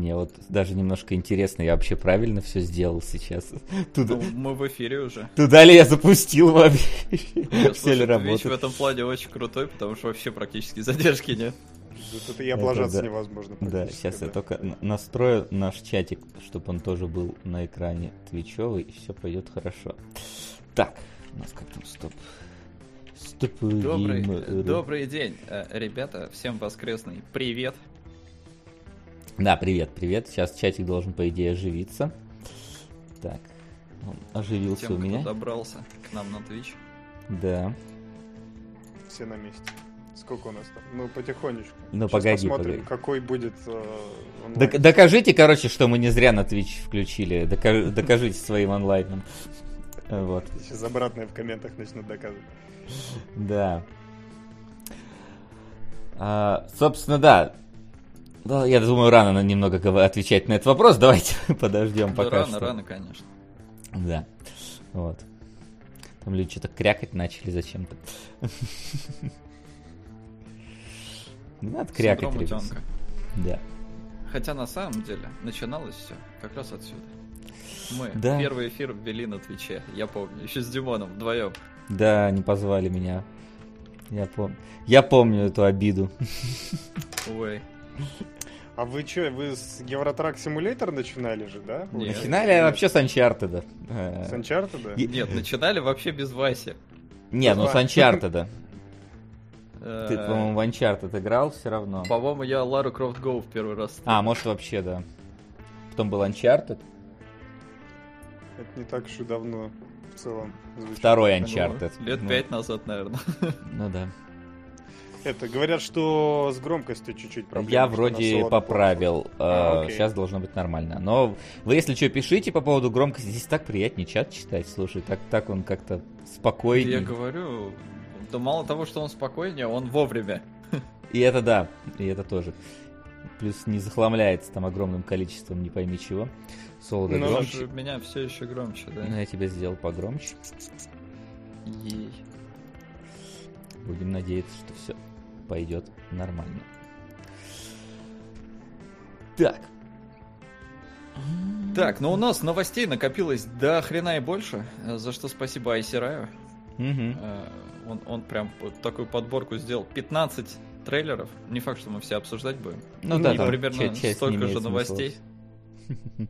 Мне вот даже немножко интересно, я вообще правильно все сделал сейчас. Туда... Ну, мы в эфире уже. Туда ли я запустил вообще? Все ли работает? в этом плане очень крутой, потому что вообще практически задержки нет. Тут и облажаться это, да. невозможно. Да, сейчас да. я только настрою наш чатик, чтобы он тоже был на экране твичевый, и все пойдет хорошо. Так, у нас как там, стоп. Стоп. Добрый, добрый день, э, ребята, всем воскресный привет. Да, привет, привет. Сейчас чатик должен, по идее, оживиться. Так, он оживился Тем, у меня. Кто добрался к нам на Twitch. Да. Все на месте. Сколько у нас там? Ну, потихонечку. Ну, Сейчас погоди, посмотрим, погоди. какой будет э, Док- Докажите, короче, что мы не зря на Twitch включили. Докаж- докажите своим онлайном. Вот. Сейчас обратные в комментах начнут доказывать. Да. А, собственно, да. Да, я думаю, рано немного отвечать на этот вопрос. Давайте подождем да пока рано, что. рано, конечно. Да. Вот. Там люди что-то крякать начали зачем-то. Не надо крякать, ребят. Да. Хотя на самом деле начиналось все как раз отсюда. Мы да. первый эфир ввели на Твиче, я помню, еще с Димоном вдвоем. Да, не позвали меня. Я, пом... я помню эту обиду. Ой. А вы что, вы с Евротрак Симулятор начинали же, да? Нет. Начинали нет. вообще с Uncharted. С Uncharted? Нет, начинали вообще без Васи. Не, ну с Uncharted. Ты, по-моему, в Uncharted играл все равно. По-моему, я Лару Крофт Гоу в первый раз. А, может вообще, да. Потом был Uncharted. Это не так уж и давно в целом. Звучит. Второй Uncharted. Ну, лет ну. пять назад, наверное. Ну да. Это говорят, что с громкостью чуть-чуть проблемы. Я вроде поправил. А, Сейчас должно быть нормально. Но вы, если что, пишите по поводу громкости. Здесь так приятнее чат читать. Слушай, так, так он как-то спокойнее. Я говорю, да мало того, что он спокойнее, он вовремя. И это да, и это тоже. Плюс не захламляется там огромным количеством не пойми чего. Солода ну, громче. меня все еще громче, да. Ну, я тебя сделал погромче. Ей. Будем надеяться, что все пойдет нормально. Так. Так, ну у нас новостей накопилось до хрена и больше, за что спасибо Айсираю. Угу. Он, он прям вот такую подборку сделал. 15 трейлеров. Не факт, что мы все обсуждать будем. Ну да, там примерно часть столько же новостей.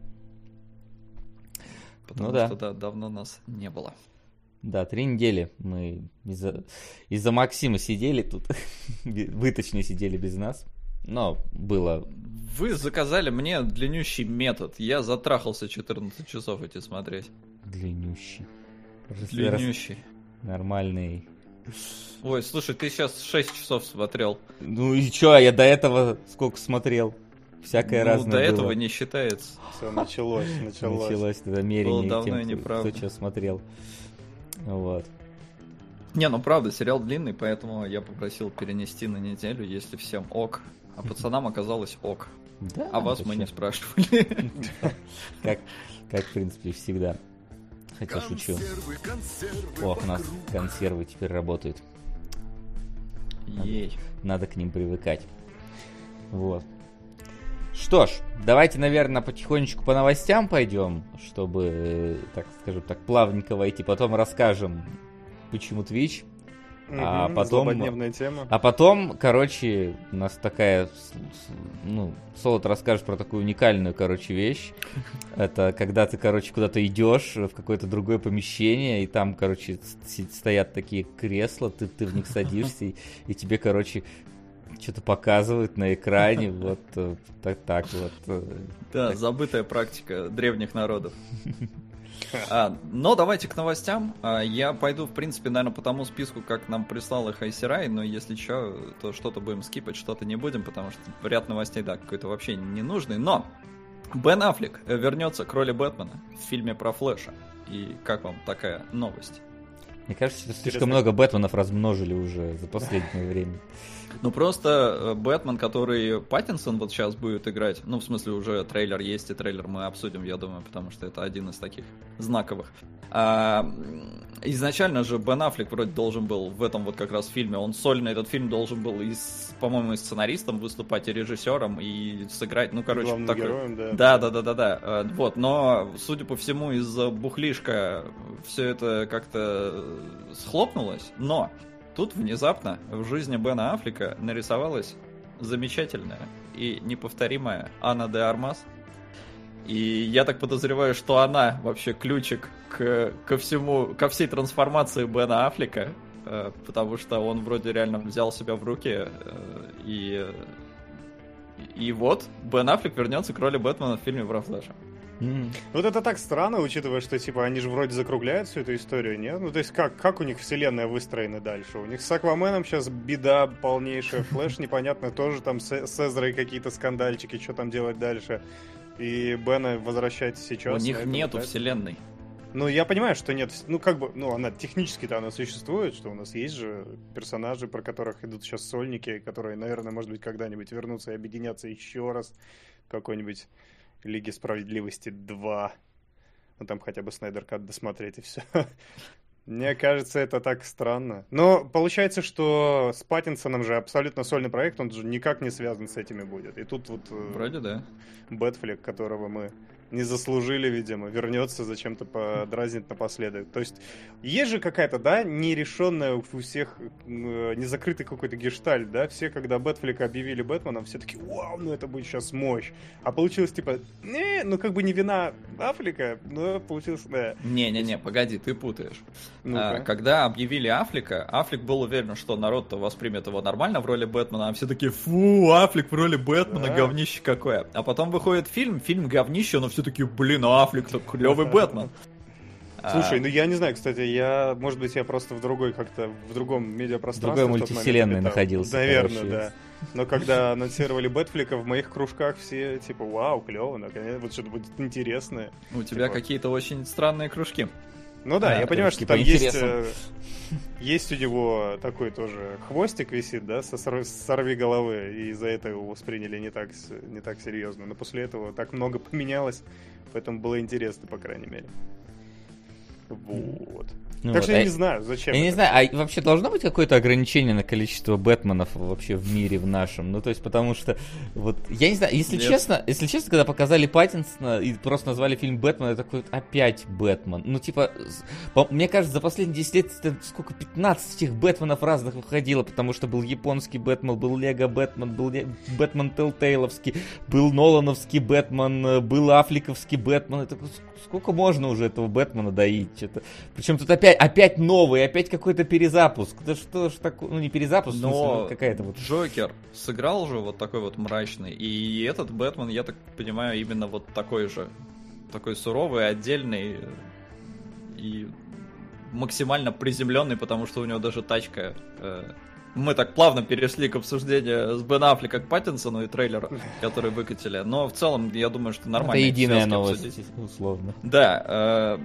Потому ну, да. что да, давно нас не было. Да, три недели мы из-за из Максима сидели тут. Вы, точнее, сидели без нас. Но было... Вы заказали мне длиннющий метод. Я затрахался 14 часов эти смотреть. Длиннющий. Длиннющий. Нормальный Ой, слушай, ты сейчас 6 часов смотрел. Ну и чё, я до этого сколько смотрел? Всякое ну, разное до было. этого не считается. Все, началось, началось. Началось это мерение Было давно тем, и неправда. кто что смотрел. Вот. Не, ну правда, сериал длинный, поэтому я попросил перенести на неделю, если всем ок. А пацанам оказалось ок. Да, а вас мы не спрашивали. Как, как, в принципе, всегда. Хотя шучу. Ох, у нас консервы теперь работают. Ей. Надо, надо к ним привыкать. Вот. Что ж, давайте, наверное, потихонечку по новостям пойдем, чтобы, так скажем так, плавненько войти. Потом расскажем, почему Twitch а потом, тема. А потом, короче, у нас такая, ну, Солод расскажет про такую уникальную, короче, вещь. Это когда ты, короче, куда-то идешь в какое-то другое помещение, и там, короче, стоят такие кресла, ты, ты в них садишься, и, и тебе, короче, что-то показывают на экране, вот э, так, так вот. Э, да, забытая практика древних народов. А, но давайте к новостям. А, я пойду, в принципе, наверное, по тому списку, как нам прислал их Айсерай, но если что, то что-то будем скипать, что-то не будем, потому что ряд новостей, да, какой-то вообще не нужный. Но Бен Аффлек вернется к роли Бэтмена в фильме про Флэша. И как вам такая новость? Мне кажется, что слишком много Бэтменов размножили уже за последнее время. Ну просто э, Бэтмен, который Паттинсон вот сейчас будет играть, ну в смысле уже трейлер есть, и трейлер мы обсудим, я думаю, потому что это один из таких знаковых. А, изначально же Бен Аффлек вроде должен был в этом вот как раз фильме, он сольно этот фильм должен был, и, по-моему, и сценаристом выступать, и режиссером, и сыграть, ну короче, Главным такой... героем, да. Да, да, да, да, да. Э, Вот, но, судя по всему, из-за бухлишка все это как-то схлопнулось. Но тут внезапно в жизни Бена Аффлека нарисовалась замечательная и неповторимая Анна де Армас. И я так подозреваю, что она вообще ключик к, ко всему, ко всей трансформации Бена Аффлека, э, потому что он вроде реально взял себя в руки э, и и вот Бен Аффлек вернется к роли Бэтмена в фильме про Вот это так странно, учитывая, что, типа, они же вроде закругляют всю эту историю, нет? Ну, то есть, как, как у них вселенная выстроена дальше? У них с Акваменом сейчас беда полнейшая, Флэш непонятно, тоже там с, с Эзрой какие-то скандальчики, что там делать дальше. И Бена возвращать сейчас. У них нету вселенной. Ну, я понимаю, что нет. Ну, как бы, ну, она технически-то она существует, что у нас есть же персонажи, про которых идут сейчас сольники, которые, наверное, может быть, когда-нибудь вернутся и объединятся еще раз какой-нибудь Лиге Справедливости 2. Ну, там хотя бы Снайдер Кат досмотреть и все. Мне кажется, это так странно. Но получается, что с Паттинсоном же абсолютно сольный проект, он же никак не связан с этими будет. И тут вот э, Вроде да. Бэтфлик, которого мы не заслужили, видимо, вернется зачем-то подразнить напоследок. То есть есть же какая-то, да, нерешенная у всех, э, незакрытый какой-то гештальт, да, все, когда Бэтфлика объявили Бэтменом, все таки вау, ну это будет сейчас мощь. А получилось типа, не, ну как бы не вина Аффлека, но получилось, да. Не-не-не, погоди, ты путаешь. Ну-ка. А, когда объявили Аффлека, Аффлек был уверен, что народ-то воспримет его нормально в роли Бэтмена, а все такие, фу, Аффлек в роли Бэтмена, Да. говнище какое. А потом выходит фильм, фильм говнище, но все такие, блин, Аффлек так клевый Бэтмен. Слушай, А, ну я не знаю, кстати, я, может быть, я просто в другой как-то, в другом медиапространстве. В другой момент мультивселенной находился, Наверное, короче. да. Но когда анонсировали Бэтфлика, в моих кружках все, типа, вау, клево, наконец, вот что-то будет интересное. у тебя типа- какие-то очень странные кружки. Ну да, Да, я понимаю, что там есть, э, есть у него такой тоже хвостик висит, да, со сор- сорви головы, и из-за этого его восприняли не так, не так серьезно. Но после этого так много поменялось, поэтому было интересно, по крайней мере. Вот. Ну так вот, что я а- не знаю, зачем. Я не это. знаю, а вообще должно быть какое-то ограничение на количество Бэтменов вообще в мире в нашем? Ну, то есть, потому что, вот, я не знаю, если Нет. честно, если честно, когда показали Паттинсона и просто назвали фильм Бэтмен, я такой, опять Бэтмен. Ну, типа, по- мне кажется, за последние 10 лет это сколько, 15 этих Бэтменов разных выходило, потому что был японский Бэтмен, был Лего Бэтмен, был Ле- Бэтмен Телтейловский, был Нолановский Бэтмен, был Афликовский Бэтмен. Это ск- сколько можно уже этого Бэтмена доить? Что-то... Причем тут опять, опять новый, опять какой-то перезапуск. Да что ж такое, ну не перезапуск, смысле, Но ну, какая-то вот... Джокер сыграл же вот такой вот мрачный, и этот Бэтмен, я так понимаю, именно вот такой же. Такой суровый, отдельный и максимально приземленный, потому что у него даже тачка... э, Мы так плавно перешли к обсуждению с Бен Аффлека к Паттинсону и трейлеру, который выкатили. Но в целом, я думаю, что нормально. Это единая новость, обсудить. условно. Да, э,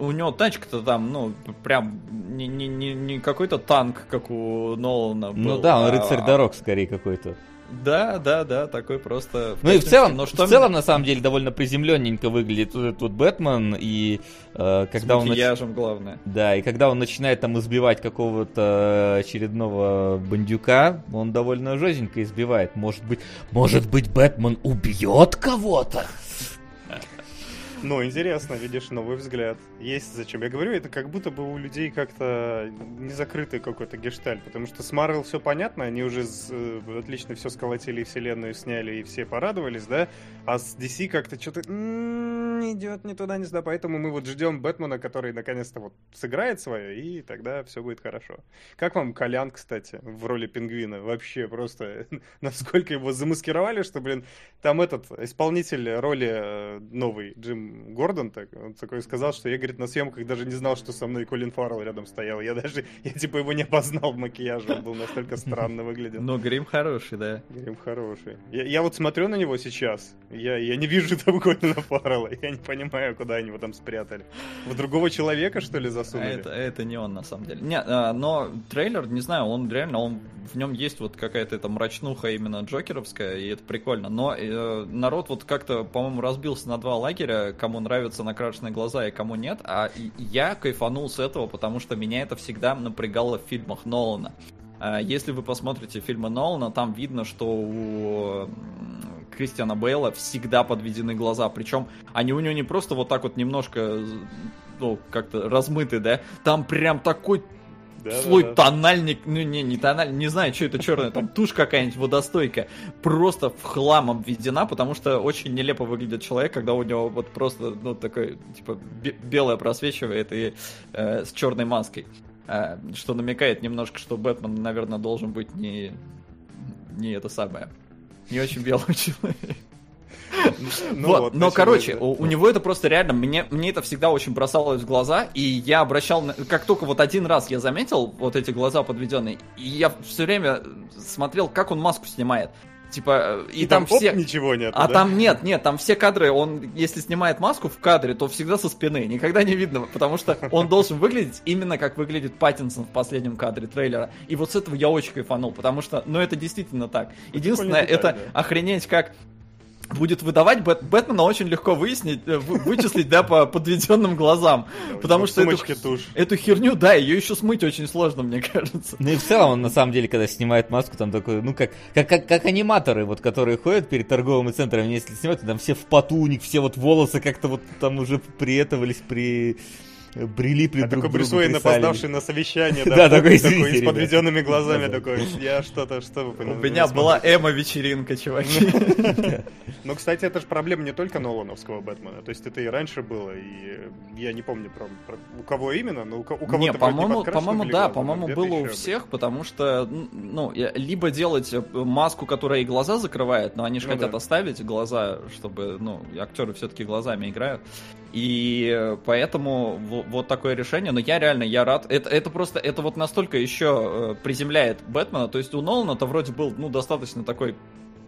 у него тачка-то там, ну, прям не, не, не, не какой-то танк, как у Нолана был. Ну да, он а- рыцарь дорог скорее какой-то. Да, да, да, такой просто... Ну и в целом, Но что в целом на самом деле довольно приземленненько выглядит вот Бэтмен, и э, когда с он... нач- главное. Да, и когда он начинает там избивать какого-то очередного бандюка, он довольно жестенько избивает. Может быть, может быть, Бэтмен убьет кого-то? Ну, интересно, видишь, новый взгляд. Есть зачем. Я говорю, это как будто бы у людей как-то не закрытый какой-то гештальт, потому что с Марвел все понятно, они уже э, отлично все сколотили, и вселенную сняли, и все порадовались, да? А с DC как-то что-то не идет ни туда, ни сюда, поэтому мы вот ждем Бэтмена, который наконец-то вот сыграет свое, и тогда все будет хорошо. Как вам Колян, кстати, в роли пингвина? Вообще просто насколько его замаскировали, что, блин, там этот исполнитель роли э, новый, Джим Гордон, так, он такой сказал, что я, говорит, на съемках даже не знал, что со мной Колин Фаррелл рядом стоял. Я даже, я типа его не опознал в макияже, он был настолько странно выглядел. Ну, грим хороший, да. Грим хороший. Я, я вот смотрю на него сейчас, я, я не вижу там Колина Фаррелла, я не понимаю, куда они его там спрятали. В другого человека, что ли, засунули? Это, это не он, на самом деле. Не, а, но трейлер, не знаю, он реально, он, в нем есть вот какая-то эта мрачнуха именно джокеровская, и это прикольно. Но э, народ вот как-то, по-моему, разбился на два лагеря, кому нравятся накрашенные глаза и кому нет. А я кайфанул с этого, потому что меня это всегда напрягало в фильмах Нолана. А, если вы посмотрите фильмы Нолана, там видно, что у Кристиана Бейла всегда подведены глаза. Причем они у него не просто вот так вот немножко, ну, как-то размыты, да? Там прям такой да, слой да, тональник, ну не, не тональник, не знаю, что это черное, там тушь какая-нибудь водостойкая, просто в хлам обведена, потому что очень нелепо выглядит человек, когда у него вот просто, ну, такой, типа, белое просвечивает и э, с черной маской. Э, что намекает немножко, что Бэтмен, наверное, должен быть не, не это самое, не очень белый человек. Ну, вот, вот, но, короче, это, у, него это просто реально, мне, мне это всегда очень бросалось в глаза, и я обращал, как только вот один раз я заметил вот эти глаза подведенные, и я все время смотрел, как он маску снимает. Типа, и, и там, там все... ничего нет. А да? там нет, нет, там все кадры, он, если снимает маску в кадре, то всегда со спины, никогда не видно, потому что он должен выглядеть именно как выглядит Паттинсон в последнем кадре трейлера. И вот с этого я очень кайфанул, потому что, ну, это действительно так. Единственное, это охренеть как будет выдавать Бэт, Бэтмена очень легко выяснить, э, вычислить, да, по подведенным глазам. Потому что эту, эту херню, да, ее еще смыть очень сложно, мне кажется. Ну и в целом, он на самом деле, когда снимает маску, там такой, ну как, как, как, как аниматоры, вот, которые ходят перед торговыми центрами, если снимают, там все в поту, у них все вот волосы как-то вот там уже приэтовались, при прилипли а друг такой Брюс Уэйн, опоздавший на совещание, да, такой, такой с подведенными глазами, такой, я что-то, что вы понимаете? У меня была эмо-вечеринка, чуваки. Ну, кстати, это же проблема не только Нолановского Бэтмена, то есть это и раньше было, и я не помню, про, у кого именно, но у, кого-то Не, по-моему, по-моему, да, по-моему, было у всех, потому что, ну, либо делать э, маску, которая и глаза закрывает, но они же ну хотят оставить глаза, чтобы, ну, актеры все-таки глазами играют, и поэтому вот такое решение. Но я реально, я рад. Это, это просто, это вот настолько еще э, приземляет Бэтмена. То есть у Нолана-то вроде был, ну, достаточно такой,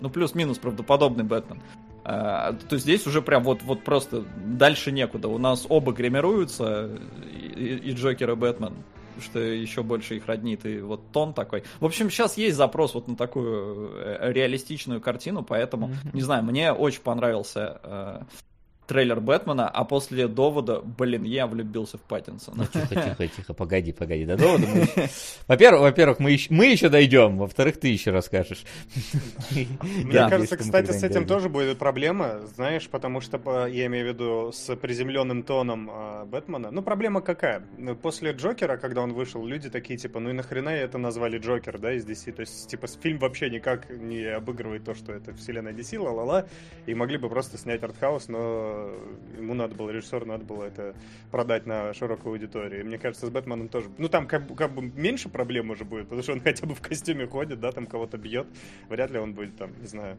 ну, плюс-минус правдоподобный Бэтмен. А, то здесь уже прям вот, вот просто дальше некуда. У нас оба гримируются, и, и Джокер, и Бэтмен что еще больше их роднит, и вот тон такой. В общем, сейчас есть запрос вот на такую э, реалистичную картину, поэтому, mm-hmm. не знаю, мне очень понравился э, трейлер Бэтмена, а после довода, блин, я влюбился в Паттинсона. Ну, тихо, тихо, тихо, погоди, погоди, до довода мы Во-первых, во-первых, мы еще, мы еще дойдем, во-вторых, ты еще расскажешь. Мне кажется, кстати, с этим тоже будет проблема, знаешь, потому что, я имею в виду, с приземленным тоном а, Бэтмена, ну, проблема какая? После Джокера, когда он вышел, люди такие, типа, ну и нахрена это назвали Джокер, да, из DC, то есть, типа, фильм вообще никак не обыгрывает то, что это вселенная DC, ла-ла-ла, и могли бы просто снять артхаус, но ему надо было, режиссеру надо было это продать на широкую аудиторию. И мне кажется, с Бэтменом тоже... Ну, там как, как бы меньше проблем уже будет, потому что он хотя бы в костюме ходит, да, там кого-то бьет. Вряд ли он будет там, не знаю,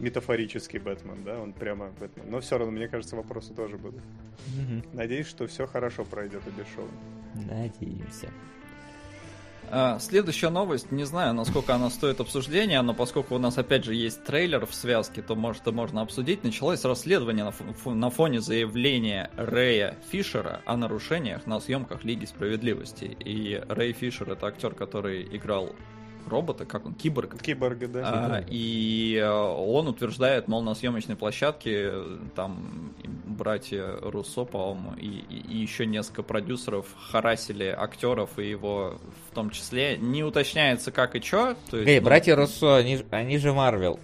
метафорический Бэтмен, да, он прямо Бэтмен. Но все равно, мне кажется, вопросы тоже будут. Угу. Надеюсь, что все хорошо пройдет и без шоу. Надеемся. А, следующая новость, не знаю, насколько она стоит обсуждения, но поскольку у нас опять же есть трейлер в связке, то может и можно обсудить. Началось расследование на, на фоне заявления Рэя Фишера о нарушениях на съемках Лиги Справедливости. И Рэй Фишер это актер, который играл робота, как он, киборга. Киборга, да. А, и э, он утверждает, мол, на съемочной площадке э, там братья Руссо, по-моему, и, и, еще несколько продюсеров харасили актеров и его в том числе. Не уточняется как и что. Эй, ну, братья Руссо, они, они же Марвел.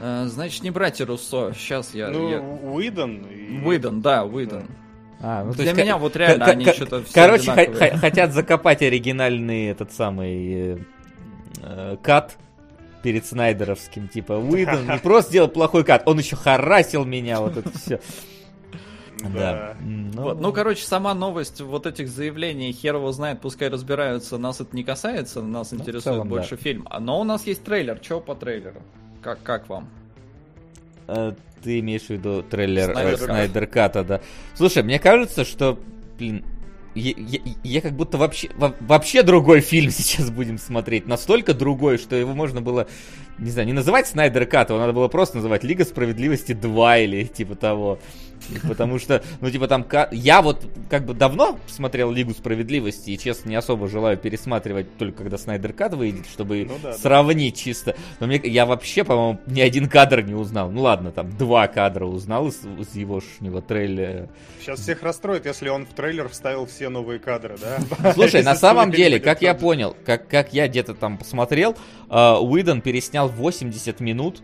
Э, значит, не братья Руссо. Сейчас я... Ну, я... Уидон. И... Уидон, да, Уидон. Да. А, ну, Для есть, меня вот реально они что-то Короче, хотят закопать оригинальный этот самый э, э, кат перед Снайдеровским, типа, Уидон не просто сделал плохой кат, он еще харасил меня, вот это все. Да. Ну... Вот, ну, короче, сама новость вот этих заявлений, хер его знает, пускай разбираются, нас это не касается, нас ну, интересует целом, больше да. фильм. Но у нас есть трейлер, что по трейлеру? Как, как вам? Э, ты имеешь в виду трейлер Снайдер, Снайдер Ката, да. Слушай, мне кажется, что, блин, я, я, я как будто вообще, вообще другой фильм сейчас будем смотреть. Настолько другой, что его можно было не знаю, не называть Снайдер Кат, его надо было просто называть Лига Справедливости 2 или типа того. Потому что, ну, типа там, я вот как бы давно смотрел Лигу Справедливости и, честно, не особо желаю пересматривать только когда Снайдер Кат выйдет, чтобы ну, да, сравнить да. чисто. Но мне, я вообще, по-моему, ни один кадр не узнал. Ну ладно, там два кадра узнал из, из его шнего трейлера. Сейчас всех расстроит, если он в трейлер вставил все новые кадры, да? Слушай, на самом деле, как я понял, как, как я где-то там посмотрел, uh, Уидон переснял 80 минут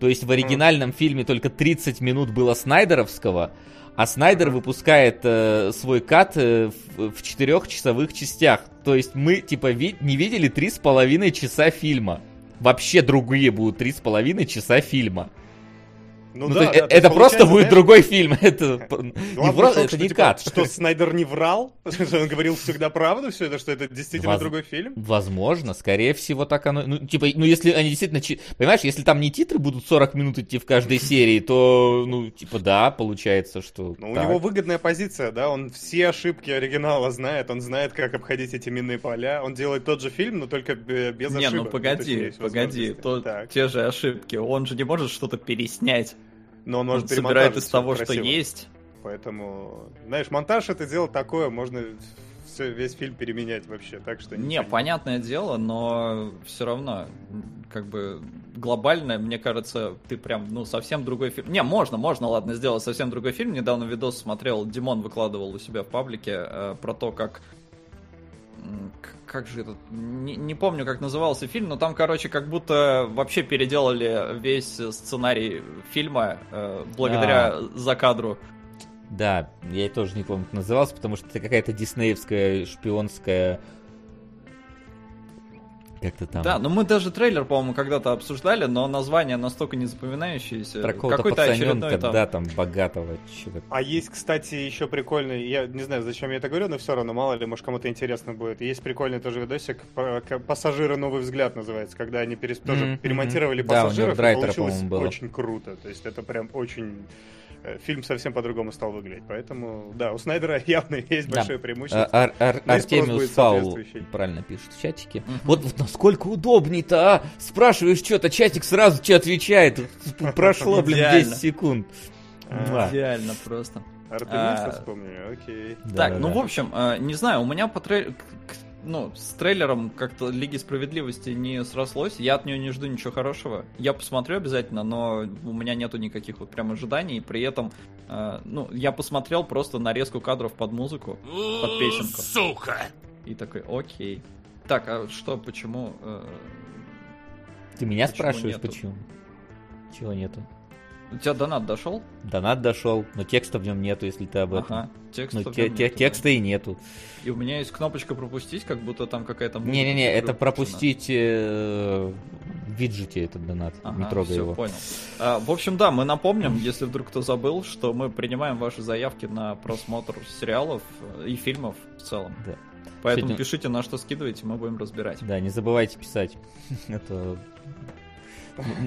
то есть в оригинальном фильме только 30 минут было Снайдеровского, а Снайдер выпускает э, свой кат э, в, в четырехчасовых частях. То есть мы, типа, ви- не видели три с половиной часа фильма. Вообще другие будут три с половиной часа фильма. Ну, ну да, да, это просто будет знаешь... другой фильм. Это не просто, это не типа, кат. Что Снайдер не врал? Он говорил всегда правду, все это, что это действительно Воз... другой фильм? Возможно, скорее всего так оно. Ну, типа, ну если они действительно. Понимаешь, если там не титры будут 40 минут идти в каждой серии, то, ну, типа, да, получается, что. Ну, у него выгодная позиция, да, он все ошибки оригинала знает, он знает, как обходить эти минные поля. Он делает тот же фильм, но только без ошибок. Не, ну погоди, погоди, то, те же ошибки. Он же не может что-то переснять но он может он собирает из того, красиво. что есть. Поэтому, знаешь, монтаж это дело такое, можно все, весь фильм переменять вообще, так что... Не, понятное дело, но все равно, как бы, глобально, мне кажется, ты прям, ну, совсем другой фильм... Не, можно, можно, ладно, сделать совсем другой фильм. Недавно видос смотрел, Димон выкладывал у себя в паблике э, про то, как как же этот, не, не помню, как назывался фильм, но там, короче, как будто вообще переделали весь сценарий фильма э, благодаря а. закадру. Да, я тоже не помню, как назывался, потому что это какая-то диснеевская шпионская как-то там. Да, но мы даже трейлер, по-моему, когда-то обсуждали, но название настолько не запоминающееся. Про какой-то очередной там... да, там богатого чего А есть, кстати, еще прикольный, я не знаю, зачем я это говорю, но все равно, мало ли, может, кому-то интересно будет. Есть прикольный тоже видосик, «Пассажиры. Новый взгляд» называется, когда они перес... mm-hmm. тоже перемонтировали пассажиров, да, и получилось было. очень круто. То есть это прям очень фильм совсем по-другому стал выглядеть. Поэтому, да, у Снайдера явно есть да. большое преимущество. Ар- Ар- Артемиус Фаул правильно пишет в чатике. Вот, вот насколько удобней-то, а? Спрашиваешь что-то, чатик сразу тебе отвечает. Прошло, блин, 10 секунд. Идеально просто. Артемиуса вспомнили, окей. Так, ну, в общем, э, не знаю, у меня по трейлеру ну, с трейлером как-то Лиги Справедливости не срослось. Я от нее не жду ничего хорошего. Я посмотрю обязательно, но у меня нету никаких вот прям ожиданий. При этом, э, ну, я посмотрел просто нарезку кадров под музыку, под песенку. Сука! И такой, окей. Так, а что, почему? Э, Ты меня почему спрашиваешь, нету? почему? Чего нету? У тебя донат дошел? Донат дошел, но текста в нем нету, если ты об этом. Ага, текста ну, те, те, нету, текста да. и нету. И у меня есть кнопочка пропустить, как будто там какая-то Не-не-не, это пропустить э, в виджете этот донат, ага, не трогай все, его. понял. А, в общем, да, мы напомним, если вдруг кто забыл, что мы принимаем ваши заявки на просмотр сериалов и фильмов в целом. Да. Поэтому Сегодня... пишите, на что скидываете, мы будем разбирать. Да, не забывайте писать. Это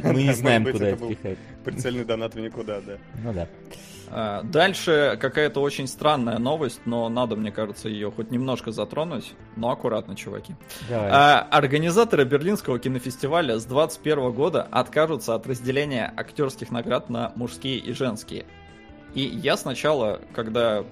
Мы не знаем, куда это пихать. Прицельный донат в никуда, да. Ну да. А, дальше какая-то очень странная новость, но надо, мне кажется, ее хоть немножко затронуть, но аккуратно, чуваки. Давай. А, организаторы Берлинского кинофестиваля с 2021 года откажутся от разделения актерских наград на мужские и женские. И я сначала, когда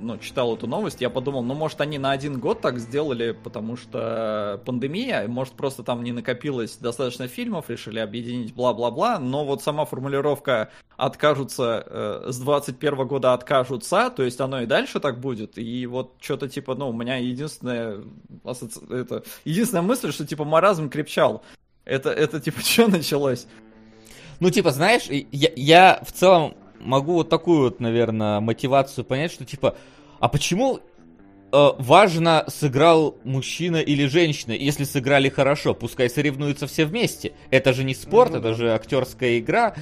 ну, читал эту новость, я подумал, ну, может, они на один год так сделали, потому что пандемия, может, просто там не накопилось достаточно фильмов, решили объединить бла-бла-бла, но вот сама формулировка «откажутся», э, с 21 года откажутся, то есть оно и дальше так будет, и вот что-то типа, ну, у меня единственная, ассоци... это, единственная мысль, что типа маразм крепчал. Это, это типа что началось? Ну, типа, знаешь, я, я в целом могу вот такую вот, наверное, мотивацию понять, что типа, а почему э, важно, сыграл мужчина или женщина, если сыграли хорошо, пускай соревнуются все вместе. Это же не спорт, ну, это да. же актерская игра.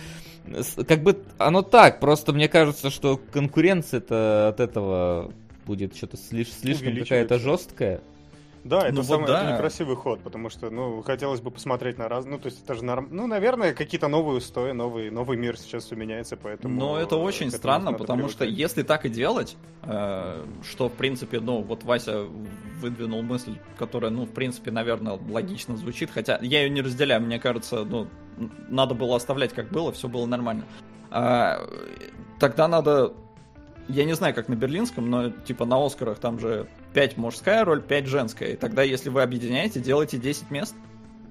Как бы оно так, просто мне кажется, что конкуренция-то от этого будет что-то слишком какая-то жесткая. Да, это Ну вот самый да. это некрасивый ход, потому что, ну, хотелось бы посмотреть на раз, ну, то есть это же норм... ну, наверное, какие-то новые устои, новый, новый мир сейчас все меняется, поэтому. Но это э, очень странно, потому что привыкать. если так и делать, э, что, в принципе, ну, вот Вася выдвинул мысль, которая, ну, в принципе, наверное, логично звучит, хотя я ее не разделяю, мне кажется, ну, надо было оставлять как было, все было нормально. А, тогда надо, я не знаю, как на берлинском, но, типа, на Оскарах там же 5 мужская роль, 5 женская, и тогда, если вы объединяете, делайте 10 мест.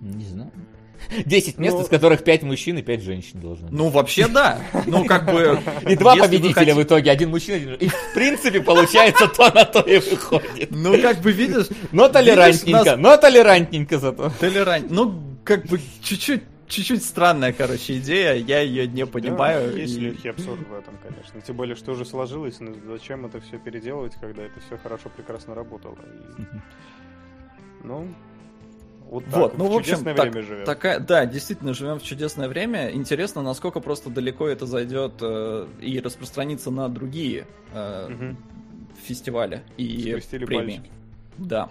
Не знаю. 10 мест, Ну- из которых 5 мужчин и 5 женщин должно быть. Ну, вообще, да. Ну, как бы... И два победителя хотите- в итоге, один мужчина, один. И в принципе получается то на то и выходит. Ну, как бы, видишь, Но толерантненько, нас- но толерантненько зато. Толерант. Ну, как бы чуть-чуть чуть-чуть странная, короче, идея, я ее не понимаю. Да, есть и- легкий абсурд в этом, конечно. Тем более, что уже сложилось, ну зачем это все переделывать, когда это все хорошо, прекрасно работало. И, Ну, вот так, Вот, ну, в общем, чудесное так- время живем. Такая, да, действительно, живем в чудесное время. Интересно, насколько просто далеко это зайдет э, и распространится на другие э, Мгм. фестивали и Скрестили премии. пальчики. Да.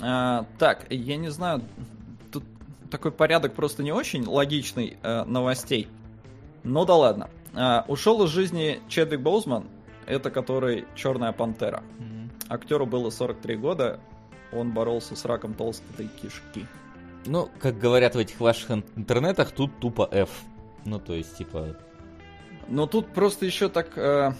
А, так, я не знаю, такой порядок просто не очень логичный э, новостей. Ну да ладно. А, ушел из жизни Чедвик Боузман, это который Черная пантера. Актеру было 43 года, он боролся с раком толстой кишки. Ну, как говорят в этих ваших ин- интернетах, тут тупо F. Ну, то есть, типа... Но тут просто еще так э,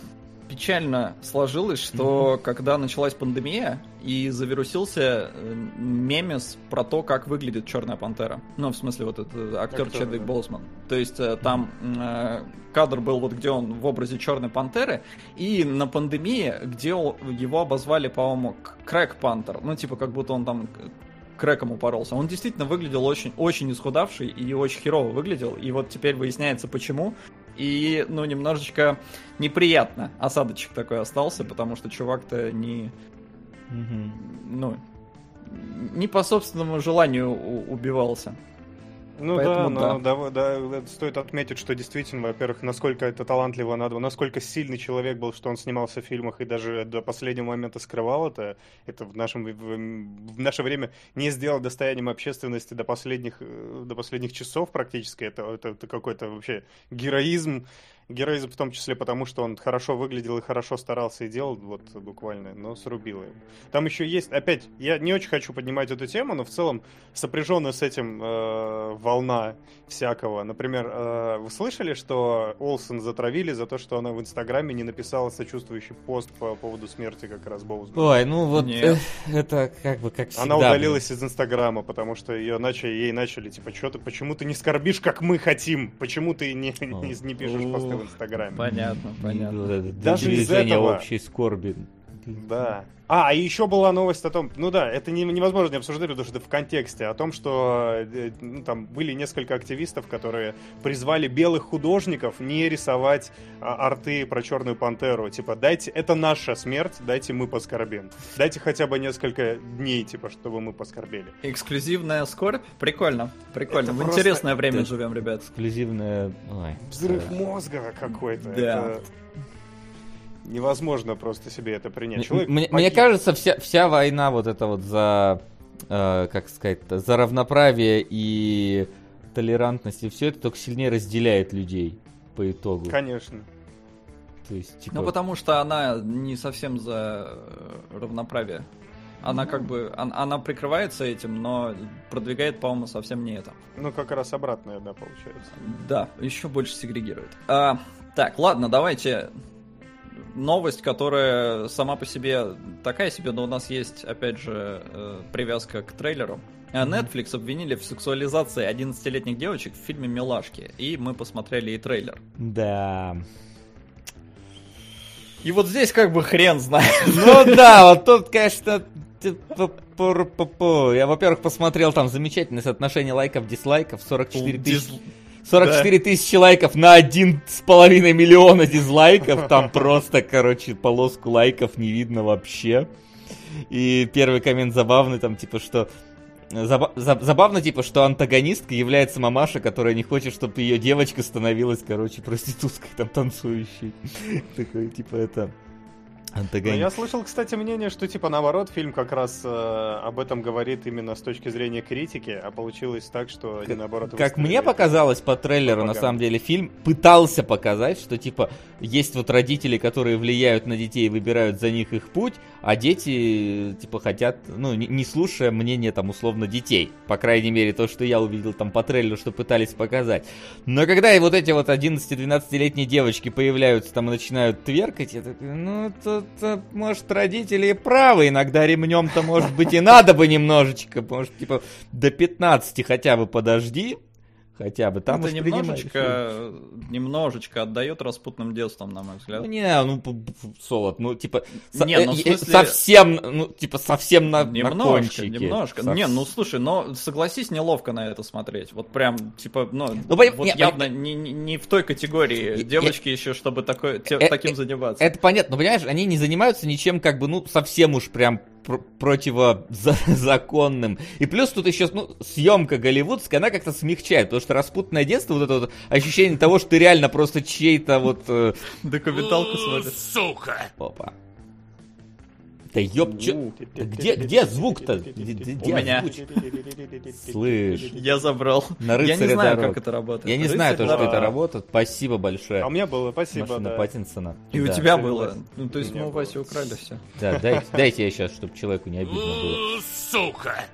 печально сложилось, что когда началась пандемия и завирусился э, мемес про то, как выглядит Черная пантера. Ну, в смысле, вот этот э, актер Актер, Чедвик да. Боусман. То есть э, там э, кадр был вот где он в образе Черной пантеры, и на пандемии, где его обозвали, по-моему, Крэк Пантер. Ну, типа, как будто он там крэком упоролся. Он действительно выглядел очень, очень исхудавший и очень херово выглядел. И вот теперь выясняется, почему. И, ну, немножечко неприятно. Осадочек такой остался, потому что чувак-то не, ну, не по собственному желанию убивался. Ну Поэтому да, но да, да, это стоит отметить, что действительно, во-первых, насколько это талантливо надо, насколько сильный человек был, что он снимался в фильмах и даже до последнего момента скрывал это. Это в, нашем, в, в наше время не сделал достоянием общественности до последних, э, до последних часов практически. Это, это, это какой-то вообще героизм. Героизм в том числе потому, что он хорошо выглядел и хорошо старался и делал, вот буквально, но срубило его. Там еще есть, опять, я не очень хочу поднимать эту тему, но в целом сопряженная с этим э, волна всякого. Например, э, вы слышали, что Олсен затравили за то, что она в Инстаграме не написала сочувствующий пост по поводу смерти как раз Боузмана? Ой, ну вот Нет. э, это как бы как всегда. Она блин. удалилась из Инстаграма, потому что ее начали, ей начали, типа, что ты, почему ты не скорбишь, как мы хотим? Почему ты не, не, не пишешь посты в Инстаграме? Понятно, понятно. Даже из этого- общей скорби. Да. А, и еще была новость о том, ну да, это не- невозможно не обсуждать, потому что это в контексте, о том, что э, ну, там были несколько активистов, которые призвали белых художников не рисовать а, арты про Черную Пантеру. Типа, дайте, это наша смерть, дайте мы поскорбим. Дайте хотя бы несколько дней, типа, чтобы мы поскорбели. Эксклюзивная скорбь? Прикольно, прикольно. Это В просто- интересное время это- живем, ребят. Эксклюзивная... Ой, Взрыв мозга какой-то. Да. Это невозможно просто себе это принять. Человек Мне, погиб. мне кажется, вся, вся война вот это вот за, э, как сказать, за равноправие и толерантность, и все это только сильнее разделяет людей по итогу. Конечно. То есть, типа, Ну, потому что она не совсем за э, равноправие. Она как бы, он- она прикрывается этим, но продвигает, по-моему, совсем не это. Ну, как раз обратное, да, получается. Да, еще больше сегрегирует. А, так, ладно, давайте новость, которая сама по себе такая себе, но у нас есть, опять же, э, привязка к трейлеру. А Netflix обвинили в сексуализации 11-летних девочек в фильме «Милашки», и мы посмотрели и трейлер. Да. И вот здесь как бы хрен знает. Ну да, вот тут, конечно, я, во-первых, посмотрел там замечательное соотношение лайков, дизлайков, 44 тысячи. 44 тысячи лайков на один с половиной миллиона дизлайков. Там просто, короче, полоску лайков не видно вообще. И первый коммент забавный, там, типа, что... заба- за- забавно, типа, что антагонисткой является мамаша, которая не хочет, чтобы ее девочка становилась, короче, проституткой, там, танцующей. Такой, типа, это... Но Антагонист. я слышал, кстати, мнение, что типа наоборот фильм как раз э, об этом говорит именно с точки зрения критики, а получилось так, что они наоборот. Как мне это- показалось по трейлеру, на пропаганда. самом деле, фильм пытался показать, что, типа, есть вот родители, которые влияют на детей и выбирают за них их путь, а дети, типа, хотят, ну, не, не слушая мнения, там, условно, детей. По крайней мере, то, что я увидел там по трейлеру, что пытались показать. Но когда и вот эти вот 11-12-летние девочки появляются там и начинают тверкать, я такой, ну, тут, э, может, родители и правы, иногда ремнем-то, может быть, и надо бы немножечко, может, типа, до 15 хотя бы подожди, хотя бы, там это немножечко, немножечко отдает распутным детством, на мой взгляд. Ну не, ну солод, ну типа Не, ну, э, смысле- совсем, ну типа совсем на, на Немножко, кончике. немножко. Сов- Не, ну слушай, но согласись, неловко на это смотреть. Вот прям, типа, ну, Ну, вот не, явно не, не- не в той категории Я- девочки еще, чтобы такое, те- Э, таким э, заниматься. Это понятно, но понимаешь, они не занимаются ничем как бы, ну, совсем уж прям пр- противозаконным. И плюс тут еще, ну, съемка голливудская, она как-то смягчает, потому что распутное детство, вот это вот ощущение того, что ты реально просто чей-то вот... э, Документалку смотришь. Опа. Да ёб, чё- У, где, где звук-то? Где, У меня. Слышь, Я забрал. На Я не знаю, дорог. как это работает. я не Рыцарь знаю тоже, что это работает. Спасибо большое. А у меня было, спасибо, Машина да. Паттинсона. И у Да. тебя Согласен. было. Ну, то есть У мы у Васи было. украли все. Да, дайте, дайте я сейчас, чтобы человеку не обидно было.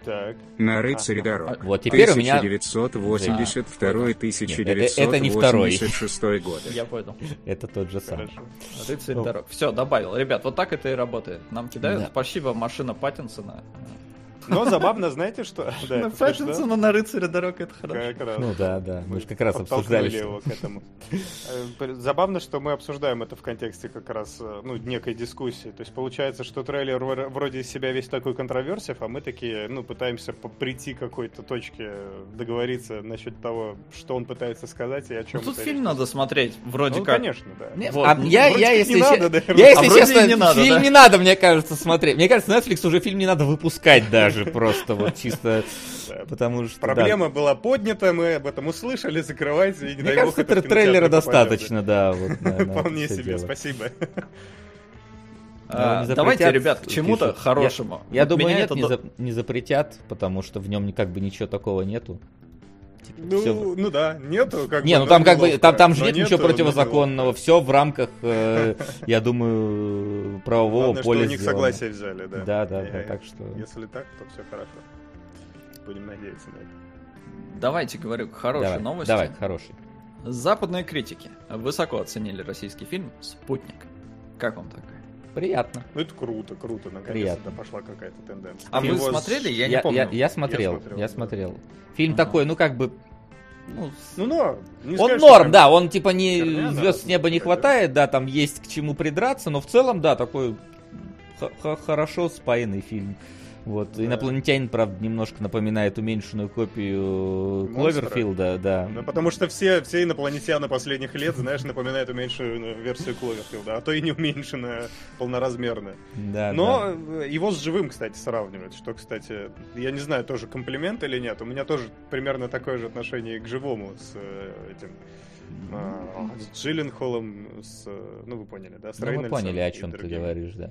Так. На рыцаре дорог. Вот теперь у меня... 1982-1986 годы. Я понял. Это тот же самый. Рыцарь дорог. Все, добавил. Ребят, вот так это и работает. Нам кидают. Да. Спасибо, машина Паттинсона. Но забавно, знаете что? Да, На это что? Паттинсона на рыцаре дорог это хорошо. Как раз. Ну да, да. Мы же как раз обсуждали. его к этому. Э, Забавно, что мы обсуждаем это в контексте как раз э, ну, некой дискуссии. То есть получается, что трейлер вро- вроде из себя весь такой контроверсив, а мы такие, ну, пытаемся прийти к какой-то точке, договориться насчет того, что он пытается сказать и о чем Ну, тут фильм надо смотреть, вроде Ну, как. конечно, да. Не, Вот, а ну, я, я, если, не надо, да, я, если А честно, не надо, фильм да? не надо, мне кажется, смотреть. Мне кажется, Netflix уже фильм не надо выпускать даже, просто вот чисто потому что... Проблема была поднята, мы об этом услышали, закрывайте, и не Мне кажется, трейлера достаточно, да. Вполне себе, спасибо. А, Ну, не давайте, ребят, к чему-то хорошему. Я Вот думаю, нет, это не, за- не запретят, потому что в нем как бы ничего такого нету. Типа, Ну, всё- ну да, нету как Не, бы, ну там как бы там, там же нет ничего нету, но противозаконного, неловко. все в рамках, э, я думаю, правового Главное, что поля у них сделано. согласие взяли, да. Да, да, И, да, э, так что. Если так, то все хорошо. Будем надеяться на это. Давайте говорю к хорошей Давай, новости. давай, хороший. Западные критики высоко оценили российский фильм «Спутник». Как вам такая? Приятно. Ну это круто, круто, наконец-то Приятно. пошла какая-то тенденция. А вы Его с- смотрели? Я не Я, помню. я- я смотрел, Я смотрел, я да. смотрел. Фильм Ага. такой, ну как бы, ну, с- Ну, но, не он что норм, да, он типа не херня, да, звезд с неба не да. хватает, да, там есть к чему придраться, но в целом, да, такой х- х- хорошо спаянный фильм. Вот. Да. Инопланетянин, правда, немножко напоминает уменьшенную копию Монстра? Кловерфилда, да. Ну, потому что все, все инопланетяне последних лет, знаешь, напоминают уменьшенную версию Кловерфилда, а то и не уменьшенная, полноразмерная. Да, Но да. его с живым, кстати, сравнивают, что, кстати, я не знаю, тоже комплимент или нет. У меня тоже примерно такое же отношение к живому с э, этим а, с Джилленхолом, с, э, ну вы поняли, да, с Ну, мы поняли, о чем ты говоришь, да.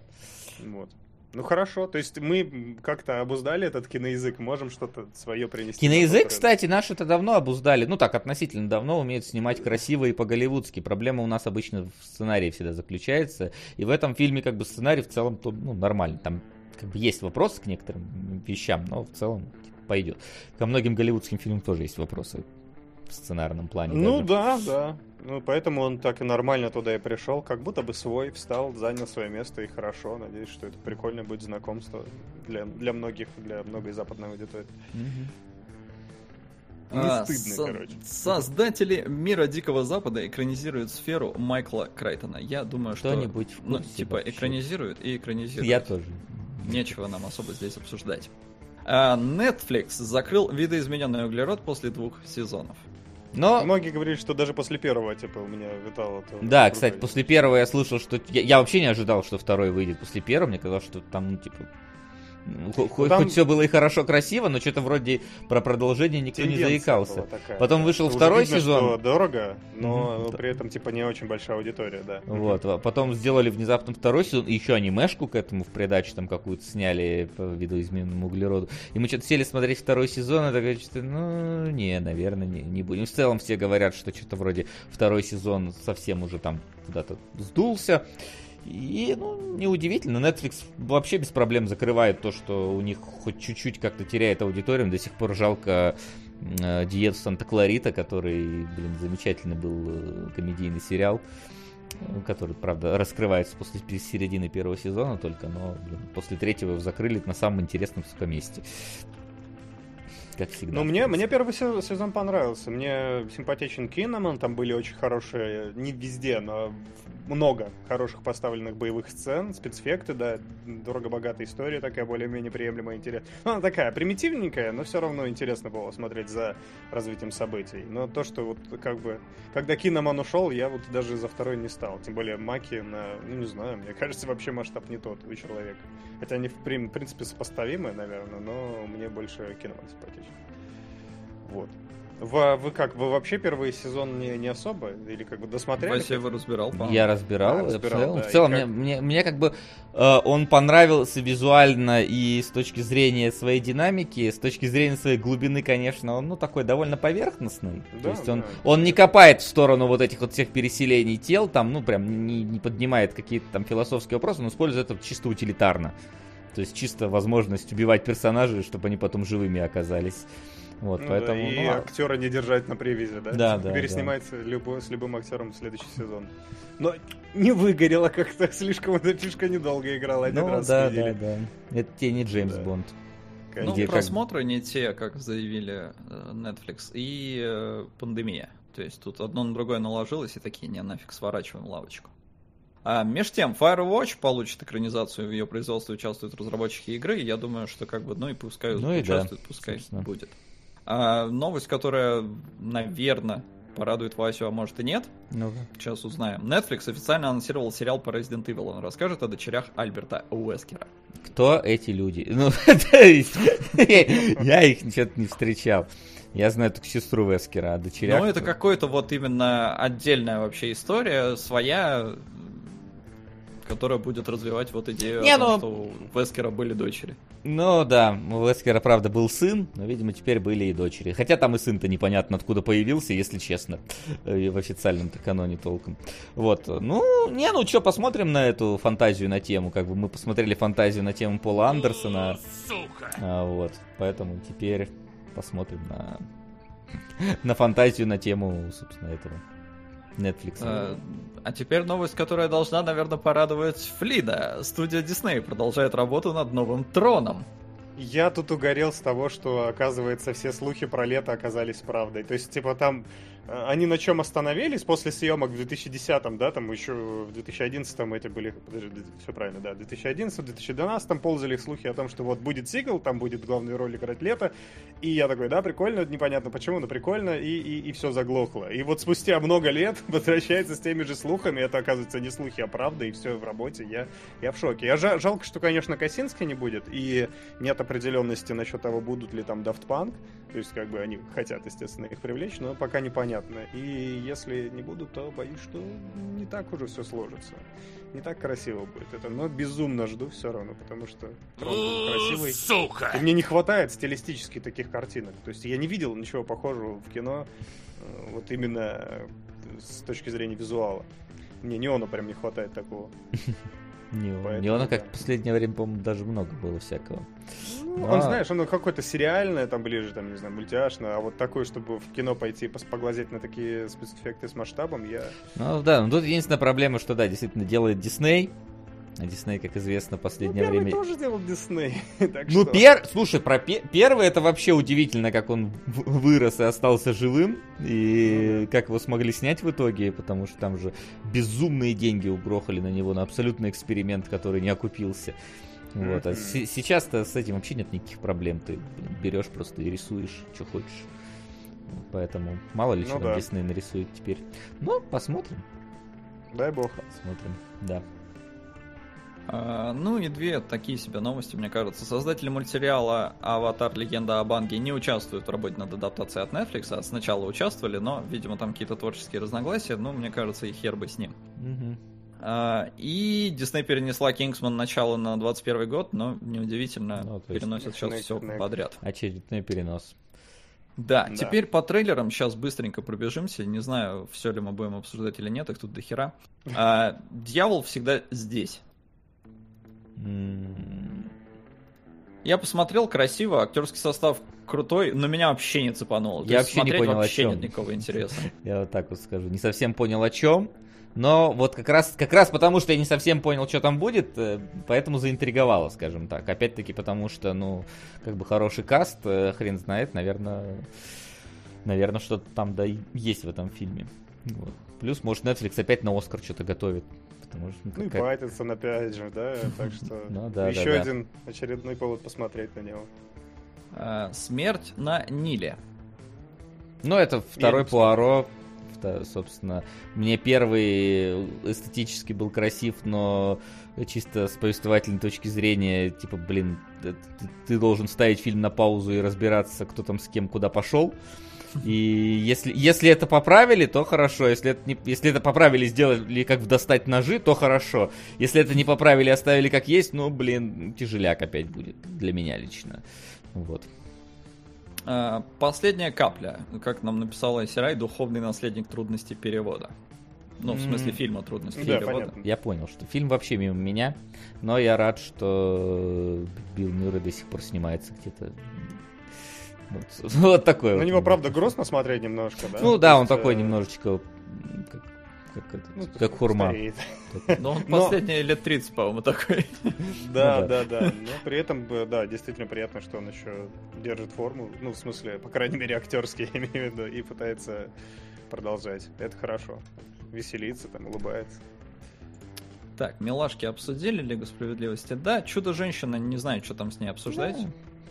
Вот. Ну хорошо, то есть мы как-то обуздали этот киноязык, можем что-то свое принести. Киноязык, кстати, наш это давно обуздали. Ну так, относительно давно умеют снимать красиво и по-голливудски. Проблема у нас обычно в сценарии всегда заключается. И в этом фильме как бы сценарий в целом то, ну, нормальный. Там как бы есть вопросы к некоторым вещам, но в целом типа, пойдет. Ко многим голливудским фильмам тоже есть вопросы в сценарном плане. Ну даже. да, да. Ну поэтому он так и нормально туда и пришел, как будто бы свой, встал, занял свое место и хорошо. Надеюсь, что это прикольно будет знакомство для, для многих, для многой западной аудитории. Не А, стыдно, со- короче. Создатели «Мира Дикого Запада» экранизируют сферу Майкла Крайтона. Я думаю, что... Кто-нибудь в Ну, типа, вообще? экранизируют и экранизируют. Я тоже. Нечего нам особо здесь обсуждать. А, Netflix закрыл видоизмененный углерод после двух сезонов. Но Многие говорили, что даже после первого, типа, у меня витало. Да, кстати, после первого я слышал, что... Я, я вообще не ожидал, что второй выйдет после первого. Мне казалось, что там, ну, типа... Хоть, там... хоть все было и хорошо, красиво, но что-то вроде про продолжение никто не заикался. Потом вышел Уже второй видно, сезон. Что дорого, но mm-hmm. при этом типа не очень большая аудитория, да. Вот. Потом сделали внезапно второй сезон, и еще анимешку к этому в придачу там какую-то сняли по видоизмененному углероду. И мы что-то сели смотреть второй сезон, и такое что ну, не, наверное, не, не будем. В целом все говорят, что что-то вроде второй сезон совсем уже там куда-то сдулся. И, ну, неудивительно, Netflix вообще без проблем закрывает то, что у них хоть чуть-чуть как-то теряет аудиторию. До сих пор жалко э, Диету Санта-Кларита, который, блин, замечательный был э, комедийный сериал, э, который, правда, раскрывается после середины первого сезона только, но блин, после третьего его закрыли на самом интересном месте. Как всегда. Ну, мне, мне первый сезон понравился. Мне симпатичен Киноман, там были очень хорошие, не везде, но много хороших поставленных боевых сцен, спецэффекты, да, дорого-богатая история такая, более-менее приемлемая, интересная. Ну, она такая примитивненькая, но все равно интересно было смотреть за развитием событий. Но то, что вот как бы, когда Киноман ушел, я вот даже за второй не стал. Тем более Маки на, ну не знаю, мне кажется, вообще масштаб не тот у человека. Хотя они в принципе сопоставимы, наверное, но мне больше Киноман симпатичен. Вот. Вы, вы как, вы вообще первый сезон не, не особо? Или как бы досмотрели? Вася его разбирал, по Я разбирал. А, разбирал в целом, да. в целом как... мне, мне, мне как бы э, он понравился визуально и с точки зрения своей динамики, с точки зрения своей глубины, конечно, он ну такой довольно поверхностный. Да, То есть он, да. он не копает в сторону вот этих вот всех переселений тел, там, ну прям не, не поднимает какие-то там философские вопросы, но использует это чисто утилитарно. То есть чисто возможность убивать персонажей, чтобы они потом живыми оказались. Вот, ну, поэтому, да, и ну, актера не держать на привязи, да? Да, да. Переснимать да. Любо, с любым актером в следующий сезон. Но не выгорело как-то, слишком слишком недолго играл, один ну, раз да, да, да. Это тебе не Джеймс да. Бонд. Ну, Где просмотры как... не те, как заявили э, Netflix, и э, пандемия. То есть тут одно на другое наложилось, и такие, не, нафиг, сворачиваем лавочку. А меж тем, Firewatch получит экранизацию, в ее производстве участвуют разработчики игры, и я думаю, что как бы, ну и пускай ну участвуют, да, пускай собственно. будет. А, новость, которая, наверное, порадует Васю, а может и нет. ну -ка. Сейчас узнаем. Netflix официально анонсировал сериал по Resident Evil. Он расскажет о дочерях Альберта Уэскера. Кто эти люди? Ну, я их что-то не встречал. Я знаю только сестру Вескера, а дочерях... Ну, это какой-то вот именно отдельная вообще история, своя, которая будет развивать вот идею не, о том, ну... что у Вескера были дочери. Ну да, у Вескера, правда, был сын, но, видимо, теперь были и дочери. Хотя там и сын-то непонятно откуда появился, если честно, в официальном-то каноне толком. Вот, ну, не, ну что, посмотрим на эту фантазию на тему, как бы мы посмотрели фантазию на тему Пола Андерсона. Сука! А, вот, поэтому теперь посмотрим на, на фантазию на тему, собственно, этого. Netflix. А, а теперь новость, которая должна, наверное, порадовать Флида. Студия Disney продолжает работу над новым троном. Я тут угорел с того, что, оказывается, все слухи про лето оказались правдой. То есть, типа, там они на чем остановились после съемок в 2010-м, да, там еще в 2011-м эти были, подожди, все правильно, да, в 2011-2012 ползали слухи о том, что вот будет сиквел, там будет главную роль играть Лето, и я такой, да, прикольно, непонятно почему, но прикольно, и, и, и все заглохло. И вот спустя много лет возвращается с теми же слухами, это оказывается не слухи, а правда, и все в работе, я, я в шоке. Я жал, жалко, что, конечно, Косинский не будет, и нет определенности насчет того, будут ли там Daft Punk, то есть, как бы они хотят, естественно, их привлечь, но пока непонятно. И если не будут, то боюсь, что не так уже все сложится. Не так красиво будет это. Но безумно жду все равно, потому что Трон красивый. Сука! И мне не хватает стилистически таких картинок. То есть я не видел ничего похожего в кино, э, вот именно с точки зрения визуала. Мне неона прям не хватает такого. Неона. Неона как в последнее время, по-моему, даже много было всякого. Ну, Он, знаешь, он какой-то сериальный, там ближе, там, не знаю, мультяшный, а вот такой, чтобы в кино пойти поглазеть на такие спецэффекты с масштабом, я... Ну да, ну тут единственная проблема, что да, действительно делает Дисней, а Дисней, как известно, в последнее ну, время... тоже делал Дисней. ну, что... пер... слушай, про пе... первый это вообще удивительно, как он вырос и остался живым, и ну, да. как его смогли снять в итоге, потому что там же безумные деньги угрохали на него, на абсолютный эксперимент, который не окупился. Вот. А с- сейчас-то с этим вообще нет никаких проблем. Ты берешь просто и рисуешь, что хочешь. Поэтому мало ли ну, что да. Дисней нарисует теперь. Ну, посмотрим. Дай бог. Смотрим, да. А, ну и две такие себе новости, мне кажется. Создатели мультсериала «Аватар. Легенда об Анге» не участвуют в работе над адаптацией от Netflix, а сначала участвовали, но, видимо, там какие-то творческие разногласия, ну, мне кажется, и хер бы с ним. А, и Дисней перенесла Кингсман начало на 21 год, но неудивительно, Ну, переносят сейчас все подряд. Очередной перенос. Да, Да. теперь по трейлерам сейчас быстренько пробежимся. Не знаю, все ли мы будем обсуждать или нет, их тут до хера. А, Дьявол всегда здесь. Я посмотрел, красиво, актерский состав крутой, но меня вообще не цепануло. Я вообще не понял, о вообще чем. нет никакого интереса. Я вот так вот скажу. Не совсем понял о чем. Но вот как раз, как раз потому, что я не совсем понял, что там будет, э, поэтому заинтриговало, скажем так. Опять-таки потому, что, ну, как бы хороший каст, э, хрен знает, наверное, наверное, что-то там да есть в этом фильме. Вот. Плюс, может, Netflix опять на Оскар что-то готовит. Потому что, ну, Ну и как- Паттинсон опять же, да, так что Ну да, еще да, да. один очередной повод посмотреть на него. А, Смерть на Ниле. Ну, это второй не Пуаро. Собственно, мне первый эстетически был красив, но чисто с повествовательной точки зрения, типа, блин, ты должен ставить фильм на паузу и разбираться, кто там с кем куда пошел. И если, если это поправили, то хорошо. Если это, не, если это поправили, сделали как в достать ножи, то хорошо. Если это не поправили, оставили как есть, ну, блин, тяжеляк опять будет для меня лично. Вот. А, Последняя капля, как нам написала Сирай, духовный наследник трудностей перевода. Ну, в смысле фильма трудности Да, перевода. понятно. Я понял, что фильм вообще мимо меня, но я рад, что Билл Мюррей до сих пор снимается где-то. Вот, вот такое. На вот. него, правда, грустно смотреть немножко, да? Ну да, он есть, такой э, немножечко как, как, это, ну, как хурма. стареет. Но он Но- последние лет 30, по-моему, такой. Да, Ну да. да, да. Но при этом, э, да, действительно приятно, что он еще держит форму. Ну, в смысле, по крайней мере, актерский, я имею в виду, и пытается продолжать. Это хорошо. Веселиться, там, улыбается. Так, милашки обсудили Лигу Справедливости. Да, Чудо-женщина, не знаю, что там с ней обсуждать.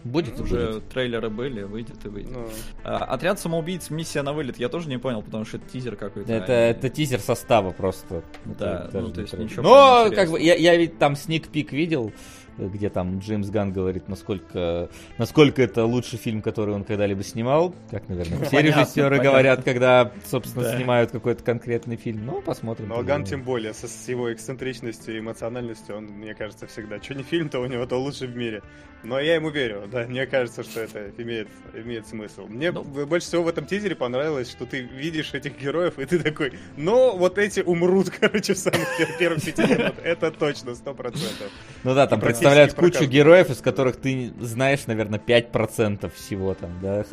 Будет Уже будет. трейлеры были, выйдет и выйдет. Ну, А, Отряд самоубийц, миссия на вылет, я тоже не понял, потому что это тизер какой-то. Это, а не- это тизер состава просто. Да, Это ну, то есть трейлер. ничего Но, как бы, я, я ведь там сник пик видел, где там Джеймс Ган говорит, насколько, насколько это лучший фильм, который он когда-либо снимал. Как, наверное, все Понятно, режиссеры понятно. говорят, когда, собственно, Да. снимают какой-то конкретный фильм. Ну, посмотрим. но Ган тем более, со, с его эксцентричностью и эмоциональностью, он, мне кажется, всегда. Что не фильм, то у него то лучший в мире. Но я ему верю, да, мне кажется, что это имеет, имеет смысл. Мне Ну. б- больше всего в этом тизере понравилось, что ты видишь этих героев, и ты такой, ну, вот эти умрут, короче, в самых пер- первых пяти минут. Это точно, сто процентов. Ну да, там про кучу героев, из которых ты знаешь, наверное, 5% всего там, да.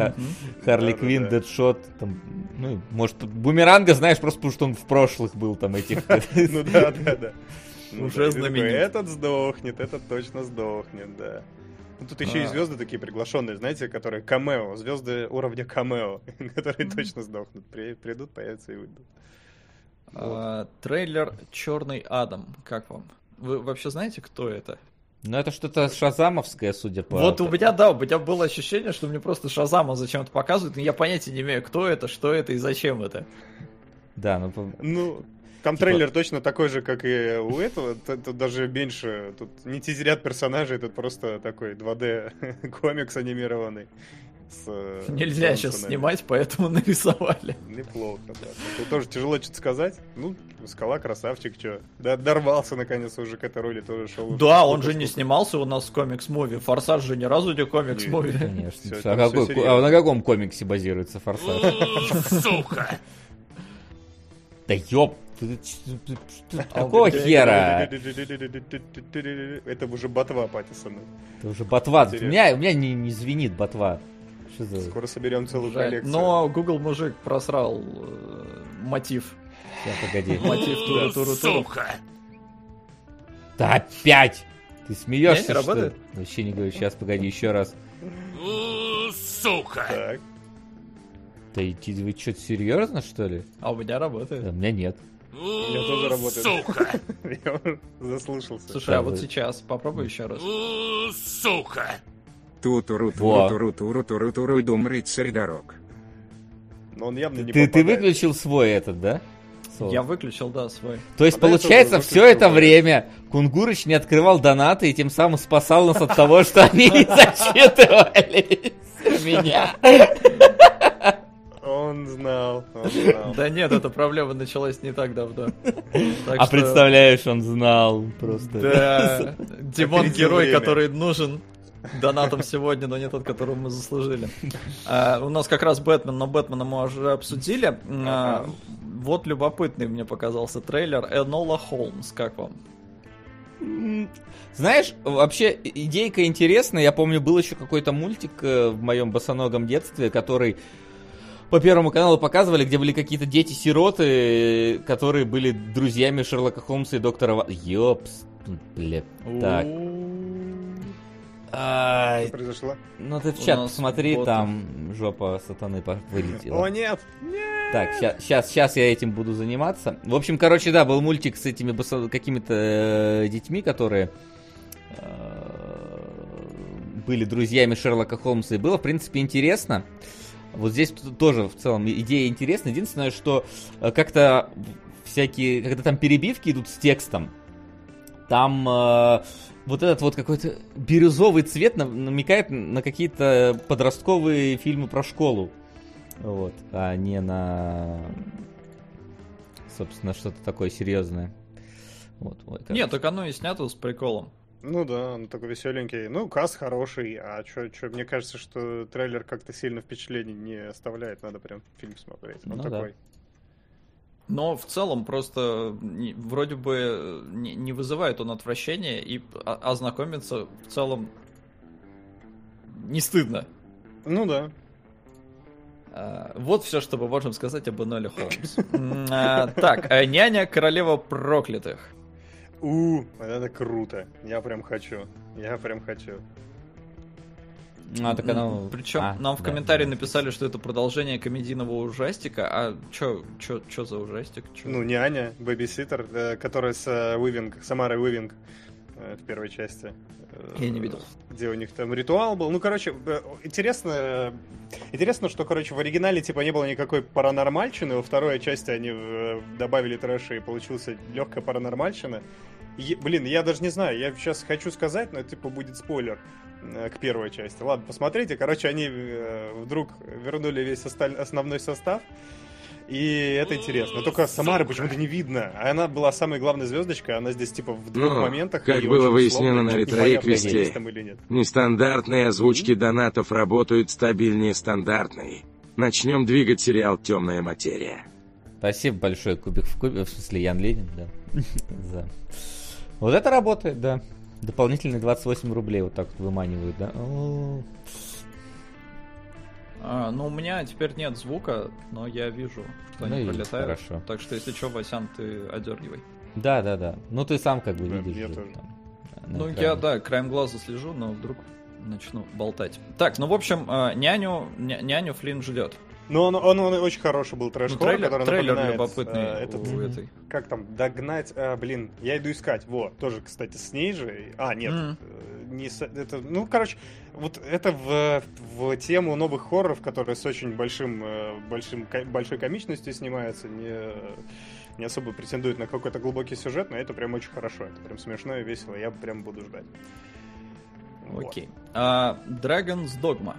Харли. Квинн, Дэдшот, там, ну, может, Бумеранга знаешь просто потому, что он в прошлых был там этих. Ну да, да, да. Ну Уже и знаменит. Этот сдохнет, этот точно сдохнет, да. Ну, тут еще и А. звезды такие приглашенные, знаете, которые камео, звезды уровня камео, которые точно сдохнут. При- Придут, появятся и уйдут. А, Трейлер Черный Адам. Как вам? Вы вообще знаете, кто это? Ну, это что-то шазамовское, судя по... Вот у меня, да, у меня было ощущение, что мне просто Шазама зачем-то показывают, но я понятия не имею, кто это, что это и зачем это. Да, ну, Ну, там Типа- трейлер точно такой же, как и у этого. Тут даже меньше. Тут не тизерят персонажей, тут просто такой 2D комикс анимированный. С, э, Нельзя сейчас Джонсонами. снимать, поэтому нарисовали. Неплохо, да. Тут тоже тяжело что-то сказать. Ну, Скала красавчик, чё. Да, дорвался наконец уже к этой роли, тоже шел. Да, он же не снимался у нас в комикс-муви. Форсаж же ни разу не комикс-муви. конечно. А, какой- а на каком комиксе базируется Форсаж? Сука! Да А Какого хера? Это уже ботва Паттисона. Это уже ботва. У меня, у меня не, не звенит ботва. Что за... Скоро соберем целую Жаль. коллекцию. Но Google мужик просрал э, мотив. Сейчас, погоди. Мотив туру туру туру. Сука! Да опять! Ты смеешься, Не, что работает? Вообще не говорю. Сейчас, погоди, еще раз. Сука! Так. Да идти, вы что, серьезно, что ли? А у меня работает. Да, у меня нет. меня тоже работает. Сука! Я уже заслушался. Слушай, а вот сейчас попробуй еще раз. Сука! Во. Ту-туру, туру, туру, туру, туру, туру, дом рыцарь дорог. Но он явно не Ты, ты попадает. выключил свой этот, да? соус. Я выключил, да, свой. То есть, А получается, все это да. время Кунгурыч не открывал донаты и тем самым спасал нас от того, что они не зачитывались меня. Он знал, он знал. Да нет, эта проблема началась не так давно. Так А что- представляешь, он знал просто. Да, Димон герой, время. который нужен донатом сегодня, но не тот, которого мы заслужили. А, у нас как раз Бэтмен, но Бэтмена мы уже обсудили. А, вот любопытный мне показался трейлер Энола Холмс. Как вам? Знаешь, вообще идейка интересная. Я помню, был еще какой-то мультик э, в моем босоногом детстве, который по Первому каналу показывали, где были какие-то дети-сироты, э, которые были друзьями Шерлока Холмса и доктора Ва... Ёпс. Блин. Так. Что произошло? ну ты в чат посмотри, боты. там жопа сатаны вылетела. О, нет! Так, сейчас, сейчас я этим буду заниматься. В общем, короче, да, был мультик с этими какими-то э, детьми, которые э, были друзьями Шерлока Холмса, и было, в принципе, интересно. Вот здесь тоже в целом идея интересная. Единственное, что э, как-то всякие, когда там перебивки идут с текстом, там э, вот этот вот какой-то бирюзовый цвет нам- намекает на какие-то подростковые фильмы про школу. Вот, а не на, собственно, что-то такое серьезное. Вот, как- Нет, так оно и снято с приколом. Ну да, он такой веселенький. Ну, касс хороший, а чё, чё, мне кажется, что трейлер как-то сильно впечатлений не оставляет, надо прям фильм смотреть. Он Ну да. Но в целом просто не- вроде бы э, не, не вызывает он отвращения и о- ознакомиться в целом не стыдно. Ну да. А, Вот все, что мы можем сказать об Эноле Холмс. А, Так, а, няня королева проклятых. У, это круто. Я прям хочу. Я прям хочу. А, так оно... Причем а, нам в да, комментарии да. написали, что это продолжение комедийного ужастика. А чё, чё, чё за ужастик? Чё? Ну, няня, бэбиситер, э, которая с э, Уивинг, Самарой Уивинг э, в первой части. Я не видел. Где у них там ритуал был. Ну, короче, интересно, интересно, что, короче, в оригинале типа не было никакой паранормальщины, во второй части они добавили трэша и получился легкая паранормальщина. И, блин, я даже не знаю, я сейчас хочу сказать, но это типа будет спойлер к первой части. Ладно, посмотрите. Короче, они э, вдруг вернули весь осталь- основной состав. И это интересно. Только Самары почему-то не видно. А она была самой главной звездочкой. Она здесь типа в двух Ну, моментах. как было выяснено на ретро-реквесте. Нестандартные озвучки донатов работают стабильнее стандартной. Начнем двигать сериал «Темная материя». Спасибо большое, Кубик в Кубе, в смысле Ян Ленин, да. Вот это работает, да. Дополнительные 28 рублей вот так вот выманивают, да. А, ну, у меня теперь нет звука, но я вижу, что Ну они пролетают. хорошо. Так что, если что, Васян, ты одергивай. Да, да, да. Ну ты сам как бы Да, видишь. я же тоже. там, Ну, экране. я, да, краем глаза слежу, но вдруг начну болтать. Так, ну, в общем, а, няню, ня- няню Флинн ждет. Но он, он, он очень хороший был трэш Ну, трейлер, который трейлер напоминает, любопытный э, этот, у этой. как там, догнать, а, блин, я иду искать, вот, тоже, кстати, с ней же, а, нет, Мгм. э, не с- это, ну, короче, вот это в, в тему новых хорроров, которые с очень большим, э, большим, большой комичностью снимаются, не, не особо претендуют на какой-то глубокий сюжет, но это прям очень хорошо, это прям смешно и весело, я прям буду ждать. Вот. Окей. А, Dragon's Dogma.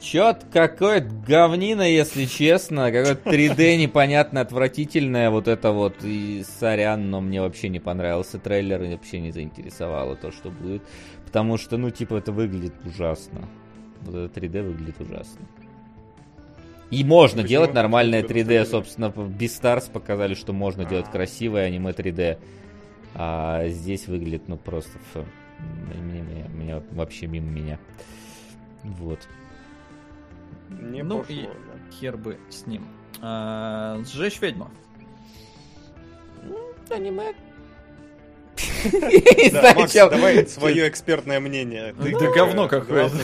Чё-то какое-то говнина, если честно. Какое-то 3D непонятное, отвратительное. Вот это вот. И сорян, но мне вообще не понравился трейлер. И вообще не заинтересовало то, что будет. Потому что, ну, типа, это выглядит ужасно. Вот это 3D выглядит ужасно. И можно Почему? делать нормальное Почему 3D, это собственно, в Beastars показали, что можно делать А. красивое аниме 3D. А здесь выглядит, ну, просто... Мне, мне- мне вообще мимо меня. Вот. Не Ну пошло, и- да. Хер бы с ним. А, сжечь ведьму. Аниме. Да, Макс, давай свое экспертное мнение. Ты Да говно какое-то.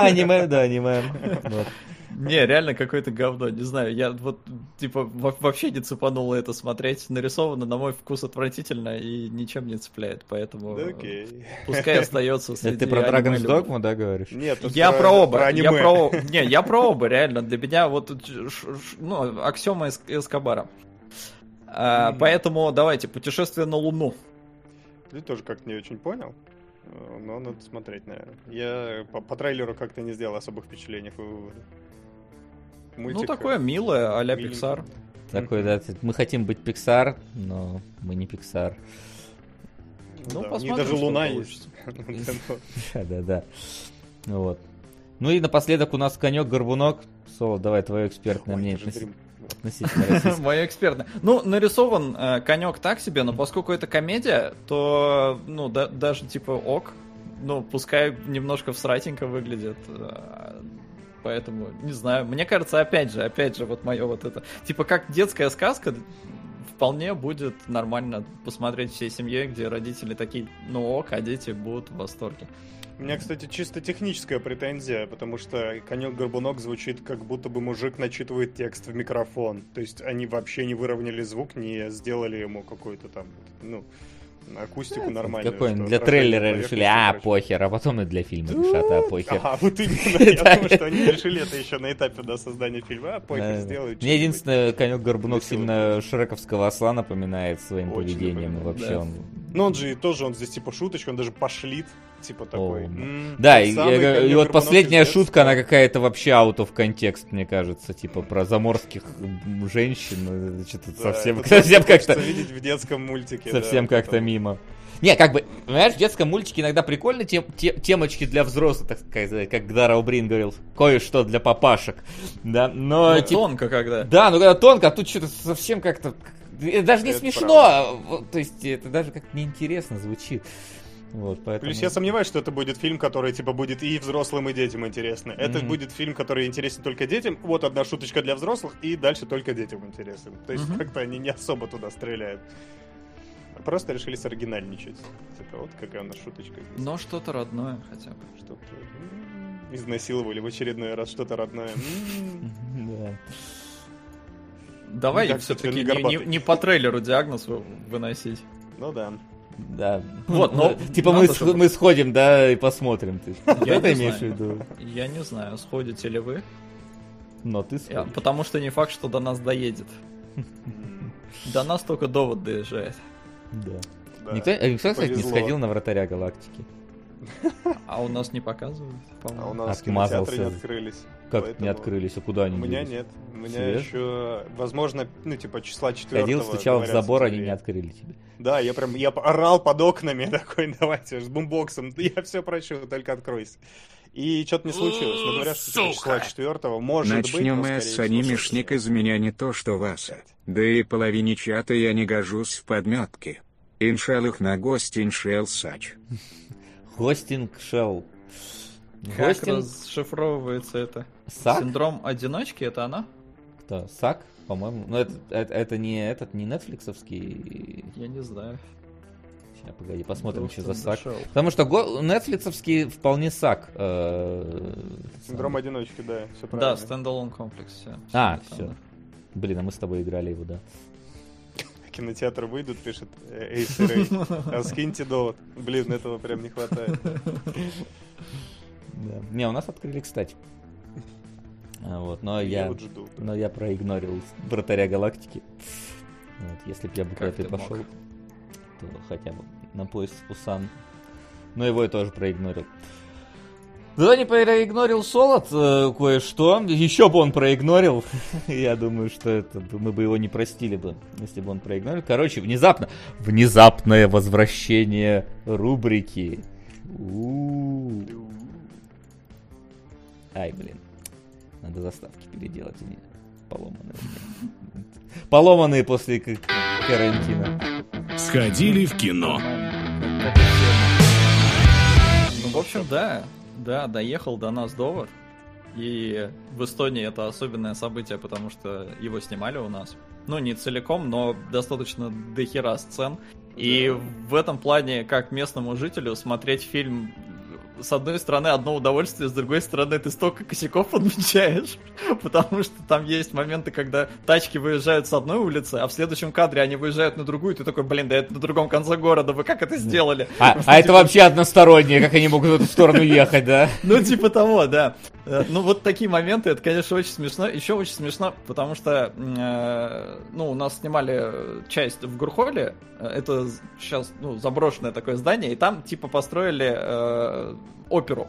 Аниме, да, аниме. Не, реально какое-то говно, не знаю. Я вот, типа, во- вообще не цепануло это смотреть. Нарисовано, на мой вкус, отвратительно и ничем не цепляет, поэтому окей. пускай остается Это среди ты про Dragon's Dogma, да, говоришь? Нет, Я про оба, я аниме. про... Не, я про оба, реально. Для меня вот, ну, аксиома Эс- Эскобара. А, Поэтому давайте, путешествие на Луну. Ты тоже как-то не очень понял. Э, Но надо смотреть, наверное. Я по, по трейлеру как-то не сделал особых впечатлений и выводов. Ну, Мультик, такое милое, а-ля. Pixar. Такой, да, мы хотим быть Pixar, но мы не Pixar. Ну, да, у них посмотрим, даже что Луна получится. есть. Да, да, да. Вот. Ну и напоследок у нас конек-горбунок. Соло, давай твое экспертное мнение относительно. Мое экспертное. Ну, нарисован э, конек так себе, но поскольку это комедия, то, ну, да- даже типа ок. Ну, пускай немножко всратенько выглядит. э, Поэтому, не знаю. Мне кажется, опять же, опять же, вот мое вот это. Типа, как детская сказка, вполне будет нормально посмотреть всей семьей, где родители такие, ну ок, а дети будут в восторге. У меня, кстати, чисто техническая претензия, потому что конек-горбунок звучит, как будто бы мужик начитывает текст в микрофон. То есть они вообще не выровняли звук, не сделали ему какую-то там, ну, акустику нормальную. Какой для трейлера решили, а, похер, а потом и для фильма решат, а, похер. Ага, вот именно. Я думаю, что они решили это еще на этапе да, создания фильма. А, похер, сделают. Мне единственное, конек-горбунок Весело сильно Шрековского осла напоминает своим поведением. И вообще он... Ну, он же тоже, он здесь типа шуточка, он даже пошлит, типа такой. «М, Да, тот и, самый и- и вот последняя из детства». шутка, она какая-то вообще out of context, мне кажется, типа про заморских женщин, это что-то Да, совсем, это совсем как-то, видеть в детском мультике. совсем да, как-то там. мимо. Не, как бы, понимаешь, в детском мультике иногда прикольные тем, те- темочки для взрослых, так сказать, как Дара Убрин говорил, кое-что для папашек, да, но, Ну, типа, тонко когда. да, ну когда тонко, а тут что-то совсем как-то, даже не Это смешно, правда. то есть это даже как-то неинтересно звучит, вот, поэтому... Плюс я сомневаюсь, что это будет фильм, который типа будет и взрослым, и детям интересно. Это Мгм. будет фильм, который интересен только детям. Вот одна шуточка для взрослых, и дальше только детям интересен. То есть Мгм. как-то они не особо туда стреляют. Просто решили соригинальничать. Типа, вот какая у нас шуточка здесь. Но что-то родное хотя бы. Что-то изнасиловали в очередной раз что-то родное. Да. Давай Ну, так, все-таки не, по трейлеру диагноз вы- выносить. Ну да. Да. Вот, но Типа мы, чтобы- мы сходим, да, и посмотрим. Ты Я это не имеешь в знаю. виду? Я не знаю, сходите ли вы. Но ты Я- сходишь. потому что не факт, что до нас доедет. До нас только довод доезжает. Да. да. Никто, а никто, кстати, не сходил на вратаря галактики. А у нас не показывают, А у по-моему. нас Отмазался. кинотеатры не открылись. Как поэтому- не открылись, а куда они У меня делись? нет. У меня еще, возможно, ну, типа, числа четвертого. Ходил, стучал в забор, они не открыли тебе. Да, я прям, я орал под окнами такой, давайте, с бумбоксом, я все прощу, только откройся. И что-то не случилось. Но говорят, что типа, числа четвертого может быть, Начнем скорее с анимешник из меня не то что Васа. Да и половине чата я не гожусь в подметке. Иншаллах на гость иншел сач. Хостинг Shell. Как Хостинг расшифровывается это? Сак? Синдром одиночки, это она? Кто? Сак, по-моему. Ну, это, это, это не этот, не нетфликсовский. Я не знаю. Сейчас, погоди, посмотрим, Вдруг что за сак. дошел. Потому что го- нетфликсовский вполне сак. э, Синдром сам. одиночки, да, все Да, правильно. стендалон комплекс. всё. А, все. Блин, а мы с тобой играли его, да. Кинотеатры выйдут, пишет э, Ray. А скиньте довод. Блин, этого прям не хватает. Да. Не, у нас открыли, кстати. А, Вот, но Я я, вот жду. да. но я проигнорил вратаря галактики. Вот, если бы я бы куда-то ты мог? пошел, то хотя бы на поезд в Пусан. Но его я тоже проигнорил. Да не проигнорил Солод э, кое-что. Еще бы он проигнорил. Я думаю, что это мы бы его не простили бы, если бы он проигнорил. Короче, внезапно, внезапное возвращение рубрики. У-у-у. Ай, блин. Надо заставки переделать, они поломанные. Поломанные после карантина. Сходили в кино. Ну, в общем, да. Да, доехал до нас Довар. И в Эстонии это особенное событие, потому что его снимали у нас. Ну, не целиком, но достаточно дохера сцен. И в этом плане, как местному жителю, смотреть фильм с одной стороны одно удовольствие, с другой стороны ты столько косяков подмечаешь, потому что там есть моменты, когда тачки выезжают с одной улицы, а в следующем кадре они выезжают на другую, и ты такой, блин, да это на другом конце города, вы как это сделали? А, а это вообще одностороннее, как они могут в эту сторону ехать, да? Ну, типа того, да. Э, Ну, вот такие моменты, это, конечно, очень смешно. Еще очень смешно, потому что, э, ну, у нас снимали часть в Гурхоле. Это сейчас, ну, заброшенное такое здание, и там, типа, построили э, оперу.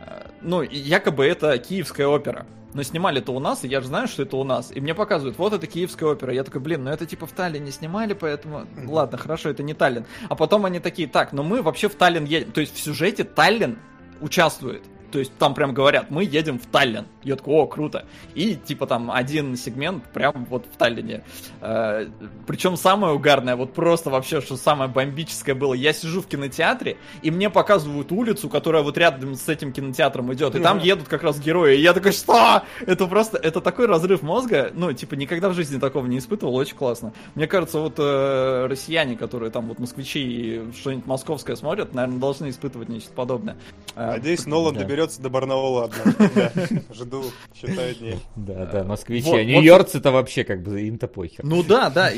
Э, Ну, якобы это киевская опера. Но снимали-то у нас, и я же знаю, что это у нас. И мне показывают, вот это киевская опера. Я такой, блин, ну это типа в Таллине снимали, поэтому... Ладно, хорошо, это не Таллин. А потом они такие, так, но мы вообще в Таллин едем. То есть в сюжете Таллин участвует. То есть там прям говорят, мы едем в Таллин. Я такой, о, круто. И типа там один сегмент прям вот в Таллине. Э, причем самое угарное, вот просто вообще, что самое бомбическое было, я сижу в кинотеатре, и мне показывают улицу, которая вот рядом с этим кинотеатром идет, и там едут как раз герои. И я такой, что? Это просто, это такой разрыв мозга, ну, типа, никогда в жизни такого не испытывал, очень классно. Мне кажется, вот э, россияне, которые там вот москвичи и что-нибудь московское смотрят, наверное, должны испытывать нечто подобное. Э, Надеюсь, Нолан да. доберется до Барнаула. Да. Жду, считаю дней. Да, да, москвичи. вот, а нью-йоркцы-то вообще как бы им-то похер. Ну да, да.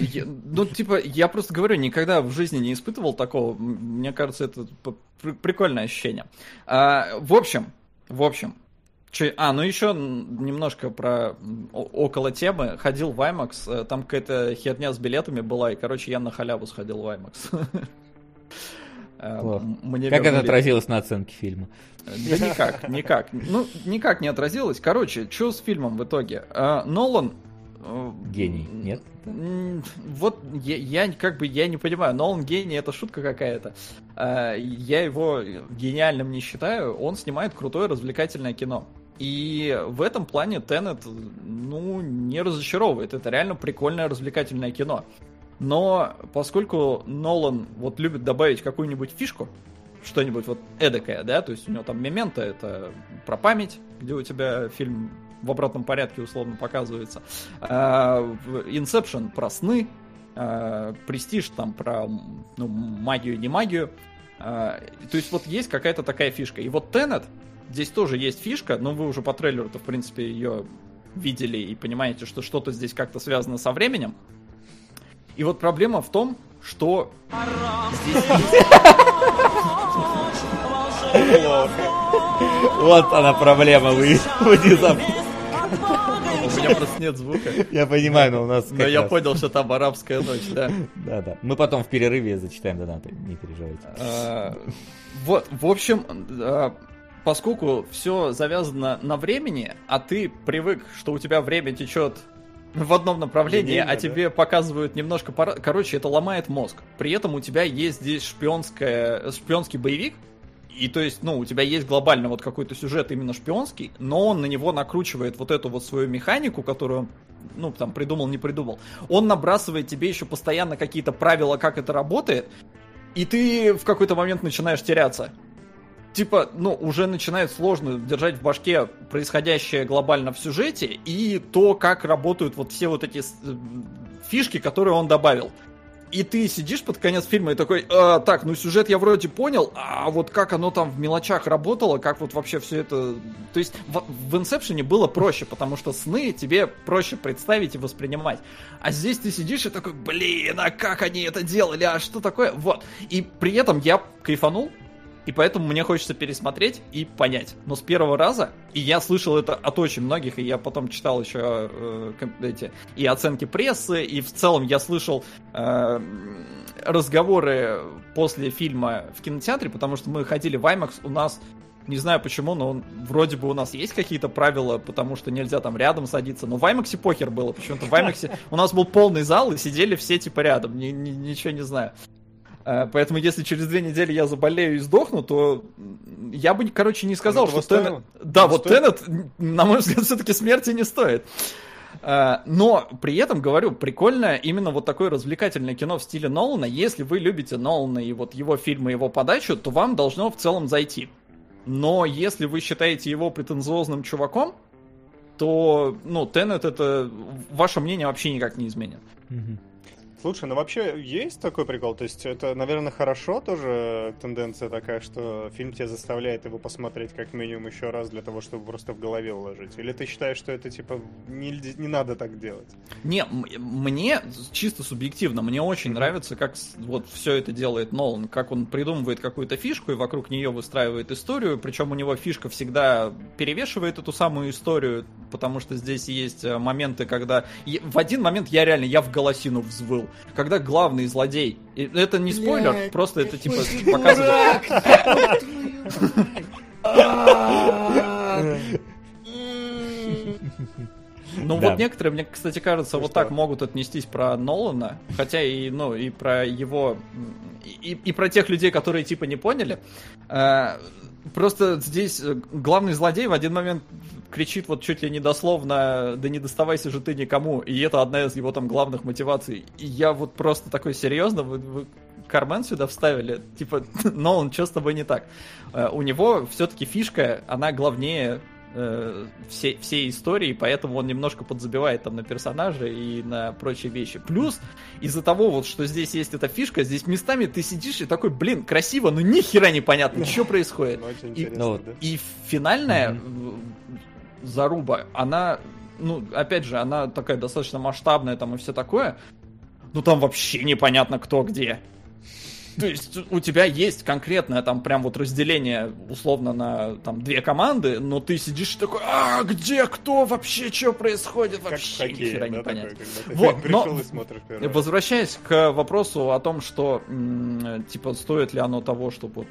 ну, типа, я просто говорю, никогда в жизни не испытывал такого. Мне кажется, это прикольное ощущение. А, в общем, в общем. Че- а, ну еще немножко про около темы. Ходил в IMAX, э, там какая-то херня с билетами была, и, короче, я на халяву сходил в IMAX. Э, Плохо. м- Мне Как это вернули- отразилось на оценке фильма? да никак, никак. Ну, никак не отразилось. Короче, что с фильмом в итоге? А, Нолан... э, Гений, нет? Вот я, я как бы я не понимаю, Нолан гений, это шутка какая-то. А, Я его гениальным не считаю. Он снимает крутое развлекательное кино. И в этом плане Теннет, ну, не разочаровывает. Это реально прикольное развлекательное кино. Но поскольку Нолан вот любит добавить какую-нибудь фишку, что-нибудь вот эдакое, да, то есть у него там Мемента это про память, где у тебя фильм в обратном порядке условно показывается. А, Inception про сны, а, Престиж там про ну, магию, не магию. А, То есть вот есть какая-то такая фишка. И вот Теннет, здесь тоже есть фишка, но вы уже по трейлеру-то, в принципе, ее видели и понимаете, что что-то здесь как-то связано со временем. И вот проблема в том, что Вот она проблема, вы внезапно. У меня просто нет звука. Я понимаю, но у нас Но я понял, что там арабская ночь, да. Да, да. Мы потом в перерыве зачитаем донаты, не переживайте. А, Вот, в общем, а, поскольку все завязано на времени, а ты привык, что у тебя время течет в одном направлении, Линейно, а да. тебе показывают немножко пора... Короче, это ломает мозг. При этом у тебя есть здесь шпионская... шпионский боевик, и то есть, ну, у тебя есть глобально вот какой-то сюжет именно шпионский, но он на него накручивает вот эту вот свою механику, которую он, ну, там, придумал, не придумал. Он набрасывает тебе еще постоянно какие-то правила, как это работает, и ты в какой-то момент начинаешь теряться. Типа, ну, уже начинает сложно держать в башке происходящее глобально в сюжете и то, как работают вот все вот эти э, фишки, которые он добавил. И ты сидишь под конец фильма и такой, «А, так, ну сюжет я вроде понял, а вот как оно там в мелочах работало, как вот вообще все это... То есть в, в Инсепшене было проще, потому что сны тебе проще представить и воспринимать. А здесь ты сидишь и такой, блин, а как они это делали, а что такое? Вот. И при этом я кайфанул, и поэтому мне хочется пересмотреть и понять. Но с первого раза, и я слышал это от очень многих, и я потом читал еще э, эти и оценки прессы, и в целом я слышал э, разговоры после фильма в кинотеатре, потому что мы ходили в IMAX, у нас не знаю почему, но он, вроде бы у нас есть какие-то правила, потому что нельзя там рядом садиться. Но в IMAX похер было. Почему-то в IMAX у нас был полный зал, и сидели все типа рядом. Ни- ни- ничего не знаю. Э, Поэтому если через две недели я заболею и сдохну, то я бы, короче, не сказал, того что? Теннет... Да, Не вот? Теннет, на мой взгляд, все-таки смерти не стоит. Э, Но при этом, говорю, прикольное именно вот такое развлекательное кино в стиле Нолана. Если вы любите Нолана и вот его фильмы, его подачу, то вам должно в целом зайти. Но если вы считаете его претенциозным чуваком, то, ну, Теннет это ваше мнение вообще никак не изменит. Мгм. Слушай, ну вообще есть такой прикол? То есть это, наверное, хорошо тоже тенденция такая, что фильм тебя заставляет его посмотреть как минимум еще раз для того, чтобы просто в голове уложить? Или ты считаешь, что это типа не, не надо так делать? Не, мне чисто субъективно, мне очень нравится, как вот все это делает Нолан, как он придумывает какую-то фишку и вокруг нее выстраивает историю, причем у него фишка всегда перевешивает эту самую историю, потому что здесь есть э, моменты, когда... В один момент я реально, я в голосину взвыл когда главный злодей, и это не спойлер, Бля, просто это типа показывает... Ну да. вот некоторые, мне, кстати, кажется, ну, вот что? так могут отнестись про Нолана, хотя и, ну, и про его, и, и про тех людей, которые типа не поняли. Э, просто здесь главный злодей в один момент кричит вот чуть ли не дословно, да не доставайся же ты никому, и это одна из его там главных мотиваций. И я вот просто такой, серьезно, вы, вы Кармен сюда вставили? Типа, Нолан, что с тобой не так? Uh, у него все-таки фишка, она главнее э, всей, всей истории, поэтому он немножко подзабивает там на персонажа и на прочие вещи. Плюс, из-за того, вот, что здесь есть эта фишка, здесь местами ты сидишь и такой, блин, красиво, но ни хера непонятно, что происходит. И, ну, и финальная заруба, она, ну, опять же, она такая достаточно масштабная там и все такое, ну там вообще непонятно кто где. То есть у тебя есть конкретное там прям вот разделение условно на там две команды, но ты сидишь такой, а где кто вообще что происходит вообще как хера да, непонятно. Такой, вот, но возвращаясь к вопросу о том, что типа стоит ли оно того, чтобы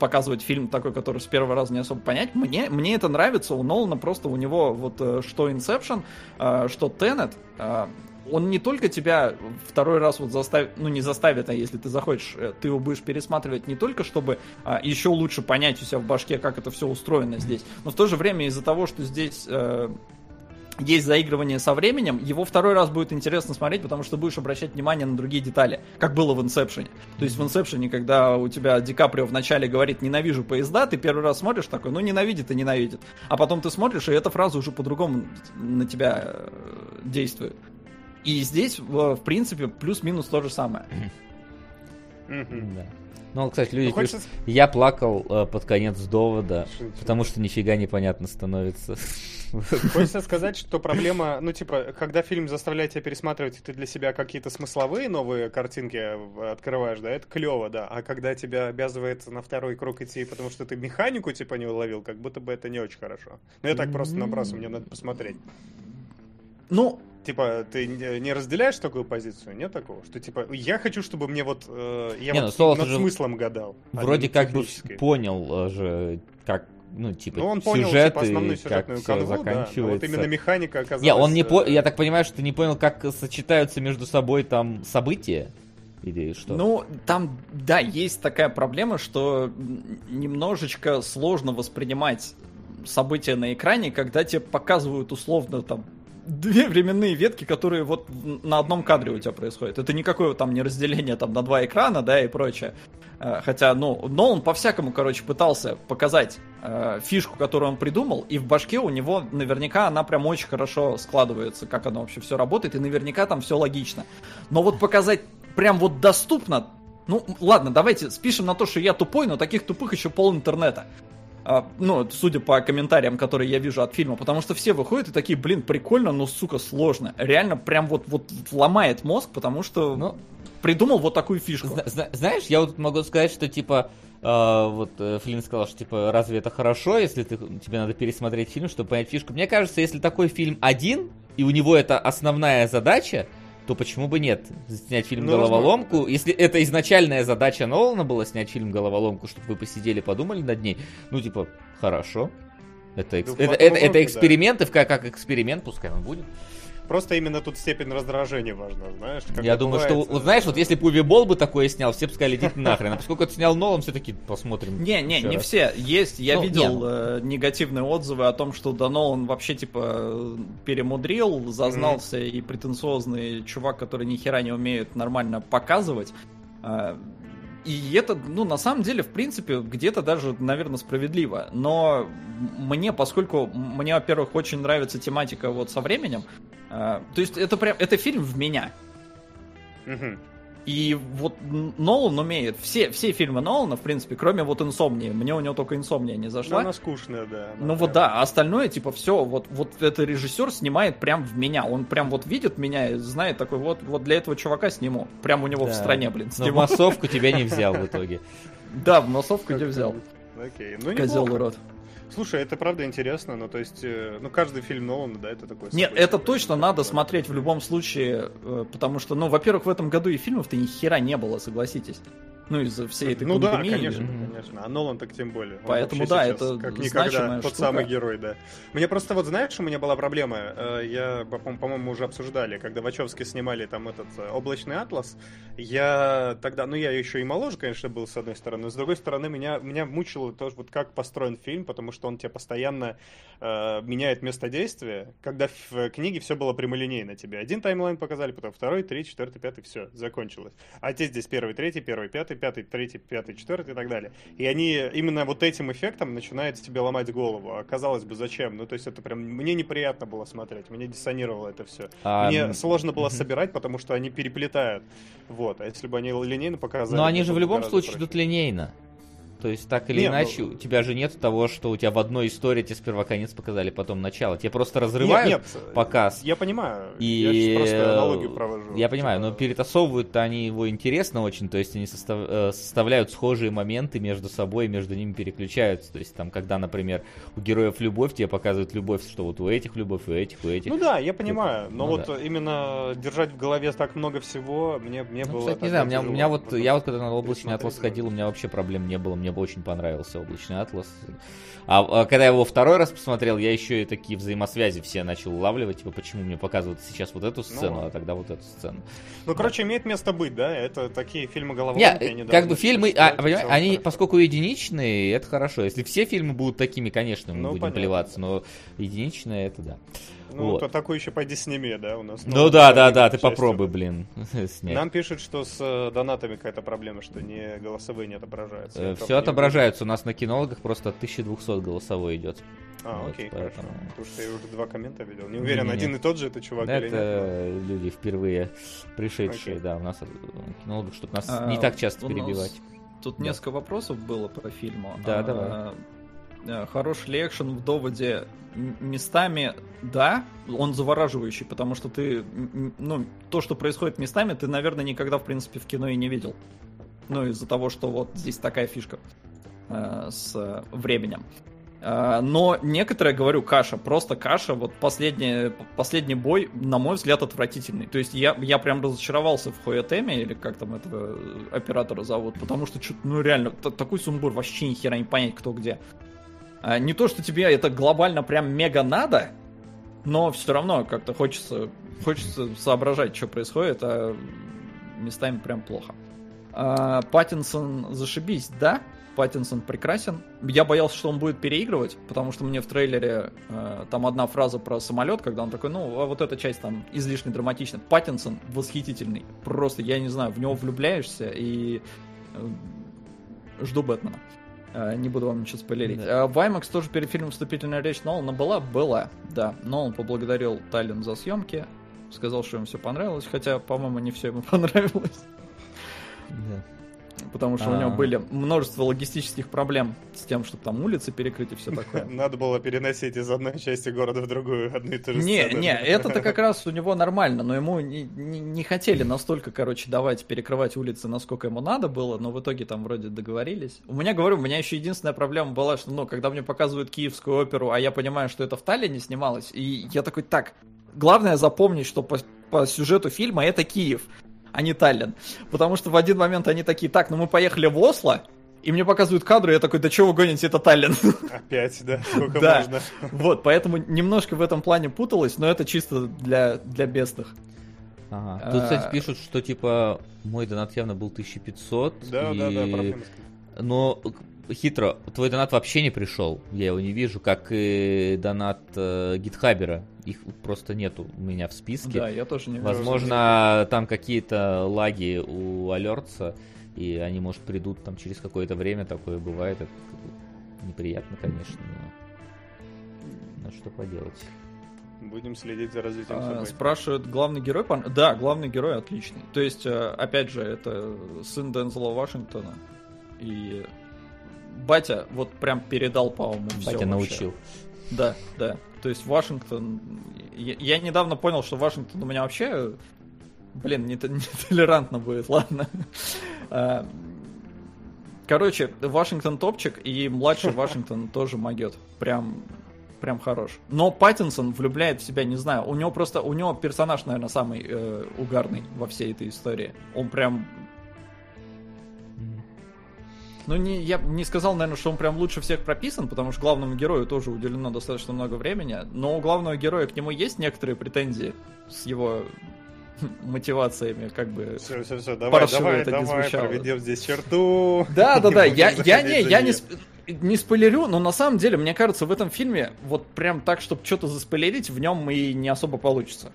показывать фильм такой, который с первого раза не особо понять. Мне, мне это нравится. У Нолана просто у него вот э, что Inception, э, что Tenet, э, он не только тебя второй раз вот заставит, ну не заставит, а если ты захочешь, ты его будешь пересматривать не только, чтобы а, еще лучше понять у себя в башке, как это все устроено здесь, но в то же время из-за того, что здесь есть заигрывание со временем, его второй раз будет интересно смотреть, потому что будешь обращать внимание на другие детали, как было в Инсепшене. То есть в Инсепшене, когда у тебя Ди Каприо вначале говорит «ненавижу поезда», ты первый раз смотришь такой, ну ненавидит и ненавидит. А потом ты смотришь, и эта фраза уже по-другому на тебя э, действует. И здесь, в принципе, плюс-минус то же самое. Да. Ну, кстати, люди ну, хочется... пишут, я плакал э, под конец довода, Шучу. потому что нифига непонятно становится. Хочется сказать, что проблема, ну, типа, когда фильм заставляет тебя пересматривать, и ты для себя какие-то смысловые новые картинки открываешь, да, это клево, да. А когда тебя обязывает на второй круг идти, потому что ты механику, типа, не уловил, как будто бы это не очень хорошо. Ну, я так просто набросу, мне надо посмотреть. Ну, Типа, ты не разделяешь такую позицию? Нет такого? Что, типа, я хочу, чтобы мне вот... Э, я не, вот ну, над смыслом гадал. А Вроде как бы понял э, же, как ну, типа, ну, он понял, сюжет типа, основную сюжетную канву, заканчивается. Да, вот именно механика оказалась... Не, он не по... Э, я так понимаю, что ты не понял, как сочетаются между собой там события? Или что? Ну, там, да, есть такая проблема, что немножечко сложно воспринимать события на экране, когда тебе показывают условно там две временные ветки, которые вот на одном кадре у тебя происходят. Это никакое там не разделение там на два экрана, да, и прочее. Э, хотя, ну, но он по-всякому, короче, пытался показать э, фишку, которую он придумал, и в башке у него наверняка она прям очень хорошо складывается, как оно вообще все работает, и наверняка там все логично. Но вот показать прям вот доступно, ну, ладно, давайте спишем на то, что я тупой, но таких тупых еще пол интернета. А, ну, судя по комментариям, которые я вижу от фильма, потому что все выходят и такие, блин, прикольно, но, сука, сложно. Реально прям вот, вот ломает мозг, потому что ну, придумал вот такую фишку. Зна- знаешь, я вот могу сказать, что, типа, Uh, вот uh, Флинн сказал, что типа разве это хорошо, если ты, тебе надо пересмотреть фильм, чтобы понять фишку. Мне кажется, если такой фильм один, и у него это основная задача, то почему бы нет? Снять фильм ну, «Головоломку». Возможно. Если это изначальная задача Нолана была снять фильм «Головоломку», чтобы вы посидели, подумали над ней, ну, типа, хорошо. Это, экс... это, это, это эксперимент, да. и как, как эксперимент, пускай он будет. Просто именно тут степень раздражения важна, знаешь. Я думаю, бывает, что, вот, знаешь, вот если бы Уви Бол бы такое снял, все бы сказали, идите нахрен. А поскольку это снял Нолан, все таки посмотрим. Не, не, не раз. все. Есть, я ну, видел. Э, негативные отзывы о том, что да Нолан вообще, типа, перемудрил, зазнался mm-hmm. и претенциозный чувак, который ни хера не умеет нормально показывать. Э, и это, ну, на самом деле, в принципе, где-то даже, наверное, справедливо. Но мне, поскольку мне, во-первых, очень нравится тематика вот со временем, э, то есть это прям, это фильм в меня. Мгм. И вот Нолан умеет. Все, все фильмы Нолана, в принципе, кроме вот «Инсомнии». Мне у него только «Инсомния» не Ну, зашла. она скучная, да. она Ну вот да, а остальное, типа, все, вот, вот это режиссер снимает прям в меня. Он прям вот видит меня и знает такой, вот, вот для этого чувака сниму. Прям у него в Да. стране, блин, Но в сниму. массовку тебя не взял в итоге. Да, в массовку где взял. Окей, ну Козел урод. Слушай, это правда интересно, ну то есть, э, ну каждый фильм Нолана, да, это такой... Нет, это да, точно надо такое. смотреть в любом случае, э, потому что, ну, во-первых, в этом году и фильмов-то ни хера не было, согласитесь. Ну, из-за всей этой Ну да, пандемии. конечно, Мгм. конечно. А Нолан так тем более. Он Поэтому да, это как никогда тот штука. самый герой, да. Мне просто вот знаешь, у меня была проблема. Э, Я, по- по-моему, уже обсуждали, когда Вачовски снимали там этот облачный атлас. Я тогда, ну я еще и моложе, конечно, был с одной стороны, но с другой стороны меня меня мучило тоже вот как построен фильм, потому что он тебе постоянно э, меняет место действия. Когда в книге все было прямолинейно, тебе один таймлайн показали, потом второй, третий, четвертый, пятый, все, закончилось. А те здесь первый, третий, первый, пятый, пятый, третий, пятый, четвертый и так далее. И они именно вот этим эффектом начинают тебе ломать голову. А казалось бы, зачем? Ну, то есть это прям мне неприятно было смотреть, мне диссонировало это все. А, Мне сложно было собирать, потому что они переплетают. Вот. А если бы они линейно показали... Но они же в любом случае проще. идут линейно. То есть так или Не, иначе, ну- у тебя же нет того, что у тебя в одной истории тебе сперва конец показали, потом начало. Тебе просто Нет, разрывают нет, показ. Я понимаю. И Я сейчас просто аналогию провожу. я понимаю, но Типа, перетасовывают-то они его интересно очень, то есть они состав- э, составляют схожие моменты между собой, между ними переключаются. То есть там, когда, например, у героев любовь, тебе показывают любовь, что вот у этих любовь, у этих, у этих. Ну да, я понимаю, но Ну вот да. именно держать в голове так много всего, мне, мне Ну, было... кстати, не знаю, у меня, у меня вот, я вот когда на облачный атлас ходил, у меня вообще проблем не было, мне бы очень понравился облачный атлас. А, а когда я его второй раз посмотрел, я еще и такие взаимосвязи все начал улавливать, типа, почему мне показывают сейчас вот эту сцену, ладно. а тогда вот эту сцену. Ну, короче, имеет место быть, да? Это такие фильмы головоломки, они как бы фильмы, а, понимаешь, они, хорошо. поскольку единичные, это хорошо. Если все фильмы будут такими, конечно, мы Ну, будем понятно. плеваться, но единичные это да. Ну, вот. то такой еще пойди сними, да, у нас. Ну да, да, да, ты попробуй, блин, снять. Нам пишут, что с э, донатами какая-то проблема, что не голосовые не отображаются. Я, Все не отображаются у нас на кинологах, просто от 1200 голосовой идет. А, Вот, окей, поэтому- хорошо. Потому что я уже два коммента видел. Не уверен, Не-не-не. один и тот же это чувак или нет. Это люди впервые пришедшие, Окей. да, у нас от кинологов, чтобы нас А, не так часто у нас перебивать. Тут Да. несколько вопросов было по фильму. Да, А, давай. А, Хороший ли экшен в доводе местами, да, он завораживающий, потому что ты, ну, то, что происходит местами, ты, наверное, никогда, в принципе, в кино и не видел. Ну, из-за того, что вот здесь такая фишка э, с э, временем. Э, но некоторые, говорю, каша, просто каша. Вот последний, последний бой, на мой взгляд, отвратительный. То есть я, я прям разочаровался в Хоятеме, или как там этого э, оператора зовут, потому что, ну реально, такой сумбур, вообще ни хера не понять, кто где. А, не то, что тебе это глобально прям мега надо, но все равно как-то хочется, хочется соображать, что происходит, а местами прям плохо. А, Паттинсон зашибись, да? Паттинсон прекрасен. Я боялся, что он будет переигрывать, потому что мне в трейлере э, там одна фраза про самолет, когда он такой, ну, а вот эта часть там излишне драматична. Паттинсон восхитительный. Просто, я не знаю, в него влюбляешься и э, жду Бэтмена. Э, Не буду вам ничего спойлерить. Да. Э, В IMAX тоже перед фильмом вступительная речь Нолана была? Была, да. Нолан поблагодарил Таллин за съемки, сказал, что ему все понравилось, хотя, по-моему, не все ему понравилось, Да. Потому что у него А. были множество логистических проблем с тем, чтобы там улицы перекрыть и все такое. Надо было переносить из одной части города в другую одну и ту же Не, сцену. не, это-то как раз у него нормально, но ему не, не- не хотели настолько, короче, давать перекрывать улицы, насколько ему надо было, но в итоге там вроде договорились. У меня, говорю, у меня еще единственная проблема была, что, ну, когда мне показывают киевскую оперу, а я понимаю, что это в Таллине снималось, и я такой, так, главное запомнить, что по, по сюжету фильма это Киев, а не Таллин. Потому что в один момент они такие, так, ну мы поехали в Осло, и мне показывают кадры, и я такой, да чего вы гоните, это Таллин. Опять, да, сколько Да. можно. Вот, поэтому немножко в этом плане путалось, но это чисто для, для бестных. Ага. Тут, А. кстати, пишут, что типа мой донат явно был 1500. Да, и... да, да, проблема Но хитро, твой донат вообще не пришел. Я его не вижу, как и донат э, гитхабера. Их просто нету у меня в списке. Да, я тоже не вижу. Возможно, там какие-то лаги у алертса, и они, может, придут там через какое-то время, такое бывает. Это неприятно, конечно, но... но что поделать. Будем следить за развитием А, событий. Спрашивают, главный герой? пон- Да, главный герой отличный. То есть, э, опять же, это сын Дензела Вашингтона. И батя вот прям передал, по-моему, все Батя научил. Да, да. То есть Вашингтон... Я, я недавно понял, что Вашингтон у меня вообще... Блин, не, не толерантно будет, ладно. А, Короче, Вашингтон топчик, и младший Вашингтон тоже могет. Прям прям хорош. Но Паттинсон влюбляет в себя, не знаю, у него просто, у него персонаж, наверное, самый э, угарный во всей этой истории. Он прям ну, не, я не сказал, наверное, что он прям лучше всех прописан, потому что главному герою тоже уделено достаточно много времени, но у главного героя к нему есть некоторые претензии с его мотивациями, как бы... Все, все, все, давай, давай, это не давай, звучало. проведем здесь черту. Да, да, да, Не я, я не, я не, не спойлерю, но на самом деле, мне кажется, в этом фильме вот прям так, чтобы что-то заспойлерить, в нем и не особо получится.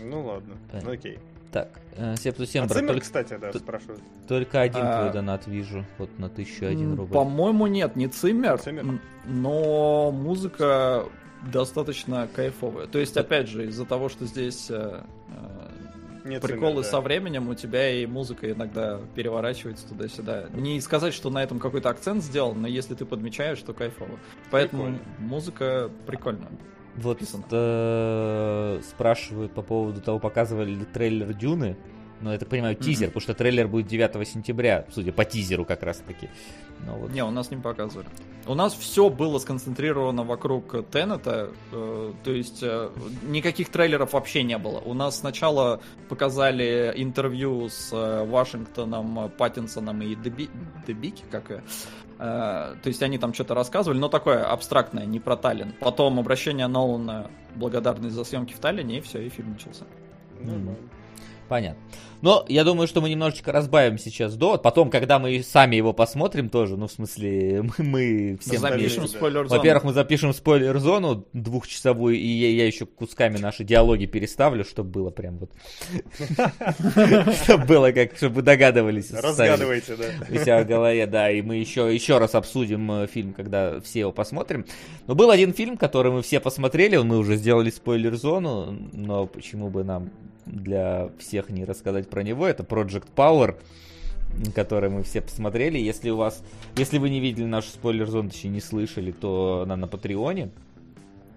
Ну ладно, окей. Так, э, Септу А Сембра, Циммер, только, кстати, да, Т- спрашивают. только один А. твой донат вижу, вот на 1001 М, рубль. По-моему, нет, не Циммер, Циммер? но музыка достаточно кайфовая. То есть, опять же, из-за того, что здесь э, э, Нет приколы Циммера, да. со временем, у тебя и музыка иногда переворачивается туда-сюда. Не сказать, что на этом какой-то акцент сделан, но если ты подмечаешь, то кайфово. Поэтому Прикольно. музыка прикольная. Вот э, спрашивают по поводу того, показывали ли трейлер Дюны. Ну, я так понимаю, тизер, потому что трейлер будет 9 сентября, судя по тизеру как раз таки. Ну, вот. Не, у нас не показывали. У нас все было сконцентрировано вокруг Теннета, э, то есть э, никаких трейлеров вообще не было. У нас сначала показали интервью с э, Вашингтоном, Паттинсоном и Деби... Дебики, как и, то есть они там что-то рассказывали, но такое абстрактное, не про Таллин. Потом обращение Нолана, благодарность за съемки в Таллине, и все, и фильм начался. Нормально. Понятно. Но я думаю, что мы немножечко разбавим сейчас довод. Потом, когда мы сами его посмотрим тоже, ну, в смысле, мы, мы всем Запишем спойлер-зону. Во-первых, мы запишем спойлер-зону двухчасовую, и я, я еще кусками наши диалоги переставлю, чтобы было прям вот... Чтобы было как, чтобы вы догадывались. Разгадывайте, да. у себя в голове, да, и мы еще, еще раз обсудим э, фильм, когда все его посмотрим. Но был один фильм, который мы все посмотрели, мы уже сделали спойлер-зону, но почему бы нам для всех не рассказать про него, это Project Power, который мы все посмотрели. Если у вас, если вы не видели нашу спойлер-зону, точнее не слышали, то она на Патреоне.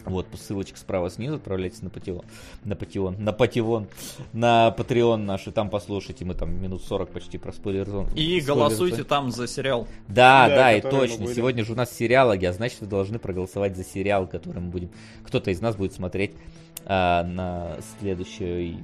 Вот, ссылочка справа снизу, отправляйтесь на Патеон, на Патеон, на Патеон, на Патреон наш, и там послушайте, мы там минут 40 почти про спойлер-зону. И спойлер-зону. голосуйте там за сериал. Да, Да, да, и точно. Сегодня же у нас сериалоги, а значит, вы должны проголосовать за сериал, который мы будем. Кто-то из нас будет смотреть а, на следующий.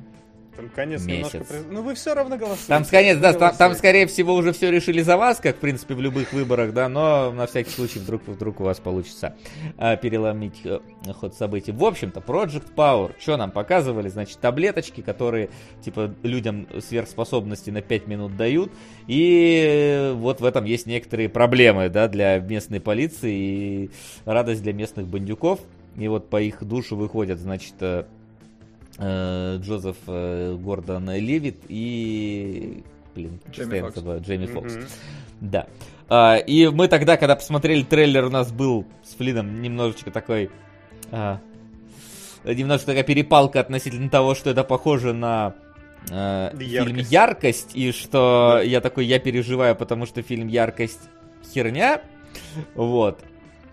Там конец Месяц. немножко... Ну вы все равно голосуете. Там, конец, да, Вы там, там, голосуете. скорее всего, уже все решили за вас, как, в принципе, в любых выборах, да, но на всякий случай вдруг, вдруг у вас получится а, переломить э, ход событий. В общем-то, Project Power, что нам показывали? Значит, таблеточки, которые, типа, людям сверхспособности на 5 минут дают, и э, вот в этом есть некоторые проблемы, да, для местной полиции и радость для местных бандюков. И вот по их душу выходят, значит, э, э, Джозеф э, Гордон Левит и... Блин, Джейми Фокс. забываю, Джейми Фокс. Мгм. Да. А, и мы тогда, когда посмотрели трейлер, у нас был с Флином немножечко такой... а, немножко такая перепалка относительно того, что это похоже на э, фильм Яркость. «Яркость», и что Да. я такой, я переживаю, потому что фильм «Яркость» херня. Вот.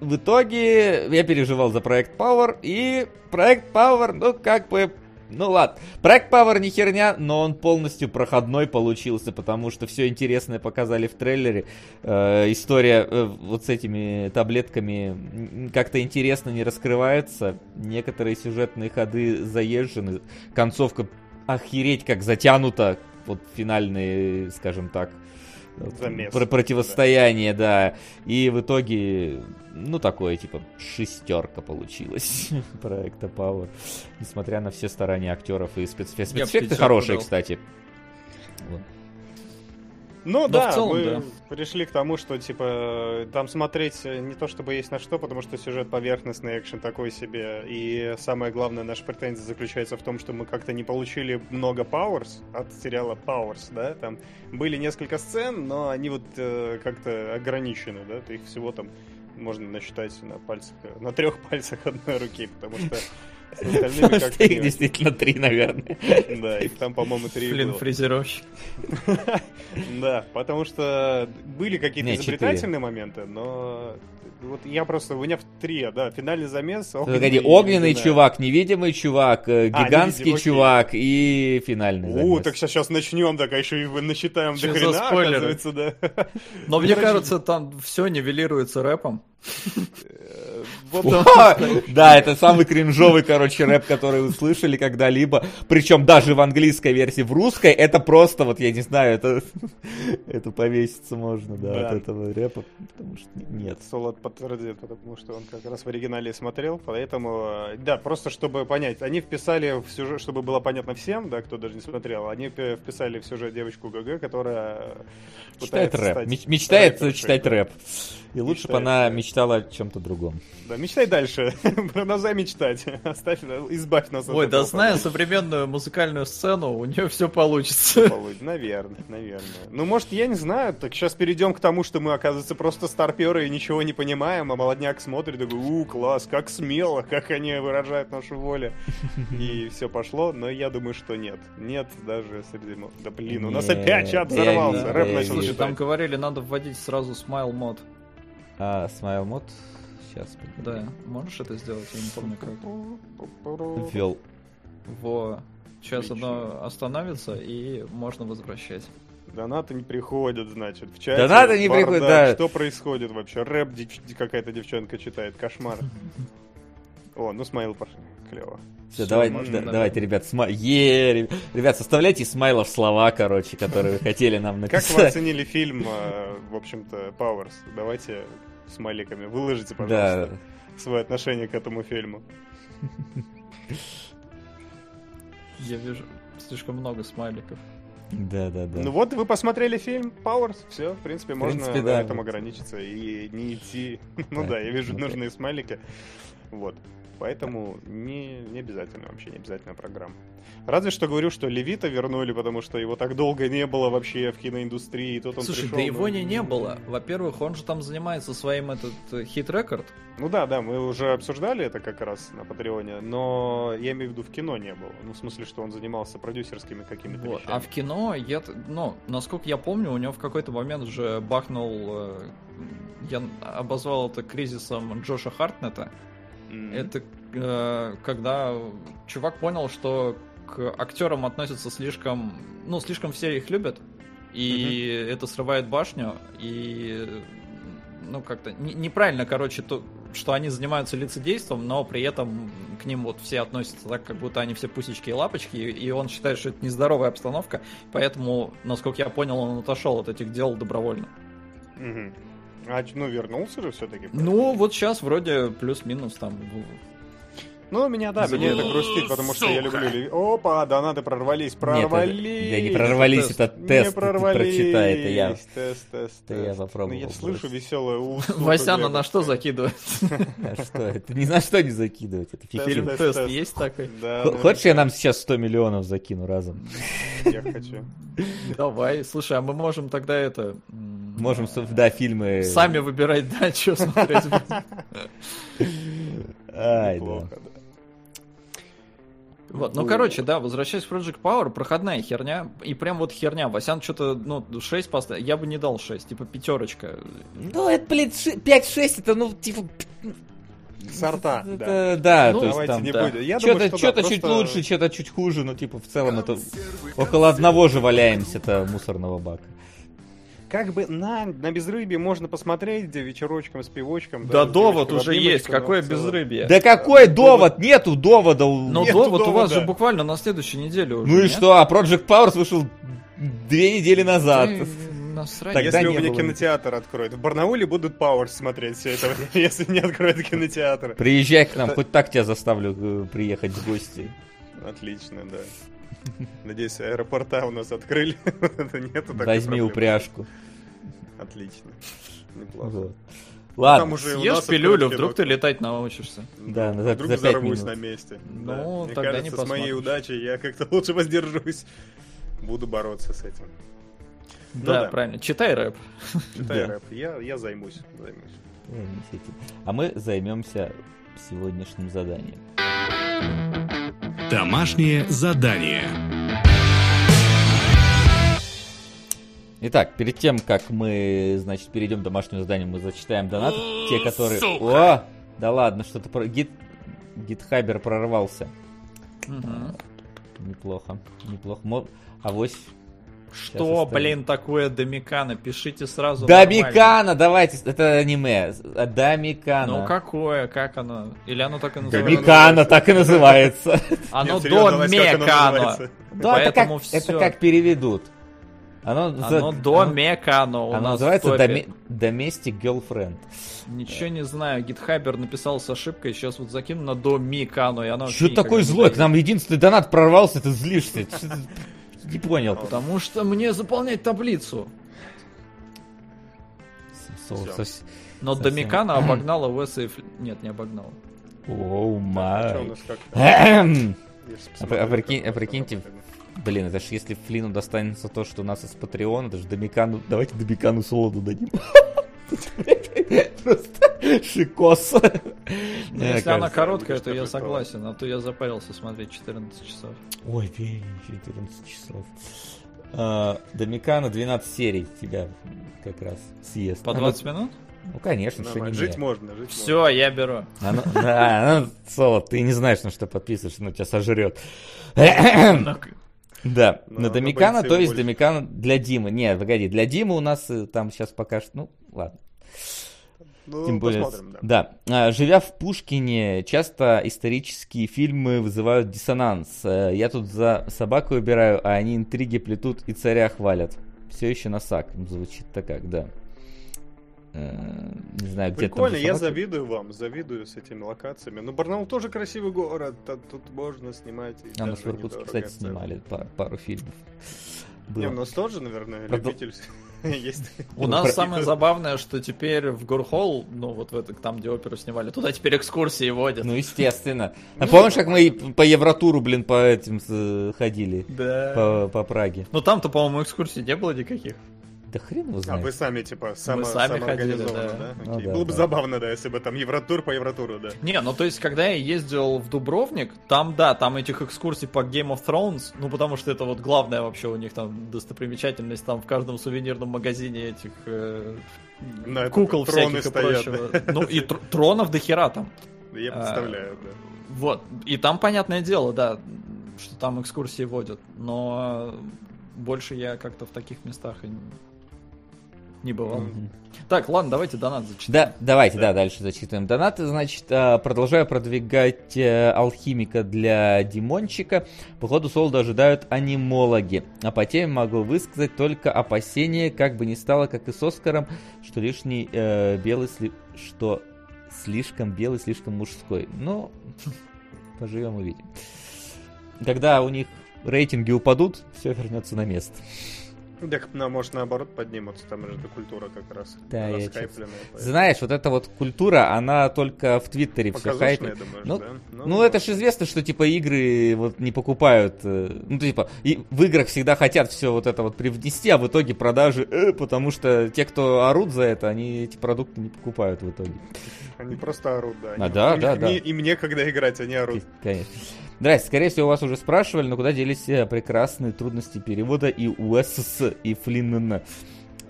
В итоге я переживал за проект Power, и проект Power, ну, как бы, ну ладно. Проект Power не херня, но он полностью проходной получился, потому что все интересное показали в трейлере. Э, история э, вот с этими таблетками как-то интересно не раскрывается. Некоторые сюжетные ходы заезжены. Концовка охереть как затянута. Вот финальные, скажем так, Замес. про- противостояние, да. И в итоге, ну, такое, типа, шестерка получилась проекта Power. Несмотря на все старания актеров и спецэффекты. Спецэффекты хорошие, кстати. Вот. Ну Да, да, в целом, мы да. пришли к тому, что типа там смотреть не то чтобы есть на что, потому что сюжет поверхностный, экшен такой себе. И самое главное, наша претензия заключается в том, что мы как-то не получили много Powers от сериала Powers, да, там были несколько сцен, но они вот э, как-то ограничены, да, их всего там можно насчитать на пальцах, на трех пальцах одной руки, потому что с остальными Потому как-то что их действительно три, наверное. Да, их там, по-моему, три Блин, было. фрезеровщик. Да, потому что были какие-то изобретательные моменты, но вот я просто, у меня в три, да, финальный замес. Погоди, и огненный ледяная. чувак, невидимый чувак, э, А, гигантский невидимый, окей. чувак и финальный У, замес. так сейчас начнем, так, а еще и вы насчитаем до хрена, спойлеры? оказывается, да. Но мне кажется, там все нивелируется рэпом. Э, Да, это самый кринжовый, короче, рэп, который вы слышали когда-либо. Причем даже в английской версии, в русской, это просто, вот я не знаю, это, это повеситься можно, да, Да. от этого рэпа, потому что нет. Солод подтвердит, потому что он как раз в оригинале смотрел, поэтому, э, да, просто чтобы понять, они вписали в сюжет, чтобы было понятно всем, да, кто даже не смотрел, они вписали в сюжет девочку ГГ, которая Читает пытается рэп, стать Меч- мечтает рэпершей, читать рэп. И лучше бы она мечтала о чем-то другом. Да, мечтай дальше, продолжай мечтать, оставь, избавь нас от Ой, да зная современную музыкальную сцену, у нее все получится. Получ- Наверное, наверное. Ну, может, я не знаю. Так сейчас перейдем к тому, что мы, оказывается, просто старперы и ничего не понимаем, а молодняк смотрит и такой, у, класс, как смело, как они выражают нашу волю. И все пошло, но я думаю, что нет. Нет даже среди... Да блин, у нас опять чат взорвался, рэп начал. Слушай, там говорили, надо вводить сразу смайл мод. А Смайл Мод сейчас Да, можешь это сделать? Я не помню как. ввел. Во. Сейчас Отлично. оно остановится и можно возвращать. Донаты не приходят, значит, в чате. Донаты не приходят, да. Что происходит вообще? Рэп какая-то девчонка читает, кошмар. О, ну смайл пошли, клево. Все, Всё, давай, можно, да- наверное. давайте, ребят, сма... Е, ребят, ребят, составляйте из смайлов слова, короче, которые вы хотели нам Как вы написать. оценили фильм, э, в общем-то, Powers? Давайте смайликами выложите, Да, пожалуйста, свое отношение к этому фильму. Я вижу слишком много смайликов. да, да, да. Ну вот, вы посмотрели фильм Powers, все, в принципе, можно принципе, на да. этом ограничиться и не идти. Ну да, я вижу ну нужные смайлики. Вот. Поэтому не, не обязательно вообще, не обязательно программа. Разве что говорю, что Левита вернули, потому что его так долго не было вообще в киноиндустрии, и тут он Слушай, пришел. да его ну, не, не было. Во-первых, он же там занимается своим этот э, хит-рекорд. Ну да, да, мы уже обсуждали это как раз на Патреоне, но я имею в виду в кино не было. Ну, в смысле, что он занимался продюсерскими какими-то Вот. вещами. А в кино, я, ну, насколько я помню, у него в какой-то момент же бахнул, э, я обозвал это кризисом Джоша Хартнета. М. Это э, когда чувак понял, что к актерам относятся слишком, ну, слишком все их любят, и это срывает башню, и ну, как-то не- неправильно, короче, то, что они занимаются лицедейством, но при этом к ним вот все относятся так, как будто они все пусечки и лапочки, и он считает, что это нездоровая обстановка, поэтому, насколько я понял, он отошел от этих дел добровольно. Мгм. А, ну, вернулся же все-таки. Ну, вот сейчас вроде плюс-минус там Ну, меня, да, меня это грустит, потому что я люблю... Леви- Опа, донаты прорвались, Нет, прорвались! да не прорвались, тест. это тест, прочитай, это я. Тест, тест, Это я тест. попробовал Ну, я слышу веселое у. Васяна на что закидывает? Что, это ни на что не закидывать, это Тест, фифтин. тест, Тест тест. есть такой? Хочешь, я нам сейчас 100 миллионов закину разом? я хочу. Давай. Слушай, а мы можем тогда это... Можем, да, фильмы... Сами выбирать, да, что смотреть. Ай, да. Да. Вот, ну, короче, да, возвращаясь к Project Power, проходная херня, и прям вот херня. Васян что-то, ну, 6 поставил, я бы не дал 6, типа пятерочка. Ну, это, блин, ши- 5-6, это, ну, типа... Сорта, да. это, да, Ну, то есть Давайте там... не да. будем. Я думаю, Что-то что что-то да, чуть просто- лучше, что-то чуть хуже, но типа в целом это около одного же валяемся-то мусорного бака. Как бы на, на безрыбье можно посмотреть, где вечерочком с пивочком. Да, с довод уже есть, какое безрыбье. Да какой довод? Нету довода. у- Но Нету довод у вас довода. же буквально на следующей неделе уже, Ну и нет? что? А Project Powers вышел две недели назад. Эй, насрать. Тогда Если у меня было. кинотеатр откроют. В Барнауле будут Powers смотреть все это, время, если не откроют кинотеатр. Приезжай к нам, хоть так тебя заставлю э, приехать в гости. Отлично, да. Надеюсь, аэропорта у нас открыли. Нету такой Возьми проблемы. упряжку. Отлично. Неплохо. Вот. Там Ладно, уже у Съешь пилюлю, вдруг ты летать научишься. Да, за- Вдруг за взорвусь минут. на месте. Ну, Да. Мне тогда не кажется, с моей удачей я как-то лучше воздержусь. Буду бороться с этим. да, да. правильно. Читай рэп. Читай Да. рэп. Я, я займусь. займусь. Займись этим. А мы займемся сегодняшним заданием. Домашнее задание. Итак, перед тем, как мы, значит, перейдем к домашнему заданию, мы зачитаем донаты. Те, которые... О! Да ладно, что-то про... Гит... Гитхабер прорвался. Мгм. Неплохо, неплохо. Мо- Авось... Что, блин, такое Домикана? Пишите сразу. Дамикана, давайте, это аниме. А, Дамикана. Ну какое, как оно? Или оно так и называется? Дамикана так и называется. Оно Домекано. называется? Да, это как, переведут. Оно, за- Оно Домекано у оно называется. Доме- Domestic Girlfriend. Ничего не знаю, гитхабер написал с ошибкой, сейчас вот закину на Домикано, и оно Что такой злой? К нам единственный донат прорвался, ты злишься. Не понял. Потому что мне заполнять таблицу. Сос- Но Совсем. Домикана обогнала Уэса и Нет, не обогнала. Оу май. А а как а прикиньте, Блин, это ж если Флину достанется то, что у нас из Патреона, это же Домикану... Давайте Домикану солоду дадим. Просто шикос. Ну, Если она кажется. короткая, то я согласен, а то я запарился смотреть 14 часов. Ой, блин, 14 часов. А, Домикана 12 серий тебя как раз съест. По А, ну, 20 минут? Ну, конечно, что не Жить можно, жить Все, я беру. А ну- Да, ну, Соло, ты не знаешь, на что подписываешься, но тебя сожрет. Да, Но- на Домикана, то есть больше. Домикана для Димы. Нет, погоди, для Димы у нас э, там сейчас пока что... Ну, ладно. Можно. Тем Ну, более, посмотрим, да. да. А, Живя в Пушкине, часто исторические фильмы вызывают диссонанс. Э, Я тут за собаку убираю, а они интриги плетут и царя хвалят. Все еще на сак. Звучит-то как, да. Э, Не знаю, где Прикольно, я завидую вам, завидую с этими локациями. Ну, Барнаул тоже красивый город, та- тут можно снимать. А даже в Иркутске, кстати, цены. снимали пар- пару фильмов. Не, Было. у нас тоже, наверное, Правда- любитель есть. У Ну, нас самое забавное, что теперь в Горхолл, ну вот в это, там, где оперу снимали, туда теперь экскурсии водят. Ну, естественно. А помнишь, как мы по Евротуру, блин, по этим э, ходили? Да. По, по Праге. Ну там-то, по-моему, экскурсий не было никаких. Да хрен его А знает. вы сами, типа, само, сами самоорганизованно, ходили, да? Ну Окей. да, Было бы да. забавно, да, если бы там Евротур по Евротуру, да. Не, ну то есть, когда я ездил в Дубровник, там, да, там этих экскурсий по Game of Thrones, ну потому что это вот главное вообще у них там достопримечательность, там в каждом сувенирном магазине этих э, На это кукол всяких и стоят, прочего. Ну и тр- тронов до хера там. Я А, представляю, да. Вот. И там, понятное дело, да, что там экскурсии водят. Но больше я как-то в таких местах и не бывал. Мгм. Так, ладно, давайте донат зачитаем. Да, давайте, да. Да. дальше зачитываем донаты. Значит, а, продолжаю продвигать э, алхимика для Димончика. Походу, Солода ожидают анимологи. А по теме могу высказать только опасение, как бы не стало, как и с Оскаром, что лишний э, белый, сли- что слишком белый, слишком мужской. Но поживем увидим. Когда у них рейтинги упадут, все вернется на место. Так, на, может, наоборот поднимутся, там же эта культура как раз Да, раскайпленная. Знаешь, вот эта вот культура, она только в Твиттере все хайпит. думаешь, Ну, да? Ну, это же известно, что типа игры вот не покупают. э, Ну, типа, и в играх всегда хотят все вот это вот привнести, а в итоге продажи, э, потому что те, кто орут за это, они эти продукты не покупают в итоге. Они просто орут, да. А, Они- да, им, да, им да. не- Им некогда играть, они орут. Конечно. Здрасте, скорее всего, вас уже спрашивали, но куда делись э, прекрасные трудности перевода и УСС, и Флинн.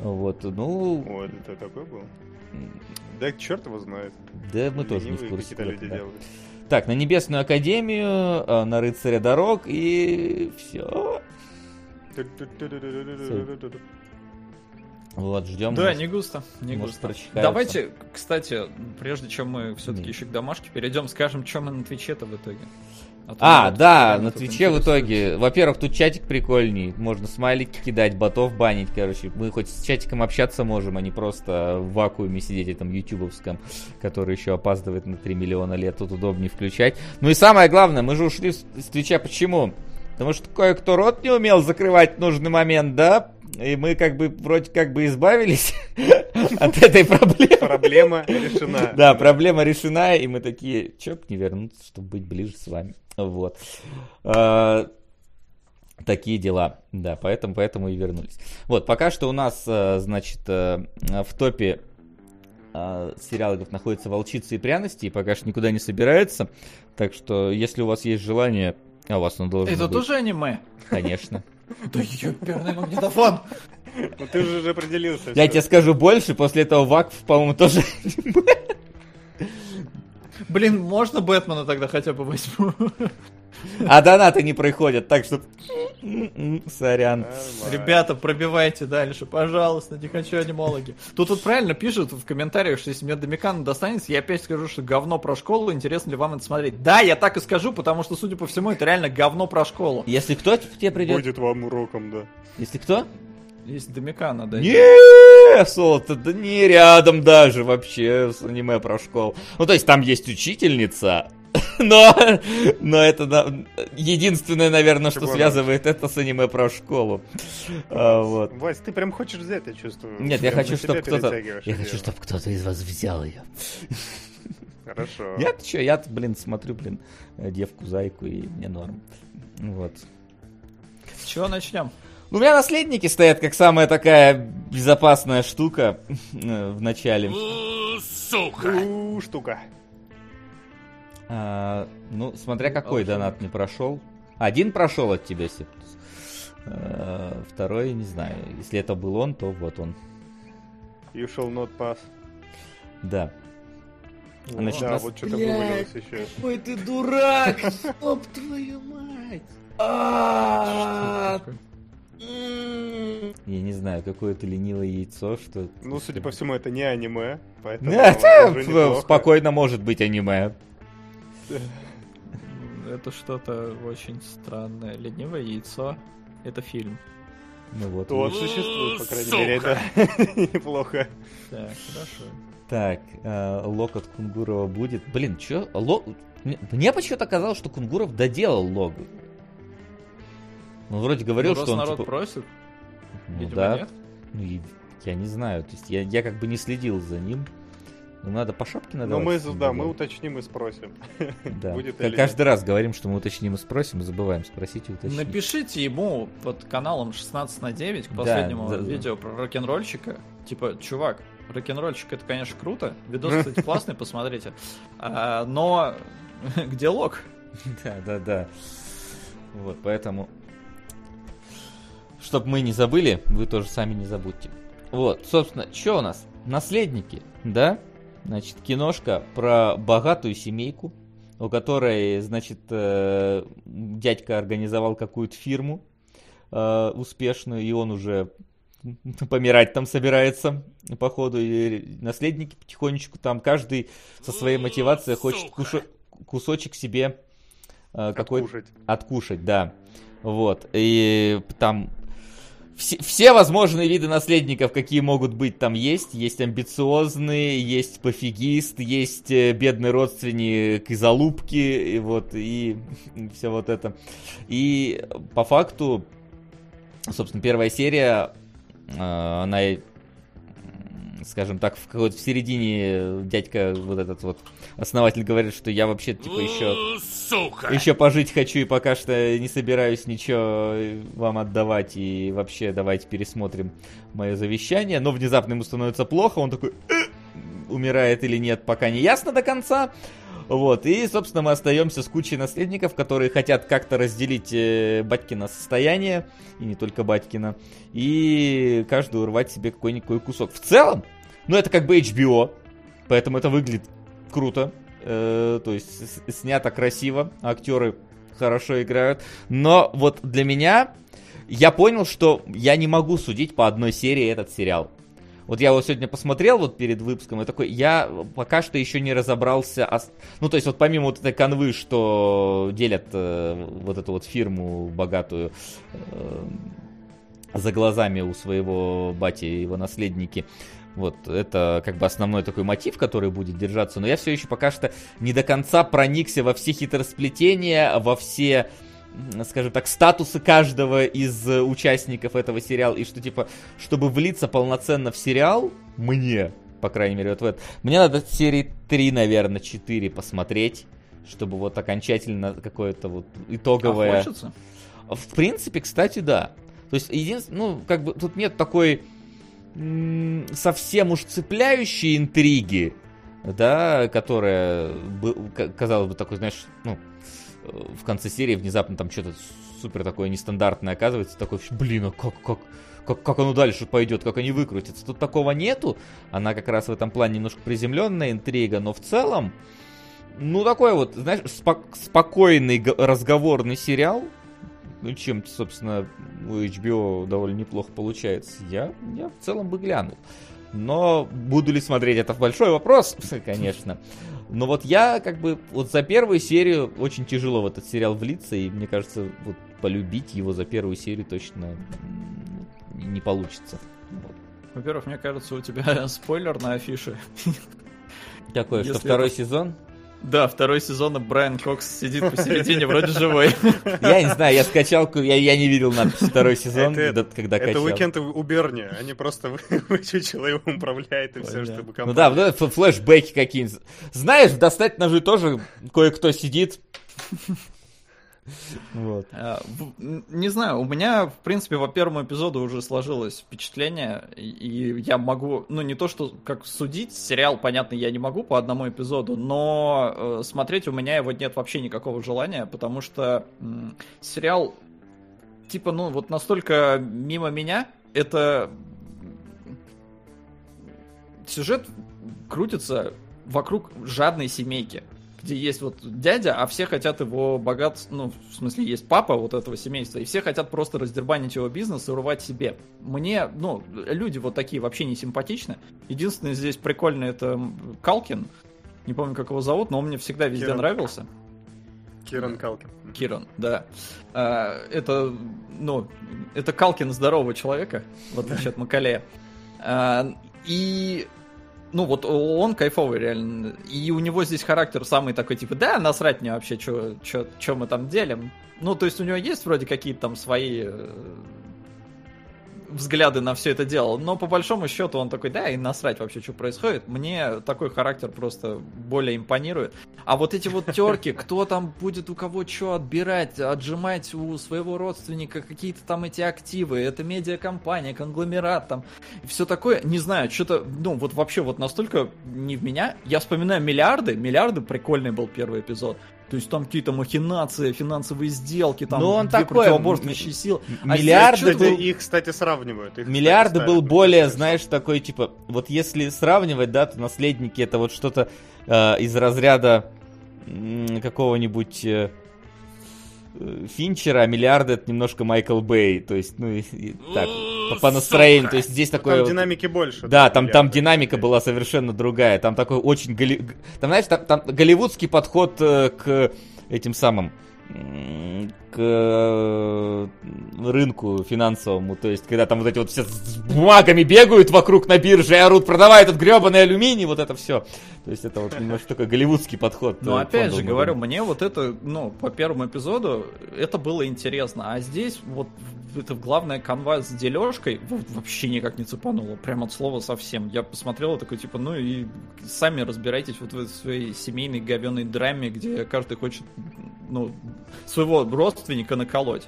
Вот, ну, О, это такой был? Да черт его знает. да мы тоже не в Ленивые курсе. куда люди делают. Так, на Небесную Академию, э, на Рыцаря Дорог и все. Вот, ждем. Да, не густо, не может, густо. Давайте, кстати, прежде чем мы все-таки еще к домашке перейдем, скажем, что мы на Твиче-то в итоге. А, народ да, на Твиче в итоге. Во-первых, тут чатик прикольней. Можно смайлики кидать, ботов банить, короче. Мы хоть с чатиком общаться можем, а не просто в вакууме сидеть, там, ютубовском, который еще опаздывает на 3 миллиона лет. Тут удобнее включать. Ну и самое главное, мы же ушли с Твича почему? Потому что кое-кто рот не умел закрывать в нужный момент, да? И мы как бы вроде как бы избавились от этой проблемы. Проблема решена. Да, проблема решена, и мы такие, чё не вернуться, чтобы быть ближе с вами. Вот. А, Такие дела, да, поэтому, поэтому и вернулись. Вот, пока что у нас, э, значит, э, в топе а, сериала говорит, находится «Волчица и пряности» и пока что никуда не собирается. Так что, если у вас есть желание, а у вас оно должно Это быть. тоже аниме? Конечно. Да ёперный магнитофон! Ну ты же уже определился. Я тебе скажу больше, после этого Вакф, по-моему, тоже Блин, можно Бэтмена тогда хотя бы возьму? А донаты не проходят, так что... Сорян. Ребята, пробивайте дальше, пожалуйста, не хочу анимологи. Тут вот правильно пишут в комментариях, что если мне Домикан достанется, я опять скажу, что говно про школу, интересно ли вам это смотреть. Да, я так и скажу, потому что, судя по всему, это реально говно про школу. Если кто к тебе придет... Будет вам уроком, да. Если кто? Есть Домикана, да. Не, Солта, да не рядом даже вообще с аниме про школу. Ну, то есть там есть учительница, но, но это на- единственное, наверное, что связывает это с аниме про школу. А, вот. Вась, ты прям хочешь взять, я чувствую. Нет, я хочу, чтобы кто-то... Я хочу, чтобы кто-то из вас взял ее. Хорошо. Я-то что, я блин, смотрю, блин, э, девку-зайку, и мне норм. Вот. Чего начнем? Ну, У меня наследники стоят как самая такая безопасная штука э, в начале. Сука! Штука. А, ну, смотря какой донат не прошел. Один прошел от тебя, Септус. А, второй, не знаю. Если это был он, то вот он. You shall not pass. Да. Значит, да, нас- вот что-то вывалилось еще. Какой ты дурак! Стоп, твою мать! Я не знаю, какое-то ленивое яйцо, что... это Ну, судя по всему, это не аниме, поэтому это спокойно может быть аниме. Это что-то очень странное. Ленивое яйцо. Это фильм. Ну вот. Вот существует, по крайней мере, это неплохо. Так, хорошо. Так, э, лог от Кунгурова будет. Блин, чё? Ло... Мне, мне почему-то казалось, что Кунгуров доделал лог. Ну, вроде говорил, Ну, что он народ типа... просит, Ну видимо, да. нет. Ну, я не знаю. То есть я, я как бы не следил за ним. Ну, надо по шапке надо. Но мы, да, мы уточним и спросим. Да. будет Как или каждый раз говорим, что мы уточним и спросим, и забываем спросить и уточнить. Напишите ему под каналом 16 на 9 к Да, последнему да, да. видео про рок-н-ролльщика. Типа, чувак, рок-н-ролльщик это, конечно, круто. Видос, кстати, классный, посмотрите. А, но где лог? Да, да, да. Вот, поэтому... Чтоб мы не забыли, вы тоже сами не забудьте. Вот, собственно, что у нас? Наследники, да? Значит, киношка про богатую семейку, у которой, значит, э, дядька организовал какую-то фирму э, успешную, и он уже помирать там собирается, походу, и наследники потихонечку там, каждый со своей мотивацией хочет кушо- кусочек себе э, какой Откушать. откушать, да. Вот. И там все, все возможные виды наследников, какие могут быть, там есть. Есть амбициозные, есть пофигист, есть э, бедный родственник из Алупки, и вот, и все вот это. И по факту, собственно, первая серия, э, она, скажем так, в какой-то в середине дядька вот этот вот основатель говорит, что я вообще типа еще Сука! еще пожить хочу и пока что не собираюсь ничего вам отдавать. И вообще давайте пересмотрим мое завещание. Но внезапно ему становится плохо, он такой «Э, умирает или нет, пока не ясно до конца. Вот, и, собственно, мы остаемся с кучей наследников, которые хотят как-то разделить э, батькино состояние, и не только батькино, и каждый урвать себе какой-никакой кусок. В целом, ну, это как бы HBO, поэтому это выглядит круто, Э, то есть снято красиво, актеры хорошо играют, но вот для меня я понял, что я не могу судить по одной серии этот сериал. Вот я его сегодня посмотрел вот перед выпуском, и такой, я пока что еще не разобрался, ос- ну то есть вот помимо вот этой канвы, что делят э, вот эту вот фирму богатую э, за глазами у своего бати и его наследники, вот, это как бы основной такой мотив, который будет держаться. Но я все еще пока что не до конца проникся во все хитросплетения, во все, скажем так, статусы каждого из э, участников этого сериала. И что, типа, чтобы влиться полноценно в сериал, мне, по крайней мере, вот в это, мне надо серии 3, наверное, 4 посмотреть, чтобы вот окончательно какое-то вот итоговое... А хочется? В принципе, кстати, да. То есть, единственное, ну, как бы тут нет такой совсем уж цепляющие интриги, да, которая, казалось бы, такой, знаешь, ну, в конце серии внезапно там что-то супер такое нестандартное оказывается, такой, блин, а как, как, как, как оно дальше пойдет, как они выкрутятся. Тут такого нету, она как раз в этом плане немножко приземленная интрига, но в целом, ну, такой вот, знаешь, спок- спокойный разговорный сериал, ну, чем, собственно, у HBO довольно неплохо получается. Я, я в целом бы глянул. Но буду ли смотреть, это большой вопрос, конечно. Но вот я как бы вот за первую серию очень тяжело в этот сериал влиться, и мне кажется, вот полюбить его за первую серию точно не получится. Вот. Во-первых, мне кажется, у тебя спойлер на афише. Такое, что второй это- сезон? Да, второй сезон Брайан Кокс сидит посередине, вроде живой. Я не знаю, я скачал, я, я не видел надпись второй сезон, Это- да, когда Это качал. уикенд у Берни. Они просто вычучило его управляет и все, Понятно. чтобы Ну компания- да, да, ф- флешбеки какие-нибудь. Знаешь, достать ножи тоже кое-кто сидит. Вот. Н- Не знаю, у меня, в принципе, по первому эпизоду уже сложилось впечатление, и- я могу, ну не то, что как судить, сериал, понятно, я не могу по одному эпизоду, но э, смотреть у меня его нет вообще никакого желания, потому что сериал, типа, ну вот настолько мимо меня, это сюжет крутится вокруг жадной семейки где есть вот дядя, а все хотят его богат, ну, в смысле, есть папа вот этого семейства, и все хотят просто раздербанить его бизнес и урвать себе. Мне, ну, люди вот такие вообще не симпатичны. Единственное здесь прикольный это Калкин, не помню, как его зовут, но он мне всегда везде Киран. нравился. Киран Калкин. Киран, да. А, это, ну, это Калкин здорового человека, в отличие от Макалея. А, и, ну, вот он кайфовый реально. И у него здесь характер самый такой, типа, да, насрать мне вообще, что мы там делим. Ну, то есть у него есть вроде какие-то там свои э, взгляды на все это дело, но по большому счету он такой, да, и насрать вообще, что происходит. Мне такой характер просто более импонирует. А вот эти вот терки, кто там будет у кого что отбирать, отжимать у своего родственника какие-то там эти активы, это медиакомпания, конгломерат там, все такое, не знаю, что-то, ну вот вообще вот настолько не в меня. Я вспоминаю миллиарды, миллиарды прикольный был первый эпизод. То есть там какие-то махинации, финансовые сделки, там Ну, он две такой, противоборствующие силы. А Миллиарды Кстати, был- их, кстати, сравнивают. Их, кстати, Миллиарды был ставят. более, знаешь, такой, типа, вот если сравнивать, да, то наследники это вот что-то э, из разряда м, какого-нибудь э, э, Финчера, а миллиарды это немножко Майкл Бэй, то есть, ну, и, и так, по, по настроению, то есть здесь такое... Там вот- динамики больше. Да, там, там динамика была совершенно другая. Там такой очень... голли- Там, знаешь, там, там голливудский подход э, к этим самым... к э, рынку финансовому, то есть, когда там вот эти вот все с бумагами бегают вокруг на бирже и орут, продавай этот гребаный алюминий, вот это все. То есть, это вот немножко такой голливудский подход. Ну, э, опять же говорю, мне вот это, ну, по первому эпизоду, это было интересно. А здесь вот это главная канва с дележкой вообще никак не цепануло. Прям от слова совсем. Я посмотрел и такой, типа, ну и сами разбирайтесь вот в этой своей семейной говеной драме, где каждый хочет, ну, своего родственника наколоть.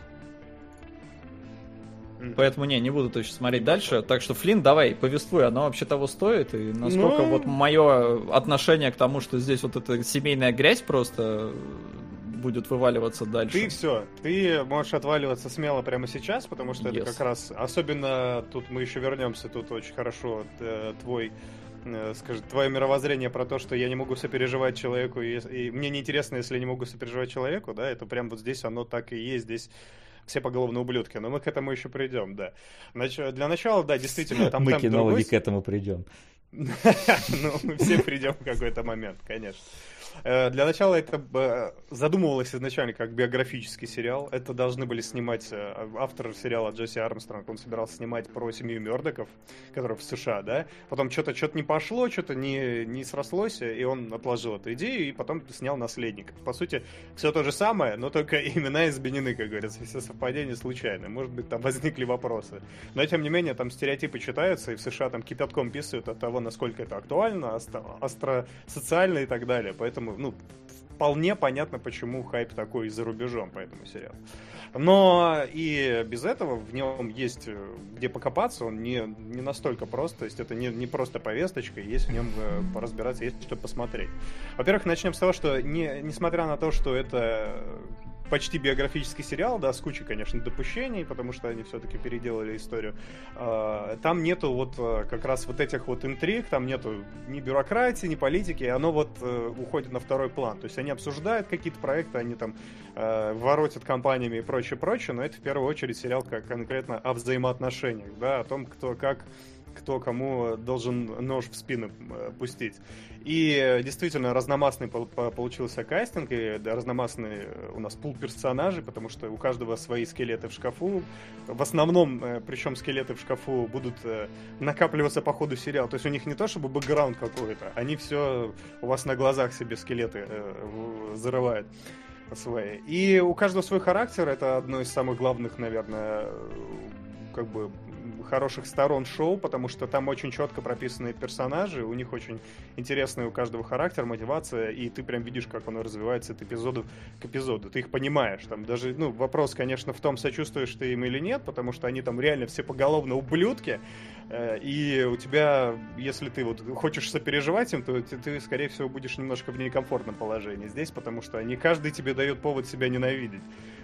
Мгм. Поэтому не, не буду точно смотреть дальше. Так что, Флинн, давай, повествуй, оно вообще того стоит. И насколько Ну. вот мое отношение к тому, что здесь вот эта семейная грязь просто будет вываливаться дальше. Ты все, ты можешь отваливаться смело прямо сейчас, потому что Yes. это как раз, особенно тут мы еще вернемся, тут очень хорошо э, твой, э, скажем, твое мировоззрение про то, что я не могу сопереживать человеку, и, и мне неинтересно, если я не могу сопереживать человеку, да, это прям вот здесь оно так и есть, здесь все поголовно ублюдки, но мы к этому еще придем, да. Нач- для начала, да, действительно, там Мы кинологи другой. к этому придем. Ну, мы все придем в какой-то момент, конечно. Э, Для начала это э, задумывалось изначально как биографический сериал. Это должны были снимать э, автор сериала Джесси Армстронг. Он собирался снимать про семью Мердоков, которые в США, да. Потом что-то что не пошло, что-то не, не срослось, и он отложил эту идею и потом снял «Наследников». По сути, все то же самое, но только имена изменены, как говорится. Все совпадения случайны. Может быть, там возникли вопросы. Но, тем не менее, там стереотипы читаются, и в США там кипятком писают от того, насколько это актуально, остро, остро социально и так далее. Поэтому, ну, вполне понятно, почему хайп такой за рубежом по этому сериалу. Но и без этого в нем есть э, где покопаться, он не, не настолько прост, то есть это не, не просто повесточка, есть в нем э, поразбираться, есть что посмотреть. Во-первых, начнем с того, что не, несмотря на то, что это почти биографический сериал, да, с кучей, конечно, допущений, потому что они все-таки переделали историю. А, там нету вот э, как раз вот этих вот интриг, там нету ни бюрократии, ни политики, оно вот э, уходит на второй план. То есть они обсуждают какие-то проекты, они там э, воротят компаниями и прочее, прочее, но это в первую очередь сериал как конкретно о взаимоотношениях, да, о том, кто как кто кому должен нож в спину пустить. И действительно разномастный получился кастинг, и разномастный у нас пул персонажей, потому что у каждого свои скелеты в шкафу. В основном, э, причем скелеты в шкафу будут э, накапливаться по ходу сериала. То есть у них не то чтобы бэкграунд какой-то, они все у вас на глазах себе скелеты зарывают свои. И у каждого свой характер, это одно из самых главных, наверное, как бы хороших сторон шоу, потому что там очень четко прописанные персонажи, у них очень интересный у каждого характер, мотивация, и ты прям видишь, как оно развивается от эпизода к эпизоду. Ты их понимаешь. Там даже, ну, вопрос, конечно, в том, сочувствуешь ты им или нет, потому что они там реально все поголовно ублюдки, э, и у тебя, если ты вот хочешь сопереживать им, то ты, ты, скорее всего, будешь немножко в некомфортном положении здесь, потому что не каждый тебе дает повод себя ненавидеть.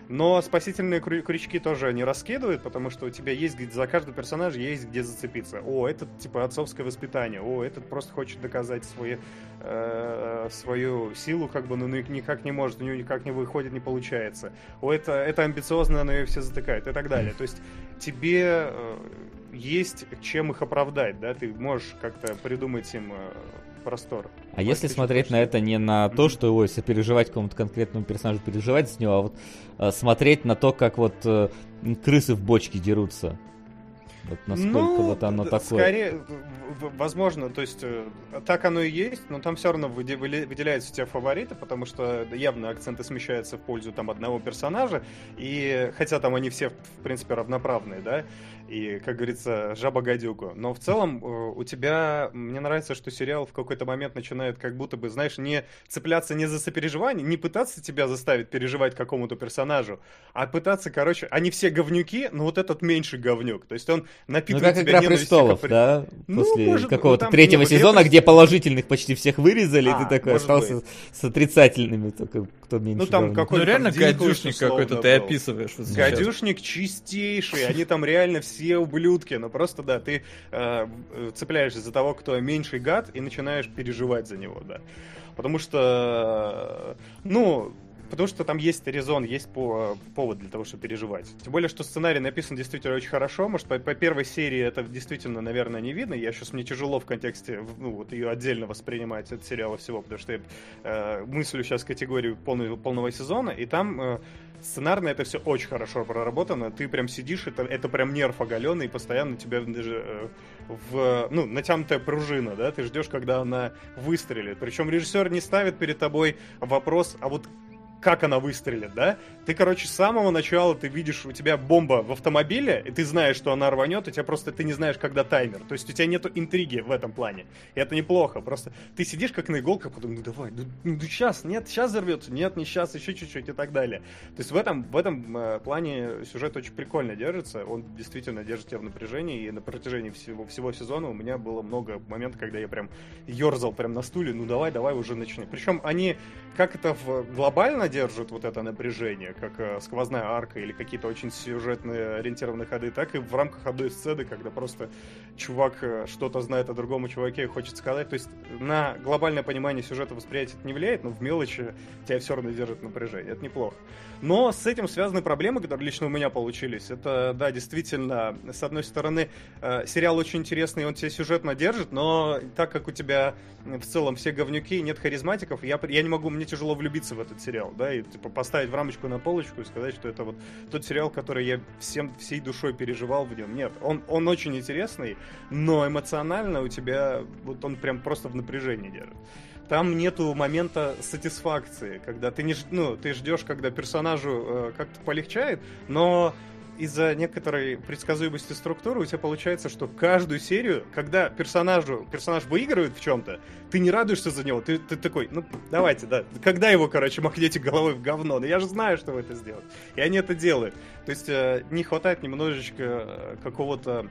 Но спасительные крючки тоже не раскидывают, потому что у тебя есть за каждый персонаж есть где зацепиться. О, этот типа отцовское воспитание. О, этот просто хочет доказать свои, э, свою силу, как бы, но никак не может, у него никак не выходит, не получается. О, это, это амбициозно, но ее все затыкают и так далее. То есть тебе э, есть чем их оправдать, да, ты можешь как-то придумать им э, простор. А если смотреть на это не на то, что ой, сопереживать какому-то конкретному персонажу, переживать с него, а вот э, смотреть на то, как вот э, крысы в бочке дерутся. Вот насколько ну, вот оно такое. Скорее, возможно, то есть э, так оно и есть, но там все равно выделяются те фавориты, потому что явно акценты смещаются в пользу там одного персонажа, и хотя там они все, в принципе, равноправные, да, и, как говорится, жаба гадюку. Но в целом э, у тебя, мне нравится, что сериал в какой-то момент начинает как будто бы, знаешь, не цепляться не за сопереживание, не пытаться тебя заставить переживать какому-то персонажу, а пытаться, короче, они все говнюки, но вот этот меньший говнюк. То есть он напитывает ну, как «Игра престолов», да? Ну, После может, какого-то ну, третьего нет, сезона, где положительных почти всех вырезали, а, и ты а, такой остался быть. с отрицательными, только кто меньше Ну там какой-то... Ну реально гадюшник какой-то ты описываешь. Вот гадюшник чистейший, они там реально все все ублюдки, но просто, да, ты э, цепляешься за того, кто меньший гад, и начинаешь переживать за него, да. Потому что, ну, Потому что там есть резон, есть по, повод для того, чтобы переживать. Тем более, что сценарий написан действительно очень хорошо. Может, по, по первой серии это действительно, наверное, не видно. Я сейчас мне тяжело в контексте, ну, вот ее отдельно воспринимать от сериала всего, потому что я э, мыслю сейчас категорию полного, полного сезона, и там э, сценарно это все очень хорошо проработано. Ты прям сидишь, это, это прям нерв оголенный, постоянно тебя даже э, в, ну, натянутая пружина, да, ты ждешь, когда она выстрелит. Причем режиссер не ставит перед тобой вопрос, а вот как она выстрелит, да? Ты, короче, с самого начала ты видишь, у тебя бомба в автомобиле, и ты знаешь, что она рванет, у тебя просто ты не знаешь, когда таймер. То есть у тебя нету интриги в этом плане. И это неплохо. Просто ты сидишь как на иголках, потом, ну давай, ну, ну сейчас, нет, сейчас взорвется, нет, не сейчас, еще чуть-чуть и так далее. То есть в этом, в этом э, плане сюжет очень прикольно держится. Он действительно держит тебя в напряжении, и на протяжении всего, всего сезона у меня было много моментов, когда я прям ерзал прям на стуле, ну давай, давай уже начни. Причем они, как это в глобально держит вот это напряжение, как э, сквозная арка или какие-то очень сюжетные ориентированные ходы, так и в рамках одной сцены, когда просто чувак э, что-то знает о другом чуваке и хочет сказать. То есть на глобальное понимание сюжета восприятие это не влияет, но в мелочи тебя все равно держит напряжение. Это неплохо. Но с этим связаны проблемы, которые лично у меня получились. Это, да, действительно, с одной стороны, э, сериал очень интересный, он тебя сюжетно держит, но так как у тебя в целом все говнюки, нет харизматиков, я, я не могу, мне тяжело влюбиться в этот сериал, да, и типа поставить в рамочку на полочку и сказать, что это вот тот сериал, который я всем, всей душой переживал в нем. Нет, он, он очень интересный, но эмоционально у тебя, вот он прям просто в напряжении держит там нету момента сатисфакции, когда ты не ну ты ждешь, когда персонажу э, как-то полегчает, но из-за некоторой предсказуемости структуры у тебя получается, что каждую серию, когда персонажу, персонаж выигрывает в чем-то, ты не радуешься за него, ты, ты такой, ну, давайте, да, когда его, короче, махнете головой в говно, ну, я же знаю, что вы это сделаете. И они это делают. То есть э, не хватает немножечко э, какого-то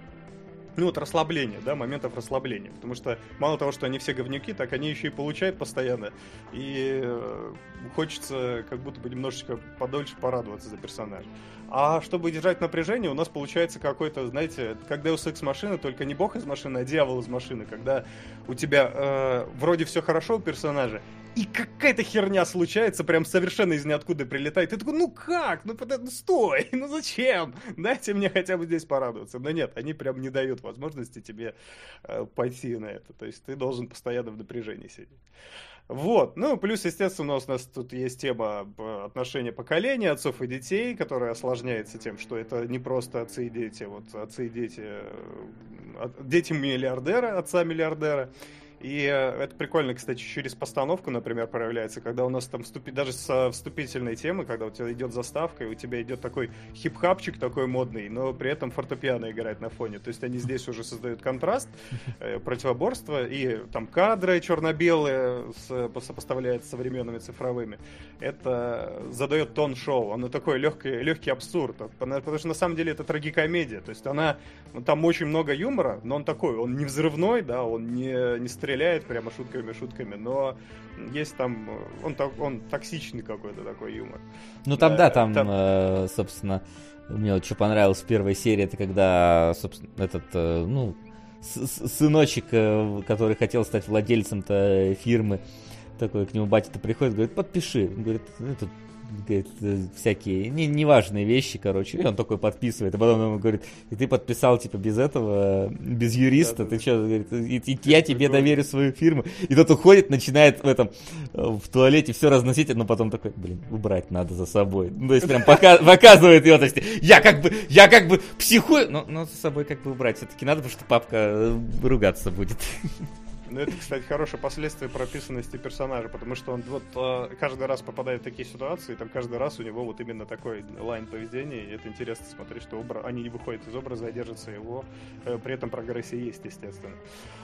ну вот расслабление, да, моментов расслабления. Потому что мало того, что они все говнюки, так они еще и получают постоянно. И э, хочется как будто бы немножечко подольше порадоваться за персонажа. А чтобы держать напряжение, у нас получается какой-то, знаете, как Deus Ex машина, только не бог из машины, а дьявол из машины. Когда у тебя э, вроде все хорошо у персонажа, и какая-то херня случается, прям совершенно из ниоткуда прилетает. Ты такой, ну как? Ну, ну стой, ну зачем? Дайте мне хотя бы здесь порадоваться. Но нет, они прям не дают возможности тебе э, пойти на это. То есть ты должен постоянно в напряжении сидеть. Вот, ну, плюс, естественно, у нас тут есть тема отношения поколения отцов и детей, которая осложняется тем, что это не просто отцы и дети, вот отцы и дети, э, дети миллиардера, отца миллиардера, и э, это прикольно, кстати, через постановку, например, проявляется, когда у нас там вступи... даже со вступительной темы, когда у тебя идет заставка, и у тебя идет такой хип-хапчик такой модный, но при этом фортепиано играет на фоне. То есть они здесь уже создают контраст, э, противоборство, и там кадры черно-белые сопоставляют с современными цифровыми. Это задает тон шоу. Оно такой легкий, легкий абсурд. Потому что на самом деле это трагикомедия. То есть она... Ну, там очень много юмора, но он такой, он не взрывной, да, он не, не стреляет прямо шутками-шутками, но есть там, он, он токсичный какой-то такой юмор. Ну там, да, там, там... Э, собственно, мне вот что понравилось в первой серии, это когда, собственно, этот, э, ну, сыночек, э, который хотел стать владельцем-то фирмы, такой к нему батя-то приходит, говорит, подпиши. Он говорит, ну, тут э, всякие не, неважные вещи, короче. И он такой подписывает, а потом ему говорит, и ты подписал, типа, без этого, без юриста, да, ты да. что, говорит, и, и я тебе доверю свою фирму. И тот уходит, начинает в этом, э, в туалете все разносить, но потом такой, блин, убрать надо за собой. Ну, то есть прям пока, показывает его, то есть я как бы, я как бы психую, но, но за собой как бы убрать все-таки надо, потому что папка э, ругаться будет. Ну, это, кстати, хорошее последствие прописанности персонажа, потому что он вот э, каждый раз попадает в такие ситуации, и там каждый раз у него вот именно такой лайн поведения, и это интересно смотреть, что обра... они не выходят из образа, а держатся его, э, при этом прогрессия есть, естественно.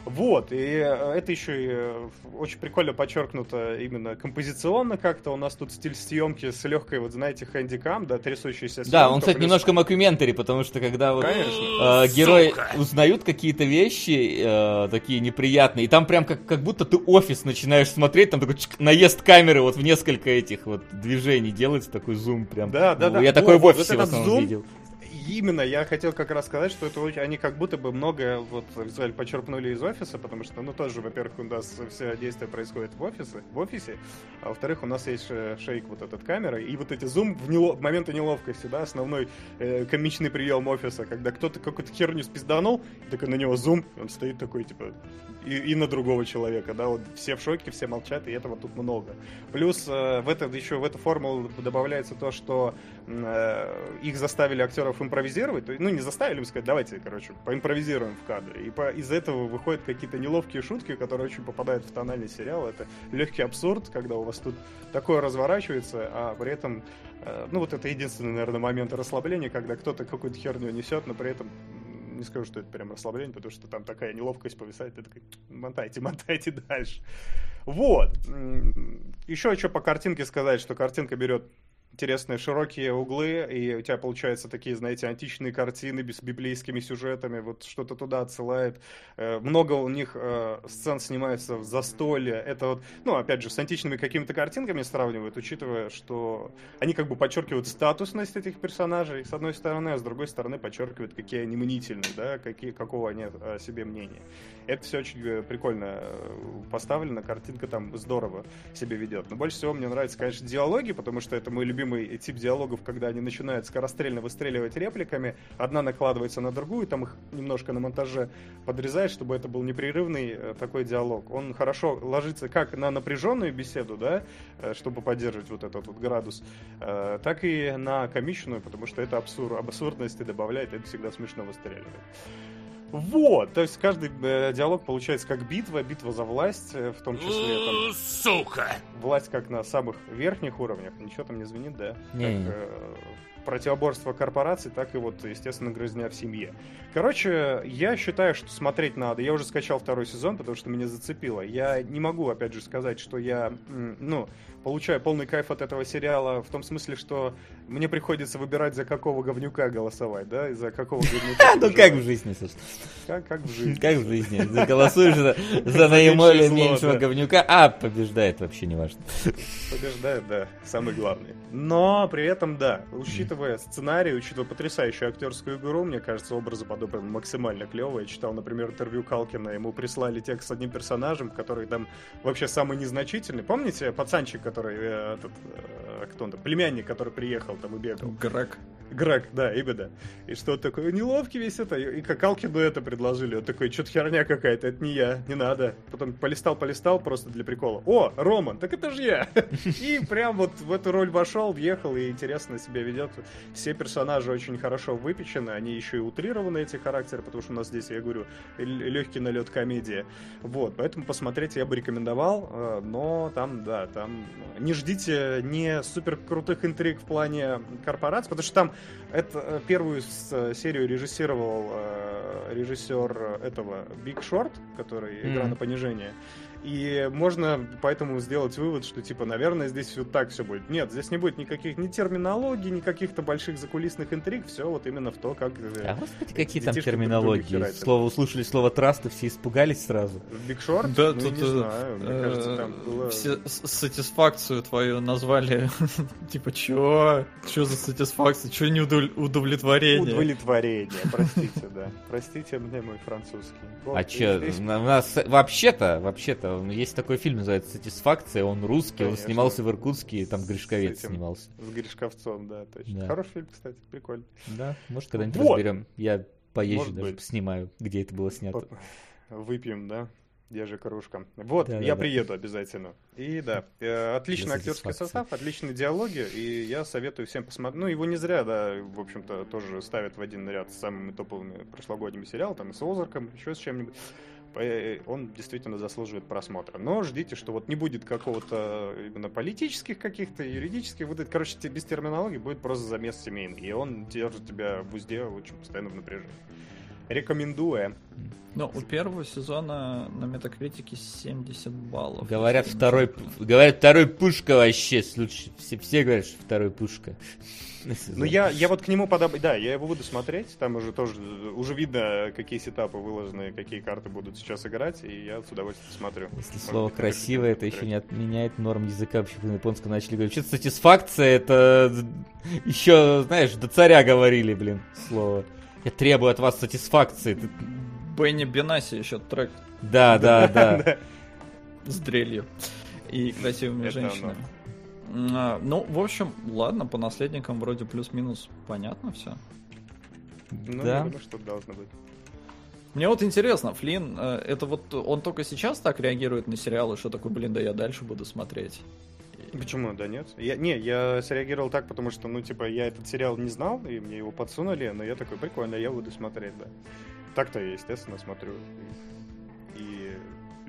Вот, и э, это еще и очень прикольно подчеркнуто именно композиционно как-то, у нас тут стиль съемки с легкой, вот знаете, хэндикам, да, трясущейся. Да, он, кстати, плюс... немножко макюментари, потому что когда вот э, герои узнают какие-то вещи э, такие неприятные, и там там прям как, как будто ты офис начинаешь смотреть, там такой чик, наезд камеры вот в несколько этих вот движений делается, такой зум прям. Да, да, ну, да. Я такой в офисе вот в основном зум, видел именно, я хотел как раз сказать, что это они как будто бы много вот визуально почерпнули из офиса, потому что, ну, тоже, во-первых, у нас все действия происходят в офисе, в офисе, а во-вторых, у нас есть шейк вот этот камеры, и вот эти зум в, нело... моменты неловкости, да, основной э, комичный прием офиса, когда кто-то какую-то херню спизданул, так на него зум, он стоит такой, типа, и, и на другого человека, да, вот все в шоке, все молчат, и этого тут много. Плюс э, в это еще в эту формулу добавляется то, что э, их заставили актеров импровизировать, ну не заставили им сказать, давайте, короче, поимпровизируем в кадре, и по, из этого выходят какие-то неловкие шутки, которые очень попадают в тональный сериал, это легкий абсурд, когда у вас тут такое разворачивается, а при этом, э, ну вот это единственный, наверное, момент расслабления, когда кто-то какую-то херню несет, но при этом не скажу, что это прям расслабление, потому что там такая неловкость повисает, ты такой, мотайте, мотайте дальше. Вот. Еще что по картинке сказать, что картинка берет интересные широкие углы, и у тебя получаются такие, знаете, античные картины с библейскими сюжетами, вот что-то туда отсылает. Э, много у них э, сцен снимается в застолье. Это вот, ну, опять же, с античными какими-то картинками сравнивают, учитывая, что они как бы подчеркивают статусность этих персонажей, с одной стороны, а с другой стороны подчеркивают, какие они мнительные, да, какие, какого они о себе мнения. Это все очень э, прикольно поставлено, картинка там здорово себя ведет. Но больше всего мне нравится, конечно, диалоги, потому что это мой любимый любимый тип диалогов, когда они начинают скорострельно выстреливать репликами, одна накладывается на другую, там их немножко на монтаже подрезает, чтобы это был непрерывный э, такой диалог. Он хорошо ложится как на напряженную беседу, да, э, чтобы поддерживать вот этот вот градус, э, так и на комичную, потому что это абсурд, абсурдности добавляет, это всегда смешно выстреливает. Вот, то есть каждый э, диалог получается как битва, битва за власть, э, в том числе там У, Сука! власть как на самых верхних уровнях, ничего там не звенит, да? Не-не-не. Как, э, противоборство корпораций, так и вот, естественно, грызня в семье. Короче, я считаю, что смотреть надо. Я уже скачал второй сезон, потому что меня зацепило. Я не могу, опять же, сказать, что я, ну, получаю полный кайф от этого сериала в том смысле, что мне приходится выбирать, за какого говнюка голосовать, да, и за какого говнюка. Ну как в жизни, собственно. Как, в жизни. Как в жизни. Голосуешь за, зло, меньшего говнюка, а побеждает вообще не важно. Побеждает, да, самый главный. Но при этом, да, учитывая сценарий, учитывая потрясающую актерскую игру, мне кажется, образы подобраны максимально клевые. Я читал, например, интервью Калкина, ему прислали текст с одним персонажем, который там вообще самый незначительный. Помните пацанчик, который, э, этот, э, кто он там, племянник, который приехал там и бегал? Грег. Грег, да, именно. И что он такой, неловкий весь это. И как Калкину это предложили. Он такой, что-то херня какая-то, это не я, не надо. Потом полистал, полистал просто для прикола. О, Роман, так это же я. И прям вот в эту роль вошел, въехал и интересно себя ведет. Все персонажи очень хорошо выпечены, они еще и утрированы, эти характеры, потому что у нас здесь, я говорю, легкий налет комедии. Вот, поэтому посмотреть я бы рекомендовал, э, но там, да, там не ждите не супер крутых интриг в плане корпораций, потому что там это э, первую э, серию режиссировал э, режиссер этого Big Short, который игра Мгм. на понижение. И можно поэтому сделать вывод, что типа, наверное, здесь вот так все будет. Нет, здесь не будет никаких ни терминологий, ни каких-то больших закулисных интриг, все вот именно в то, как э, А господи, какие там терминологии. Слово услышали слово траст, и все испугались сразу. в Big Short? Да, ну, тут, не э, знаю, мне э, кажется, там было... Все сатисфакцию твою назвали. Типа, чё? Чё за сатисфакция? Чё не удов- удовлетворение? Удовлетворение, простите, да. Простите мне мой французский. Вот, А здесь- у нас вообще-то, вообще-то, есть такой фильм, называется «Сатисфакция», он русский, он Конечно. снимался в Иркутске, там С Гришковец этим. снимался. С Гришковцом, да, точно. Да. Хороший фильм, кстати, прикольно. Да, может, когда-нибудь Вот. разберем. Я поезжу Может даже, быть. снимаю, где это было снято. Выпьем, да? Где же кружка? Вот, Да-да-да. я приеду обязательно. И да, э, отличный актерский состав, отличные диалоги, и я советую всем посмотреть. Ну, его не зря, да, в общем-то, тоже ставят в один ряд с самыми топовыми прошлогодними сериалами, там и с Озарком, еще с чем-нибудь. Э, Он действительно заслуживает просмотра. Но ждите, что вот не будет какого-то именно политических каких-то, юридических, вот это, короче, без терминологии будет просто замес семейный. И он держит тебя в узде очень постоянно в напряжении. Рекомендую. Ну, у первого сезона на метакритике 70 баллов. Говорят, второй, говорят, второй пушка вообще, лучше. Все, все говорят, что второй пушка. Ну, я, я вот к нему подоб... Да, я его буду смотреть. Там уже тоже уже видно, какие сетапы выложены, какие карты будут сейчас играть, и я с удовольствием смотрю. Если Может слово быть, красивое, это еще не отменяет норм языка. Вообще на японском начали говорить. Что-то сатисфакция, это еще, знаешь, до царя говорили, блин, слово. Я требую от вас сатисфакции. Ты- Бенни Бенаси еще трек Да, да, да. с дрелью и красивыми женщинами. А, Ну, в общем, ладно, по наследникам вроде плюс-минус понятно все. Ну, Да. что должно быть. Мне вот интересно, Флинн, э, это вот он только сейчас так реагирует на сериалы, что такой, блин, да я дальше буду смотреть. Почему, да нет? Я, не, я среагировал так, потому что, ну, типа, я этот сериал не знал, и мне его подсунули, но я такой, прикольно, я буду смотреть, да. Так-то я, естественно, смотрю. И, и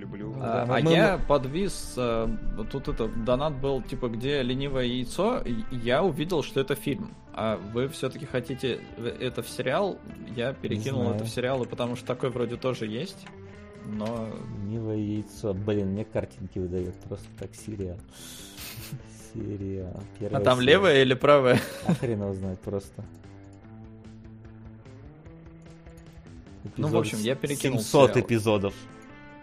люблю. А, Да, а мы- я подвис, э, тут это, донат был, типа, где ленивое яйцо, и я увидел, что это фильм. А вы все-таки хотите э, это в сериал? Я перекинул это в сериалы, потому что такой вроде тоже есть. Но Ленивое яйцо. Блин, мне картинки выдает просто так сериал. Сериал. а Первая там серия. левое или правое? А хрен его знает просто. Ну, в общем, я перекинул 700 сериал. эпизодов.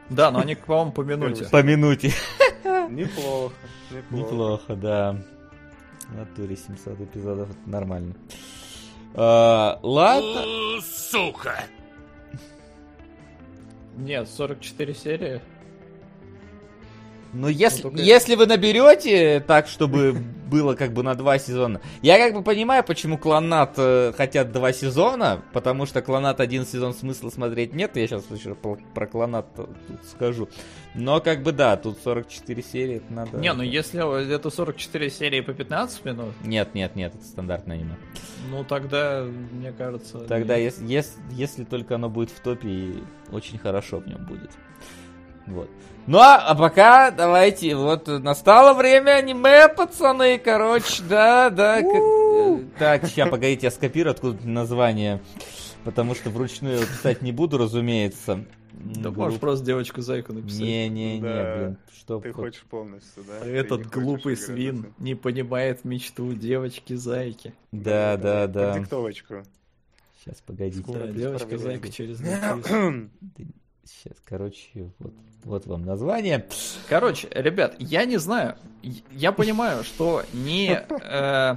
Да, но они, по-моему, по минуте. По минуте. Неплохо, неплохо. Да. В натуре 700 эпизодов, это нормально. А, ладно. Сука! Нет, 44 серии. Ну, если, только- если вы наберете так, чтобы было как бы на два сезона. Я как бы понимаю, почему Клонат э, хотят два сезона, потому что Клонат один сезон смысла смотреть нет, я сейчас еще про, про Клонат тут скажу. Но как бы да, тут 44 серии, это надо... Не, ну если это 44 серии по 15 минут, Нет, нет, нет, это стандартное аниме. ну тогда, мне кажется... Тогда, нет. если, если, если только оно будет в топе, и очень хорошо в нем будет. Вот. Ну а, а пока давайте, вот настало время аниме, пацаны, короче, да, да. э, так, сейчас, погодите, я скопирую откуда название, потому что вручную писать не буду, разумеется. Да М, можешь групп- просто девочку-зайку написать. Не-не-не, Да. блин, что... Ты хочешь полностью, да? Этот глупый свин да? не понимает мечту девочки-зайки. Да, да, Под да. диктовочку. Сейчас, погодите. Да, девочка-зайка через. Сейчас, короче, вот, вот вам название. Короче, ребят, я не знаю. Я- понимаю, что не э,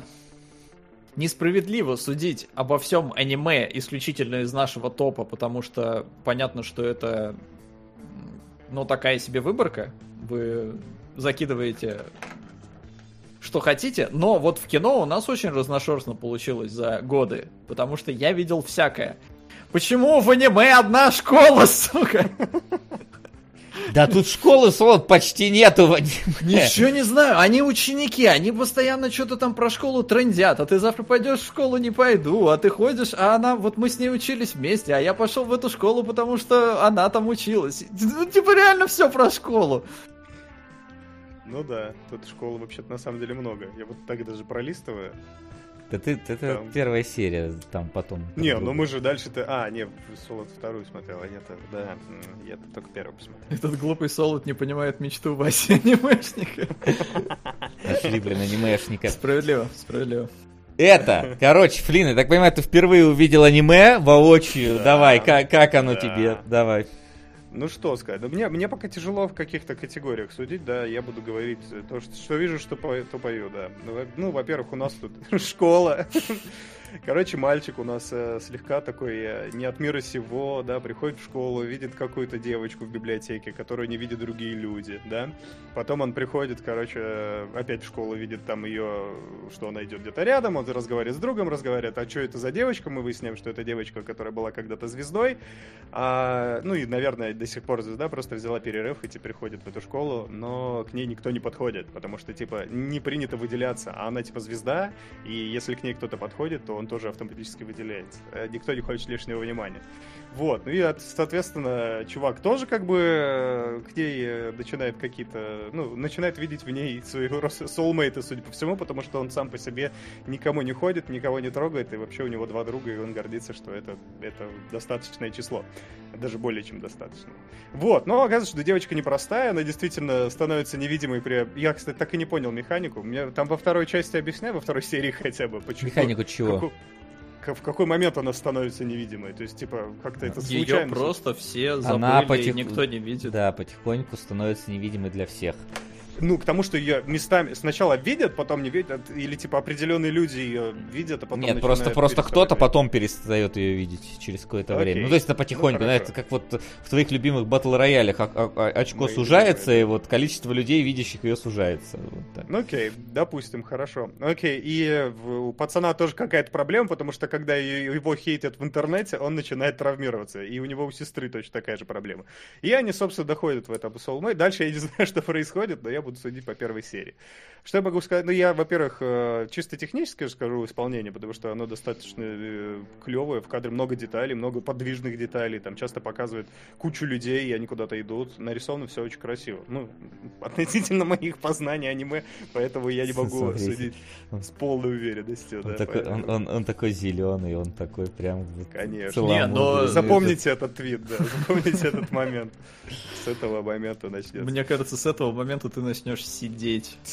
несправедливо судить обо всем аниме исключительно из нашего топа, потому что понятно, что это ну такая себе выборка. Вы закидываете что хотите, но вот в кино у нас очень разношерстно получилось за годы, потому что я видел всякое. Почему в аниме одна школа, сука? Да тут школы солод почти нету. Ничего не знаю, они ученики, они постоянно что-то там про школу трендят, а ты завтра пойдешь в школу, не пойду, а ты ходишь, а она, вот мы с ней учились вместе, а я пошел в эту школу, потому что она там училась. Ну, типа реально все про школу. Ну да, тут школы вообще-то на самом деле много. Я вот так даже пролистываю. Да ты, это Там. первая серия, там потом. Не, ну мы же дальше-то... А, не, Солод вторую смотрел, а я-то, да, я-то только первую посмотрел. Этот глупый солод не понимает мечту Васи анимешника. Нашли, блин, анимешника. Справедливо, справедливо. Это, короче, Флин, я так понимаю, ты впервые увидел аниме воочию. Да. Давай, как, как оно Да. тебе? Давай. Ну что сказать, да мне, мне пока тяжело в каких-то категориях судить, да, я буду говорить то, что, что вижу, что пою, то пою, да. Ну, Ну, во-первых, у нас тут школа. Короче, мальчик у нас э, слегка такой э, не от мира сего, да, приходит в школу, видит какую-то девочку в библиотеке, которую не видят другие люди, да. Потом он приходит, короче, э, опять в школу, видит там ее, что она идет где-то рядом, он разговаривает с другом, разговаривает, а что это за девочка, мы выясняем, что это девочка, которая была когда-то звездой, а, ну и, наверное, до сих пор звезда просто взяла перерыв и теперь ходит в эту школу, но к ней никто не подходит, потому что, типа, не принято выделяться, а она, типа, звезда, и если к ней кто-то подходит, то он тоже автоматически выделяется. Э, Никто не хочет лишнего внимания. Вот, ну и, от- соответственно, чувак тоже как бы э, к ней э, начинает какие-то, ну, начинает видеть в ней своего soulmate, судя по всему, потому что он сам по себе никому не ходит, никого не трогает, и вообще у него два друга, и он гордится, что это, это достаточное число. Даже более чем достаточно. Вот, но оказывается, что девочка непростая, она действительно становится невидимой при... Я, кстати, так и не понял механику. Мне там во второй части объясняю, во второй серии хотя бы, почему... Механику чего? В какой момент она становится невидимой? То есть, типа, как-то это Ее случайно. просто все забыли, Она и потих- никто не видит. Да, потихоньку становится невидимой для всех. Ну, к тому, что ее местами сначала видят, потом не видят, или, типа, определенные люди ее видят, а потом Нет, просто, просто кто-то потом перестает ее видеть через какое-то Окей. время. Ну, то есть это потихоньку, Ну, хорошо. это как вот в твоих любимых батл роялях очко Мои сужается, любимые, и вот количество людей, видящих ее, сужается. Вот так. Ну окей, допустим, хорошо. Окей, и у пацана тоже какая-то проблема, потому что когда его хейтят в интернете, он начинает травмироваться. И у него у сестры точно такая же проблема. И они, собственно, доходят в это Soulmate. Дальше я не знаю, что происходит, но я буду судить по первой серии. Что я могу сказать? Ну, я, во-первых, э, чисто технически скажу исполнение, потому что оно достаточно э, клевое. В кадре много деталей, много подвижных деталей. Там часто показывают кучу людей, и они куда-то идут. Нарисовано все очень красиво. Ну, относительно моих познаний аниме, поэтому я не могу Смотрите. судить с полной уверенностью. Он, да, такой, поэтому- он, он- он такой зеленый, он такой прям... вот Конечно. Не, но- Запомните этот твит, да, запомните этот момент. С этого момента начнется. Мне кажется, с этого момента ты начнешь сидеть.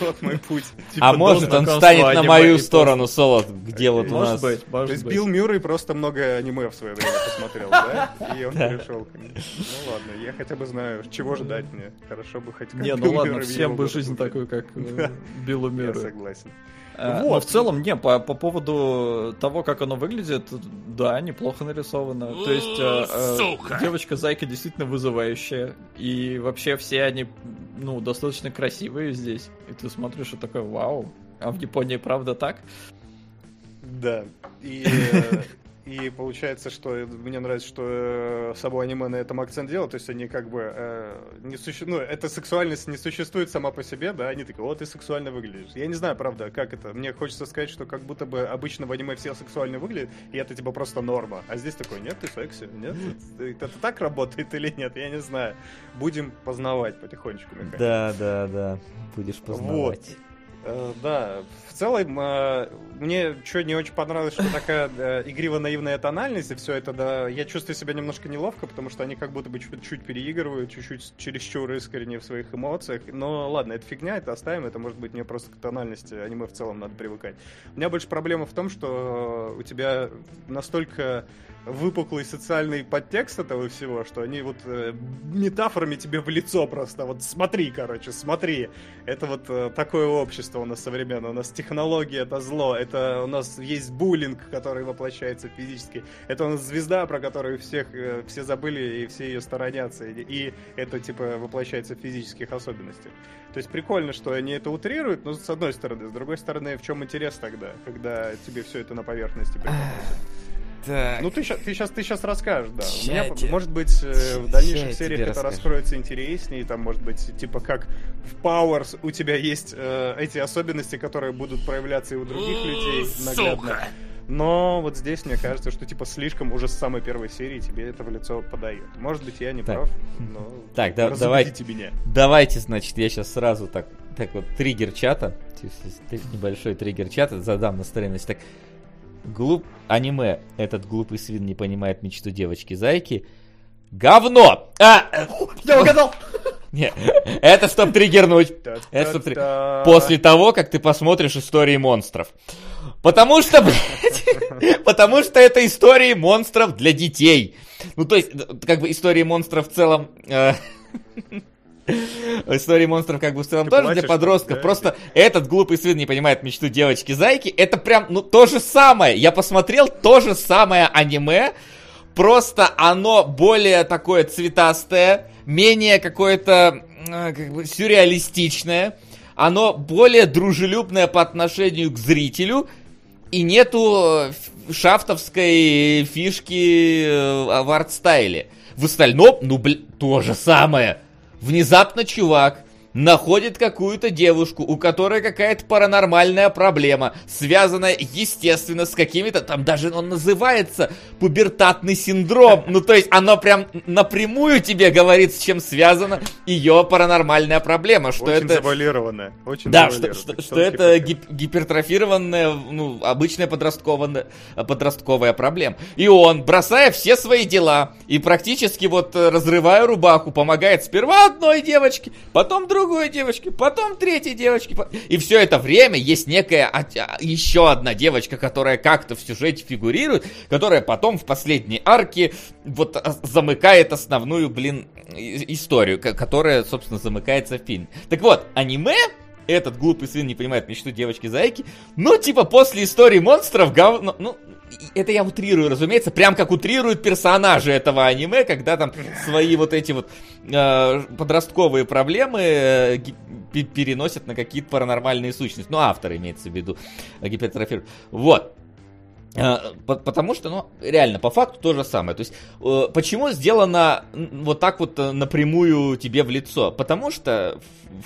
Вот мой путь. Типа А до может он станет на мою сторону, Солод, где вот у Может нас... быть, То есть. Билл Мюррей просто много аниме в свое время посмотрел, да? И он перешел к ним. Ну ладно, я хотя бы знаю, чего ждать мне. Хорошо бы хоть как Не, ну ладно, Мюррей всем бы жизнь такой, как э. Биллу Я Мюррею. согласен. А, Вот. Но в целом, не, по, по поводу того, как оно выглядит, да, неплохо нарисовано. То есть э, э, девочка-зайка действительно вызывающая. И вообще все они, ну, достаточно красивые. красивые здесь. И ты смотришь и такой, вау, а в Японии правда так? Да. И, э, и получается, что мне нравится, что э, Сабу аниме на этом акцент делал, то есть они как бы э, не суще... ну, эта сексуальность не существует сама по себе, да, они такие, вот ты сексуально выглядишь. Я не знаю, правда, как это. Мне хочется сказать, что как будто бы обычно в аниме все сексуально выглядят, и это типа просто норма. А здесь такой, нет, ты секси, нет, это, так работает или нет, я не знаю. Будем познавать потихонечку, Михаил. Да, да, да. Будешь познавать. Э, Да, целом, э, мне что не очень понравилось, что такая э, игриво-наивная тональность, и все это, да, я чувствую себя немножко неловко, потому что они как будто бы чуть-чуть переигрывают, чуть-чуть чересчур искренне в своих эмоциях. Но ладно, это фигня, это оставим, это может быть мне просто к тональности аниме в целом надо привыкать. У меня больше проблема в том, что у тебя настолько выпуклый социальный подтекст этого всего, что они вот э, метафорами тебе в лицо просто, вот смотри, короче, смотри. Это вот э, такое общество у нас современное, у нас технологии это зло, это у нас есть буллинг, который воплощается физически, это у нас звезда, про которую всех, э, все забыли и все ее сторонятся, и, и это типа воплощается в физических особенностях. То есть прикольно, что они это утрируют, но с одной стороны, с другой стороны, в чем интерес тогда, когда тебе все это на поверхности преподносят? Так. Ну, ты сейчас, ты сейчас, ты сейчас расскажешь, да. У меня, Ща я может быть, э, в дальнейших я сериях тебе это расскажу. раскроется интереснее, там, может быть, типа как в Powers у тебя есть э, эти особенности, которые будут проявляться и у других людей наглядно. Сука! Но вот здесь мне кажется, что типа слишком уже с самой первой серии тебе это в лицо подает. Может быть, я не Так. прав, но Так, да- разубедите меня. Давайте, значит, я сейчас сразу так, так вот, триггер чата, небольшой триггер чата задам на столе, значит, так, глуп, аниме, этот глупый свин не понимает мечту девочки-зайки, говно! А, Я угадал! не, это чтоб триггернуть, это чтоб три- после того, как ты посмотришь истории монстров. Потому что, блядь, потому что это истории монстров для детей. Ну, то есть, как бы истории монстров в целом... э, Истории монстров как бы в целом Ты тоже плачешь, для подростков. да? Просто этот глупый сын не понимает мечту девочки-зайки. Это прям, ну, то же самое. Я посмотрел то же самое аниме. Просто оно более такое цветастое, менее какое-то э, как бы сюрреалистичное. Оно более дружелюбное по отношению к зрителю. И нету э, шафтовской фишки э, в арт-стайле. В остальном, ну, блин, то же самое. Внезапно чувак находит какую-то девушку, у которой какая-то паранормальная проблема, связанная, естественно, с какими-то, там даже он называется пубертатный синдром. Ну, то есть оно прям напрямую тебе говорит, с чем связана ее паранормальная проблема. Что Очень это... завуалированно. Очень Да, что, что, что это гип- гипертрофированная, ну, обычная подростковая, подростковая проблема. И он, бросая все свои дела и практически вот э, разрывая рубаху, помогает сперва одной девочке, потом другой девочке, потом третьей девочке. И все это время есть некая а, еще одна девочка, которая как-то в сюжете фигурирует, которая потом в последней арке вот а, замыкает основную, блин, историю, ко- которая, собственно, замыкается в фильме. Так вот, аниме этот глупый сын не понимает мечту девочки-зайки. Ну, типа, после истории монстров говно... Ну, и- это я утрирую, разумеется, прям как утрируют персонажи этого аниме, когда там свои вот эти вот э, подростковые проблемы э, переносят на какие-то паранормальные сущности. Ну, автор имеется в виду, э, гипертрофирует. Вот. По- Потому что, ну, реально, по факту то же самое. То есть, э, почему сделано вот так вот э, напрямую тебе в лицо? Потому что,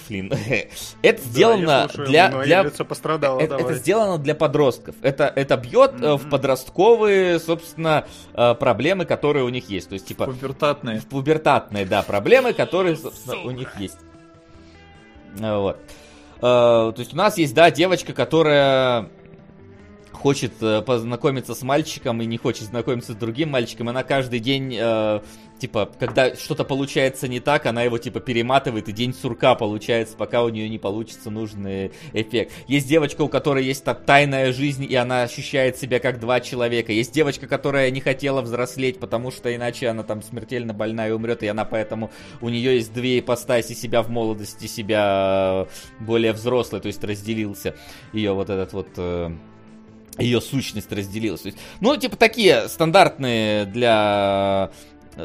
Флин, это Да, сделано я слушаю, для... мое для... лицо пострадало, Это, это сделано для подростков. Это, это бьет э, в подростковые, собственно, проблемы, которые у них есть. То есть, типа, Пубертатные. в пубертатные, да, проблемы, которые, собственно, у них есть. Вот. То есть у нас есть, да, девочка, которая хочет э, познакомиться с мальчиком и не хочет знакомиться с другим мальчиком. Она каждый день, э, типа, когда что-то получается не так, она его, типа, перематывает, и день сурка получается, пока у нее не получится нужный эффект. Есть девочка, у которой есть та- тайная жизнь, и она ощущает себя как два человека. Есть девочка, которая не хотела взрослеть, потому что иначе она там смертельно больная и умрет, и она поэтому у нее есть две ипостаси себя в молодости, себя более взрослой, то есть разделился ее вот этот вот э, ее сущность разделилась. Есть, ну, типа такие стандартные для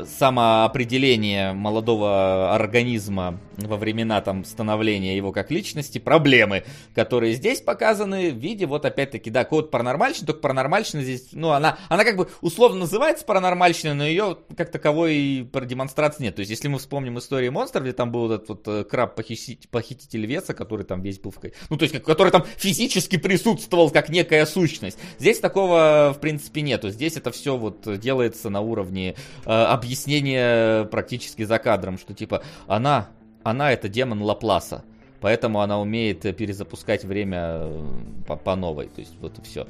самоопределение молодого организма во времена там становления его как личности, проблемы, которые здесь показаны в виде вот опять-таки, да, код паранормальщины, только паранормальщина здесь, ну, она, она как бы условно называется паранормальщиной, но ее как таковой продемонстрации нет. То есть, если мы вспомним историю монстров, где там был этот вот э, краб-похититель похититель веса, который там весь был в... Ну, то есть, который там физически присутствовал как некая сущность. Здесь такого, в принципе, нету. Здесь это все вот делается на уровне э, объяснения практически за кадром, что типа она, она это демон Лапласа. Поэтому она умеет э, перезапускать время э, по, по новой. То есть вот и все.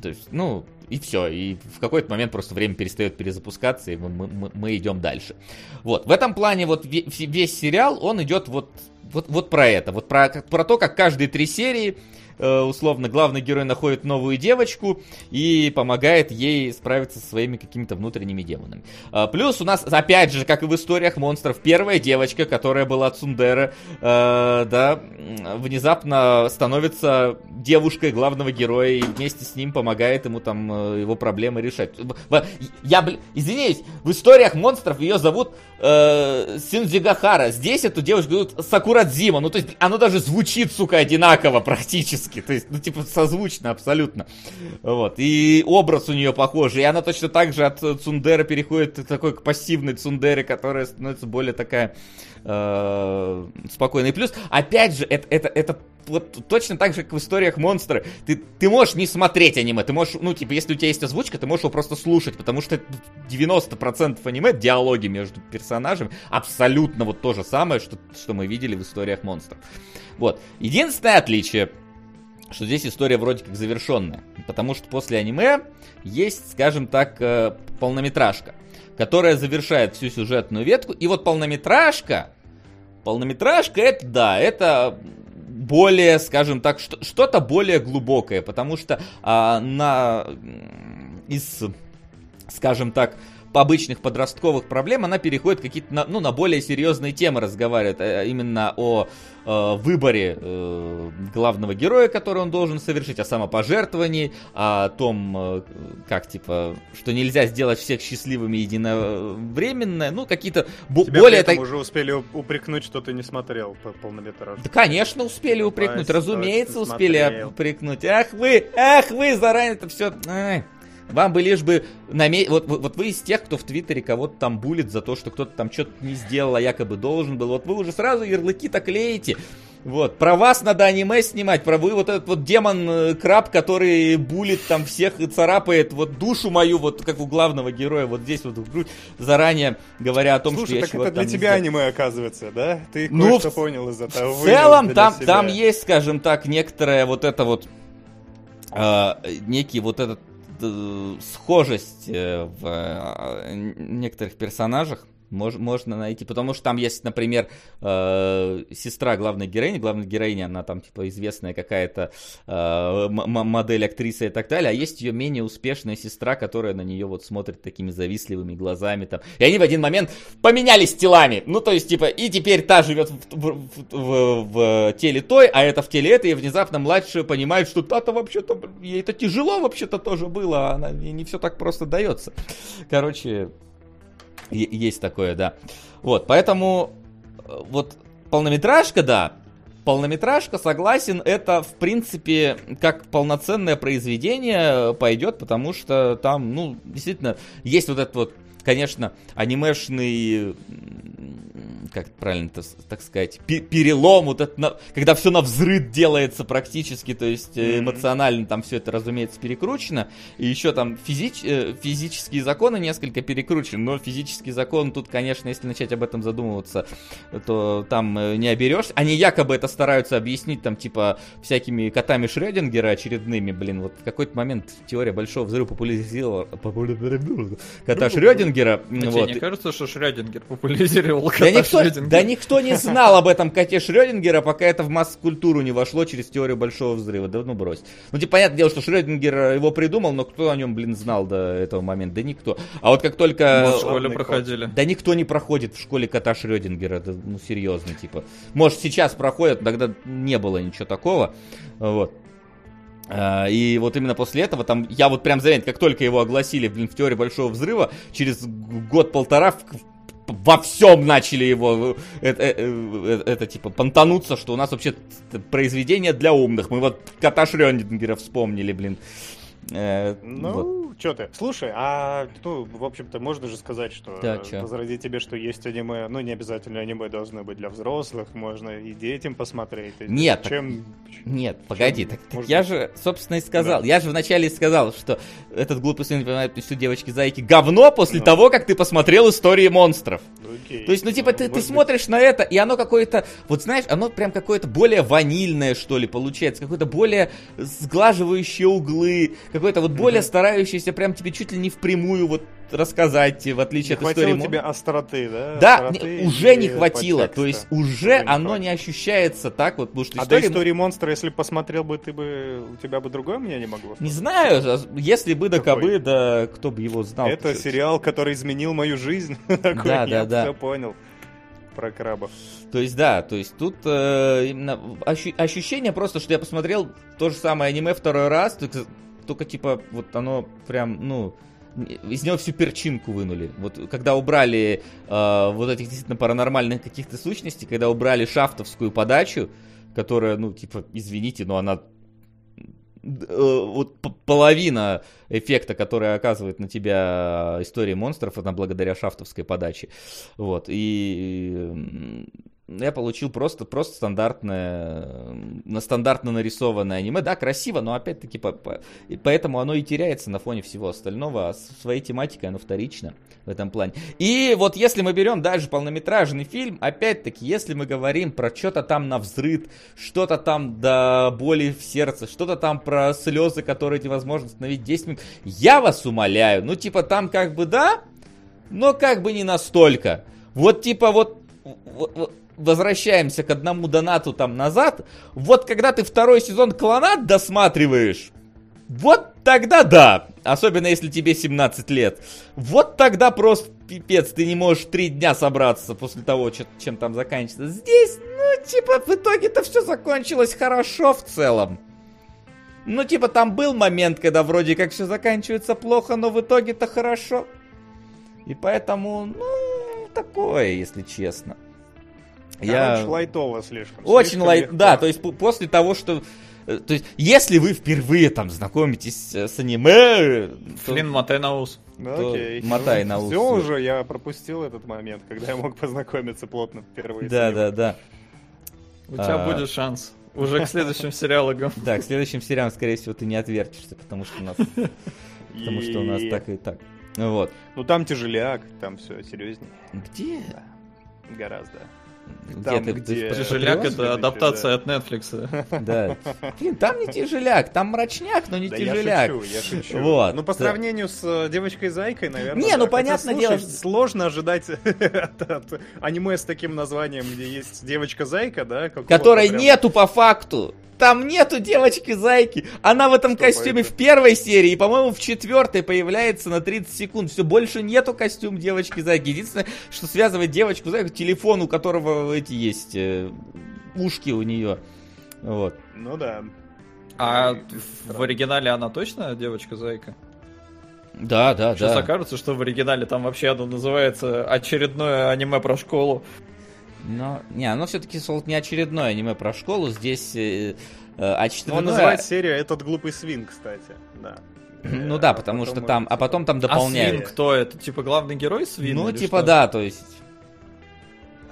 То есть, ну, и все. И в какой-то момент просто время перестает перезапускаться, и мы, мы, мы идем дальше. Вот. В этом плане вот ве- ве- весь сериал, он идет вот, вот, вот про это. Вот про, про то, как каждые три серии э, условно, главный герой находит новую девочку и помогает ей справиться со своими какими-то внутренними демонами. А, Плюс у нас, опять же, как и в историях монстров, первая девочка, которая была Цундера, э, да, внезапно становится девушкой главного героя и вместе с ним помогает ему там э, его проблемы решать. Я, блин, извиняюсь, в историях монстров ее зовут э, Синдзигахара. Здесь эту девушку зовут Сакурадзима. Ну, то есть, оно даже звучит, сука, одинаково практически. То есть, ну, типа, созвучно абсолютно. Вот. И образ у нее похожий. И она точно так же от Цундеры переходит к такой к пассивной Цундере, которая становится более такая э, спокойной. Плюс, опять же, это, это, это вот точно так же, как в историях монстра. Ты, ты можешь не смотреть аниме, ты можешь, ну, типа, если у тебя есть озвучка, ты можешь его просто слушать, потому что 90% аниме, диалоги между персонажами, абсолютно вот то же самое, что, что мы видели в историях монстров. Вот. Единственное отличие, что здесь история вроде как завершенная. Потому что после аниме есть, скажем так, э, полнометражка, которая завершает всю сюжетную ветку. И вот полнометражка, полнометражка это да, это более, скажем так, что- что-то более глубокое, потому что а, на из, скажем так, обычных подростковых проблем она переходит какие-то на, ну, на более серьезные темы разговаривает, э, именно о э, выборе э, главного героя, который он должен совершить, о самопожертвовании, о том, э, как типа, что нельзя сделать всех счастливыми единовременно, ну какие-то бо- Тебя более этом так- уже успели уп- упрекнуть, что ты не смотрел по полнометражку. да, конечно, успели упрекнуть, Вась, разумеется, успели смотрел. упрекнуть. Ах вы, ах вы, заранее это все... Вам бы лишь бы наме... вот, вот, вот вы из тех, кто в Твиттере кого-то там булит за то, что кто-то там что-то не сделал, а якобы должен был. Вот вы уже сразу ярлыки-то клеите. Вот, про вас надо аниме снимать, про вы вот этот вот демон э, краб, который булит там всех и царапает вот душу мою, вот как у главного героя, вот здесь вот в грудь, заранее говоря о том, Слушай, что я так чего-то это для не тебя сделал. аниме оказывается, да? Ты Ну, кое-что в- понял из этого. В целом там, себя. там есть, скажем так, некоторая вот это вот э, некий вот этот схожесть э, в э, некоторых персонажах мож- можно найти, потому что там есть, например, э, сестра главной героини, главная героиня, она там типа известная какая-то э, модель, актриса и так далее, а есть ее менее успешная сестра, которая на нее вот смотрит такими завистливыми глазами там, и они в один момент поменялись телами, ну то есть типа, и теперь та живет в, в- в- в- в теле той, а это в теле этой, и внезапно младшая понимает, что та-то вообще-то, ей это тяжело вообще-то тоже было, а она, не все так просто дается. Короче, Есть такое, да. Вот, поэтому э, вот полнометражка, да, полнометражка, согласен, это, в принципе, как полноценное произведение пойдет, потому что там, ну, действительно, есть вот этот вот, конечно, анимешный, как правильно так сказать, пе- перелом, вот это, когда все на взрыв делается практически, то есть э, эмоционально там все это, разумеется, перекручено, и еще там физич, э, физические законы несколько перекручены, но физический закон тут, конечно, если начать об этом задумываться, то там э, не оберешься. Они якобы это стараются объяснить там типа всякими котами Шрёдингера очередными, блин, вот в какой-то момент теория большого взрыва популяризировала кота Шрёдингера. А тебе вот. не кажется, что Шрёдингер популяризировал Да кота никто, Шрёдингера? да никто не знал об этом коте Шрёдингера, пока это в масс-культуру не вошло через теорию большого взрыва. Да ну брось. Ну, типа, понятное дело, что Шрёдингер его придумал, но кто о нем, блин, знал до этого момента? Да никто. А вот как только... Мы в школе проходили. Да никто не проходит в школе кота Шрёдингера, да, ну серьезно, типа. Может сейчас проходят, тогда не было ничего такого. Вот. А, И вот именно после этого, там, я вот прям заметил, как только его огласили, блин, в теории Большого Взрыва, через год-полтора в- во всем начали его, э, э, э, э, это, типа, понтануться, что у нас вообще произведение для умных. Мы вот кота Шрёдингера вспомнили, блин. Э, вот. Ну, что ты. Слушай, а, ну, в общем-то, можно же сказать, что Да, чё? возрази тебе, что есть аниме, ну, не обязательно аниме должны быть для взрослых, можно и детям посмотреть. И Нет, так- Чем... Нет, погоди, так, так может я же, собственно, и сказал. Я же вначале сказал, что этот глупый сын понимает всю девочки-зайки говно после Ну. того, как ты посмотрел истории монстров. Окей. То есть, ну, типа, ты, ты может быть, смотришь на это, и оно какое-то, вот знаешь, оно прям какое-то более ванильное, что ли, получается, какое-то более сглаживающее углы, какое-то вот более старающееся прям тебе чуть ли не впрямую вот рассказать, в отличие Не от истории Мон- тебе остроты, да? Да, Остроты не- уже не хватило. подтекста. То есть уже не оно хватит. не ощущается так вот, потому что А до история... истории монстра, если бы посмотрел бы, ты бы, у тебя бы другое мнение могло? Не знаю, а если бы да Какой? кабы, да кто бы его знал. Это сериал, который изменил мою жизнь. Такой, Да, да, да. все понял. Про крабов. То есть, да, то есть тут э, именно ощу- ощущение просто, что я посмотрел то же самое аниме второй раз, только, типа вот оно прям, ну, из него всю перчинку вынули. Вот когда убрали э, вот этих действительно паранормальных каких-то сущностей, когда убрали шафтовскую подачу, которая, ну, типа, извините, но она э, вот половина эффекта, который оказывает на тебя история монстров, она благодаря шафтовской подаче. Вот, и я получил просто, просто стандартное, на стандартно нарисованное аниме. Да, красиво, но опять-таки по- по- поэтому оно и теряется на фоне всего остального, а своей тематикой оно вторично в этом плане. И вот если мы берем даже полнометражный фильм, опять-таки, если мы говорим про что-то там на взрыв, что-то там до боли в сердце, что-то там про слезы, которые невозможно остановить 10 минут, я вас умоляю, ну типа там как бы да, но как бы не настолько. Вот типа вот, вот- вот возвращаемся к одному донату там назад. Вот когда ты второй сезон Клонат досматриваешь, вот тогда да. Особенно если тебе 17 лет. Вот тогда просто пипец, ты не можешь три дня собраться после того, чем там заканчивается. Здесь, ну, типа, в итоге-то все закончилось хорошо в целом. Ну, типа, там был момент, когда вроде как все заканчивается плохо, но в итоге-то хорошо. И поэтому, ну, такое, если честно. Короче, лайтово слишком. Очень слишком лайт, легко. да, то есть после того, что... э, То есть, если вы впервые там знакомитесь э, с аниме, то- Флинн мотай на ус. Ну, то окей. мотай на ус. Все уже, я пропустил этот момент, когда я мог познакомиться плотно впервые. с Да, ним. да, да. У тебя А. будет шанс. Уже к следующим сериалам. Да, к следующим сериалам, скорее всего, ты не отвертишься, потому что у нас, потому что у нас так и так. Вот. Ну там тяжеляк, там все серьезнее. Где? Гораздо. Где Там, ты- где- ты Тяжеляк это адаптация от Netflix. Да. Блин, там не тяжеляк, там мрачняк, но не Да тяжеляк. я шучу, я шучу. Вот, Ну, по да. сравнению с э, девочкой-зайкой, наверное. Не, да. ну, слушай, дело, Сложно ожидать от, от аниме с таким названием, где есть девочка-зайка, да? какого-то Которой прям- нету по факту. Там нету девочки-зайки. Она в этом Что костюме это? в первой серии, и, по-моему, в четвертой появляется на 30 секунд. Все, больше нету костюм девочки-зайки. Единственное, что связывает девочку-зайку, телефон, у которого эти есть э, ушки у нее. Вот. Ну да. А И- в оригинале она точно девочка-зайка? Да, да, Сейчас да. окажется, что в оригинале там вообще оно называется очередное аниме про школу. Но, не, оно все-таки не очередное аниме про школу. Здесь э, э, Ну, он очередное... называет серия «Этот глупый свин», кстати. Да. Ну Э, да, а потому потом что там... А типа, потом там А дополняют. свин кто? Это типа главный герой свин? Ну, типа да, то есть...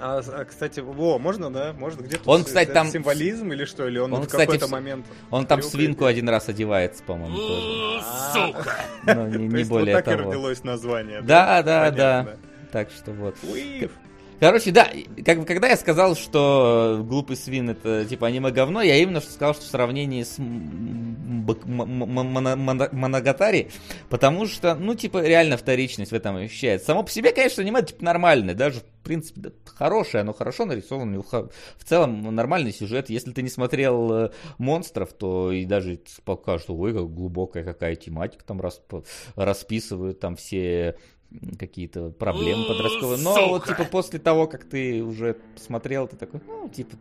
А, а, кстати, во, можно, да? Можно где-то Он, с- кстати, это там- символизм или что? Или он, Он, в кстати, какой-то в- момент... Он там свинку один раз одевается, по-моему, тоже. Сука! Но не, более вот так и того. родилось название. Да, да, да. Так что вот. Короче, да, как когда я сказал, что э, глупый свин это типа аниме говно, я именно что сказал, что в сравнении с Моногатари, потому что, ну, типа, реально вторичность в этом ощущается. Само по себе, конечно, аниме типа нормальное, даже, в принципе, да, хорошее, оно хорошо нарисовано, в целом нормальный сюжет. Если ты не смотрел э, монстров, то и даже покажут, что, ой, как глубокая какая тематика там расп- расписывают, там все какие-то проблемы подростковые. Но вот, сука! типа, после того, как ты уже смотрел, ты такой, ну, типа,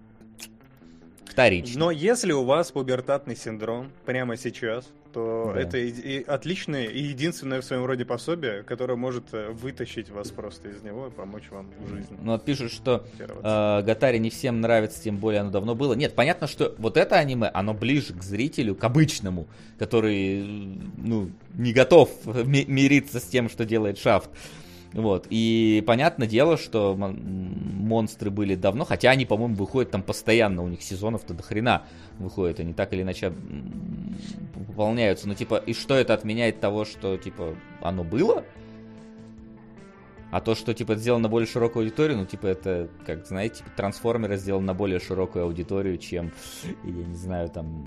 Вторично. Но если у вас пубертатный синдром прямо сейчас, то Да. это и, и отличное и единственное в своем роде пособие, которое может э, вытащить вас просто из него и помочь вам в жизни. Ну, вот пишут, что э, Гатари не всем нравится, тем более оно давно было. Нет, понятно, что вот это аниме, оно ближе к зрителю, к обычному, который, ну, не готов ми- мириться с тем, что делает Шафт. Вот, и понятное дело, что мон- монстры были давно, хотя они, по-моему, выходят там постоянно, у них сезонов-то до хрена выходят, они так или иначе пополняются. Ну, типа, и что это отменяет того, что, типа, оно было? А то, что, типа, сделано на более широкую аудиторию, ну, типа, это, как, знаете, типа, трансформеры сделаны на более широкую аудиторию, чем, я не знаю, там,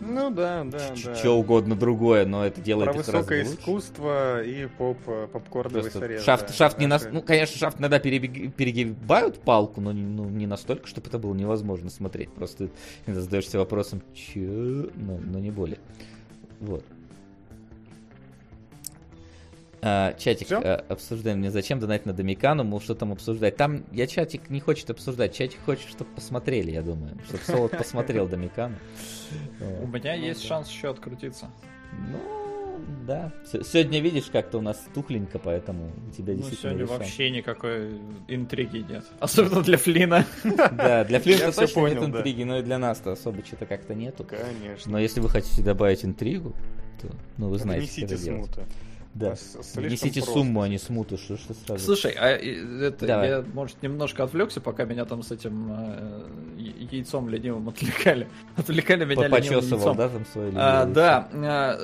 Ну да, да, да. что угодно другое, но это делает Про их высокое лучше. искусство и поп, э, попкорновый срез. шафт, да, шафт не нас, ну, конечно, шафт иногда перебег- перегибают палку, но не, ну, не настолько, чтобы это было невозможно смотреть. Просто задаешься вопросом, че, но, но не более. Вот. А, чатик Всё? а, обсуждаем, мне зачем донать на Домикану, мол, что там обсуждать. Там я чатик не хочет обсуждать, чатик хочет, чтобы посмотрели, я думаю. Чтобы Солод посмотрел Домикану. У меня есть шанс еще открутиться. Ну, да. Сегодня видишь, как-то у нас тухленько, поэтому у тебя Ну, действительно сегодня вообще никакой интриги нет. Особенно для Флина. Да, для всё точно понял, нет интриги, но и для нас-то особо что-то как-то нету. Конечно. Но если вы хотите добавить интригу, то, ну, вы знаете, это делать. Да. Слишком Несите просто. сумму, а не смуту, что, что сразу. Слушай, а э, это Давай. я, может, немножко отвлекся, пока меня там с этим э, яйцом ленивым отвлекали. Отвлекали меня ленивым Почесывал, яйцом. да, там свое А, да, а,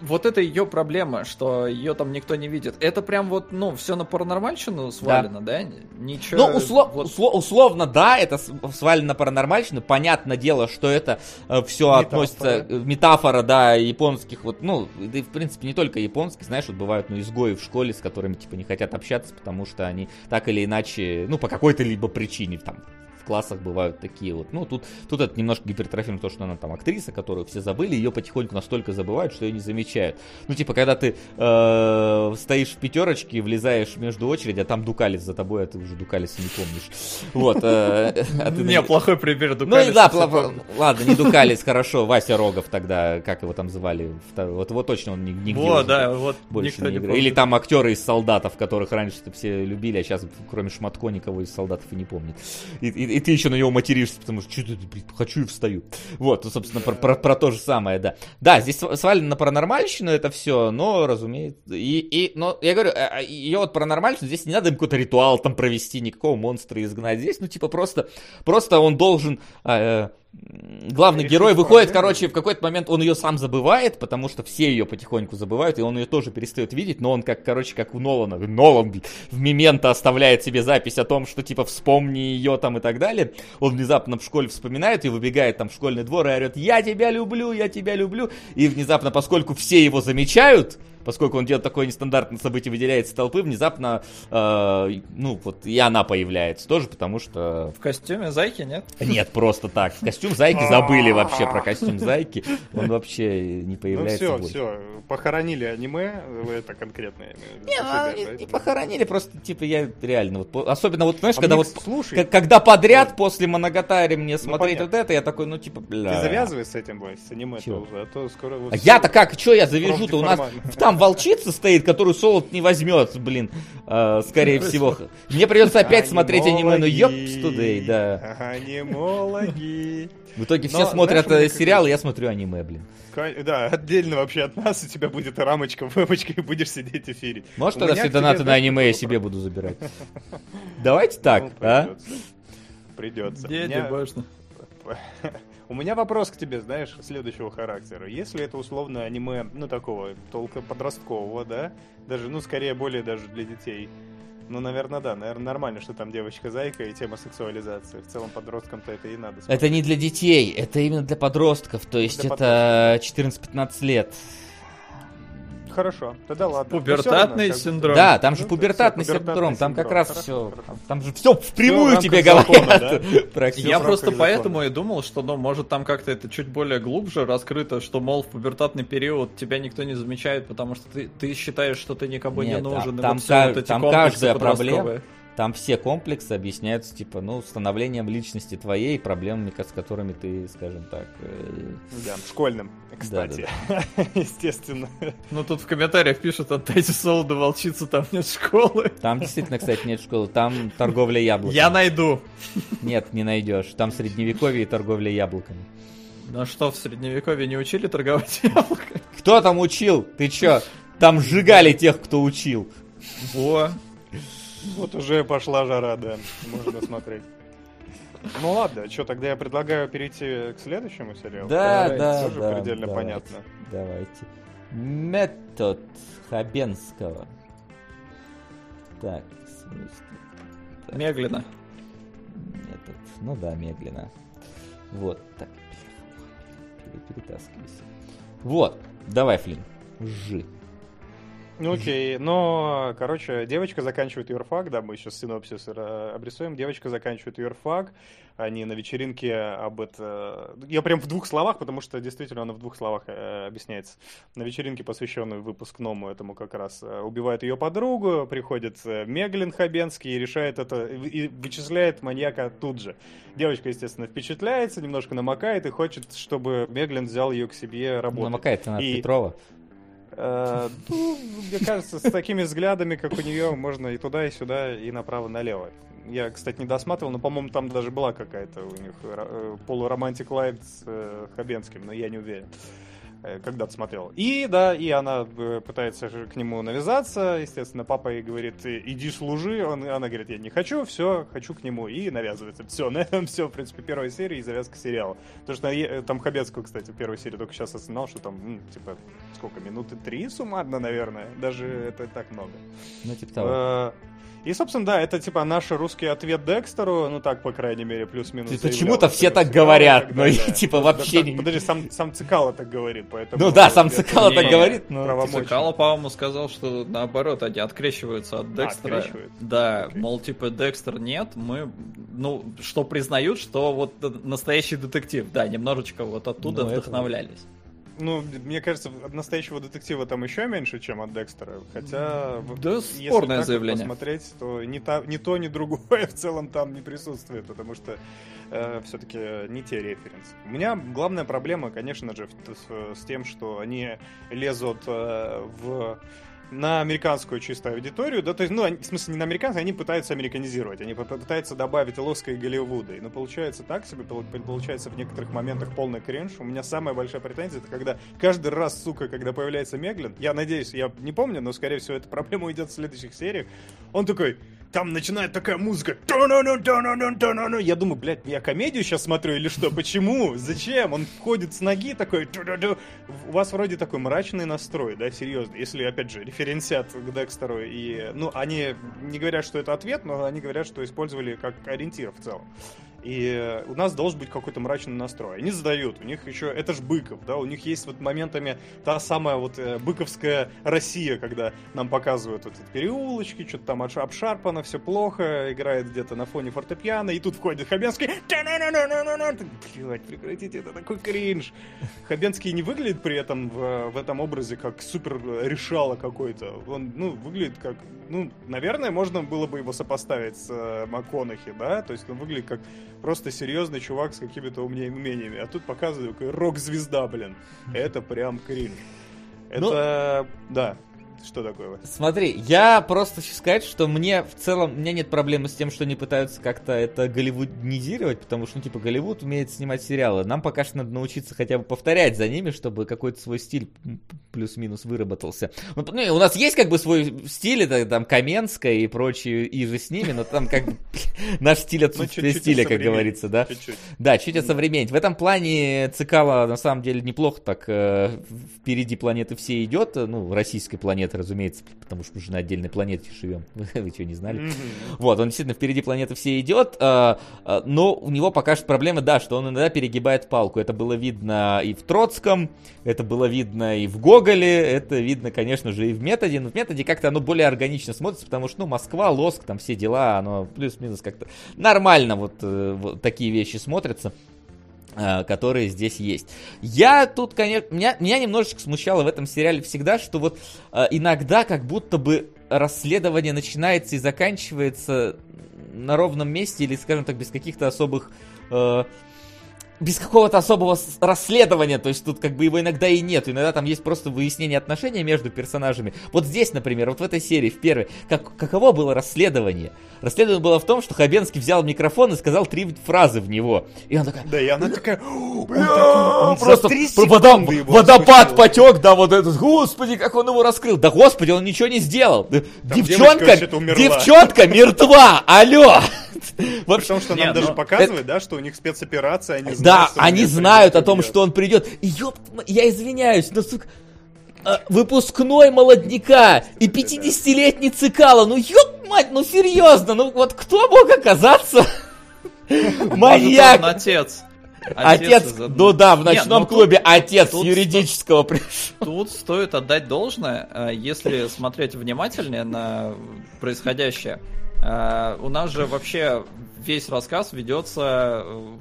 вот это ее проблема, что ее там никто не видит. Это прям вот, ну, все на паранормальщину свалено, да? Ничего. Ну, усло- вот- усло- условно, да, это свалено на паранормальщину. Понятное дело, что это все Метафора. относится... э, Метафора, да, японских вот, ну, да и, в принципе, не только японских, знаешь, вот бывают, ну, изгои в школе, с которыми, типа, не хотят общаться, потому что они так или иначе, ну, по какой-то либо причине, там, в классах бывают такие вот. Ну, тут, тут это немножко гипертрофировано, то, что она там актриса, которую все забыли, ее потихоньку настолько забывают, что ее не замечают. Ну, типа, когда ты э, стоишь в пятерочке, влезаешь между очередь, а там Дукалис за тобой, а ты уже Дукалиса не помнишь. Вот. э, а Не, плохой пример. ну Дукалис, да, пла- помнят. ладно, не Дукалис, хорошо, Вася Рогов тогда, как его там звали, вот его точно он ни- нигде уже да, вот больше не играет. Или там актеры из солдатов, которых раньше все любили, а сейчас кроме Шматко никого из солдатов и не помнит. И, и- и ты еще на него материшься, потому что что ты, блин, хочу и встаю. Вот, ну, собственно, про, про- про то же самое, да. Да, здесь св- свалено на паранормальщину это все, но, разумеется, и, и, но я говорю, э, ее вот паранормальщину, здесь не надо им какой-то ритуал там провести, никакого монстра изгнать. Здесь, ну, типа, просто, просто он должен... э, главный Решить герой выходит, проблему. короче, в какой-то момент он ее сам забывает, потому что все ее потихоньку забывают, и он ее тоже перестает видеть, но он как, короче, как у Нолана, Нолан блин, в Мементо оставляет себе запись о том, что, типа, вспомни ее там и так далее. Он внезапно в школе вспоминает и выбегает там в школьный двор и орет, я тебя люблю, я тебя люблю. И внезапно, поскольку все его замечают, поскольку он делает такое нестандартное событие, выделяется толпы, внезапно, э, ну, вот и она появляется тоже, потому что В костюме зайки, нет? нет, просто так. Костюм зайки забыли вообще про костюм зайки. Он вообще не Ну появляется все, больше. все, похоронили аниме, вы это конкретное. Не, ну, они не похоронили, просто, типа, я реально, вот, особенно, вот, знаешь, А когда вот, слушай, когда подряд после Моногатари мне смотреть понятно. вот это, я такой, ну, типа, бля. ты завязывай с этим, Бой, с аниме уже, а то скоро... вот А я-то как, что я завяжу-то? У нас. Там волчица стоит, которую Солод не возьмет, блин, э, скорее всего. Мне придется опять смотреть аниме, ну ёпс тудей, да. Анимологи. В итоге все Но, смотрят знаешь, э, сериалы, я смотрю аниме, блин. Да, отдельно вообще от нас у тебя будет рамочка, вебочка, и будешь сидеть в эфире. Может, У тогда все донаты на аниме я себе буду забирать? Давайте так, Ну, а? придется. Меня- башня. У меня вопрос к тебе, знаешь, следующего характера. Если это условно аниме, ну, такого, толка подросткового, да, даже, ну, скорее, более даже для детей, ну, наверное, да, наверное, нормально, что там девочка-зайка и тема сексуализации. В целом, подросткам-то это и надо. Это не для детей, это именно для подростков, то есть Для это 14-15 лет. Хорошо, тогда ладно. Но Пубертатный равно, синдром. Да, там же Ну, пубертатный всё, пубертатный синдром, там как раз Хорошо, все, хорошо. там же все впрямую Всё в тебе закона, говорят. всё. Я просто поэтому закона. и думал, что, ну, может, там как-то это чуть более глубже раскрыто, что, мол, в пубертатный период тебя никто не замечает, потому что ты, ты считаешь, что ты никому не Нет, нужен. там- и там вот вот там каждая проблема. Там все комплексы объясняются, типа, ну, становлением личности твоей, проблемами, с которыми ты, скажем так... э, Да, школьным, кстати. Естественно. Ну тут в комментариях пишут, отдайте солоду волчицу, там нет школы. Там действительно, кстати, нет школы, там торговля яблоками. Я найду. Нет, не найдешь. Там средневековье и торговля яблоками. Ну что, в средневековье не учили торговать яблоками? Кто там учил? Ты чё? Там сжигали тех, кто учил. Во. Вот уже пошла жара, да. Можно смотреть. Ну ладно, что, тогда я предлагаю перейти к следующему сериалу. Да, Давайте, да, тоже да. предельно давайте, понятно. Давайте. Метод Хабенского. Так? Так, Медленно. Метод. Ну да, медленно. Вот, так. Перетаскивайся. Вот, давай, Флин. Жи. Ну окей, но, короче, девочка заканчивает юрфак, да, мы сейчас синопсис э, обрисуем. Девочка заканчивает юрфак, они на вечеринке об это... Я прям в двух словах, потому что действительно она в двух словах э, объясняется. На вечеринке, посвященной выпускному этому как раз, э, убивает ее подругу, приходит э, Меглин Хабенский и решает это, и вычисляет маньяка тут же. Девочка, естественно, впечатляется, немножко намокает и хочет, чтобы Меглин взял ее к себе работать. Намокает она И- Петрова. Э, ну, мне кажется, с такими взглядами, как у нее, можно и туда, и сюда, и направо-налево. Я, кстати, не досматривал, но, по-моему, там даже была какая-то у них э, полуромантик лайт с э, Хабенским, но я не уверен. Э, Когда-то смотрел. И, да, и она э, пытается к нему навязаться. Естественно, папа ей говорит, «Э, иди служи. Он, она говорит, я не хочу, все, хочу к нему. И навязывается. Все, на этом все, в принципе, первая серия и завязка сериала. Потому что э, там Хабецкого, кстати, в первой серии только сейчас осознал, что там, типа, сколько, минуты три суммарно, наверное. Даже это так много. Ну, типа того. И, собственно, да, это типа наш русский ответ Декстеру, ну так, по крайней мере, плюс-минус. Почему-то все так и говорят, но я, типа, Да, вообще да, не- Подожди, сам, сам Цикало так говорит, поэтому... Ну да, сам Цикало так говорит, но... Цикало, по-моему, сказал, что наоборот, они открещиваются от Декстера. открещиваются? Да, Окей. мол, типа, Декстер нет, мы, ну, что признают, что вот настоящий детектив, да, немножечко вот оттуда Ну, это вдохновлялись. Ну, мне кажется, от настоящего детектива там еще меньше, чем от Декстера. Хотя, Да, если спорное так заявление. посмотреть, то ни, та- ни то, ни другое в целом там не присутствует, потому что все-таки не те референсы. У меня главная проблема, конечно же, в- с, с тем, что они лезут э, в на американскую чистую аудиторию, да, то есть, ну, они- в смысле, не на американскую, они пытаются американизировать, они пытаются добавить Лоска и Голливуда, ну, получается так себе, пол- получается в некоторых моментах полный кринж. У меня самая большая претензия, это когда каждый раз, сука, когда появляется Меглин, я надеюсь, я не помню, но, скорее всего, эта проблема уйдет в следующих сериях, он такой, там начинает такая музыка, я думаю, блядь, я комедию сейчас смотрю или что, почему, зачем, он ходит с ноги такой, у вас вроде такой мрачный настрой, да, серьезно, если, опять же, референсят к Декстеру, и, ну, они не говорят, что это ответ, но они говорят, что использовали как ориентир в целом. И у нас должен быть какой-то мрачный настрой. Они задают, у них еще, это ж Быков, да, у них есть вот моментами та самая вот э, быковская Россия, когда нам показывают вот эти переулочки, что-то там обшарпано, все плохо, играет где-то на фоне фортепиано, и тут входит Хабенский, блядь, прекратите, это такой кринж. Хабенский не выглядит при этом в, в этом образе как супер решало какой-то. Он, ну, выглядит как, ну, наверное, можно было бы его сопоставить с э, МакКонахи, да, то есть он выглядит как просто серьезный чувак с какими-то уме- умениями, а тут показывают какой рок-звезда, блин. Это прям кринж. Это, да, что такое? Смотри, я просто хочу сказать, что мне в целом, у меня нет проблемы с тем, что они пытаются как-то это голливуднизировать, потому что, ну, типа, Голливуд умеет снимать сериалы. Нам пока что надо научиться хотя бы повторять за ними, чтобы какой-то свой стиль плюс-минус выработался. Ну, у нас есть как бы свой стиль, это там Каменская и прочие, и же с ними, но там как бы наш стиль отсутствие Ну, чуть-чуть стиля, как говорится, да? Да, чуть осовременить. В этом плане Цикало на самом деле неплохо так э, впереди планеты все идет, э, ну, российской планеты, разумеется, потому что мы же на отдельной планете живем. Вы что, не знали? Вот, он действительно впереди планеты все идет, э, э, но у него пока что проблема, да, что он иногда перегибает палку. Это было видно и в Троцком, это было видно и в Гоголе, это видно, конечно же, и в методе. Но в методе как-то оно более органично смотрится, потому что, ну, Москва, Лоск, там все дела, оно плюс-минус как-то нормально вот, э, вот такие вещи смотрятся которые здесь есть. Я тут, конечно, меня, меня немножечко смущало в этом сериале всегда, что вот э, иногда как будто бы расследование начинается и заканчивается на ровном месте или, скажем так, без каких-то особых э, без какого-то особого расследования, то есть тут как бы его иногда и нет, иногда там есть просто выяснение отношений между персонажами. Вот здесь, например, вот в этой серии, в первой, как, каково было расследование? Расследование было в том, что Хабенский взял микрофон и сказал три фразы в него. И он такой, Да, и она такая... «О, он Бля, такой- он за просто водопад потек, да, вот этот, господи, как он его раскрыл. Да господи, он ничего не сделал. Девчонка, девчонка мертва, алло. При Вообще, том, что нам даже ну, показывает, да, что у них спецоперация, они знают, да, они он знают о том, придет. что он придет. И ёб, я извиняюсь, но сука, а, выпускной молодняка и 50-летний цикало, ну ёб мать, ну серьезно, ну вот кто мог оказаться маньяком? отец. Отец, одной- ну да, в Не, ночном ну тут- клубе отец тут юридического пришел. Тут стоит отдать должное, э, если смотреть внимательнее на происходящее. Э, У нас же вообще весь рассказ ведется э,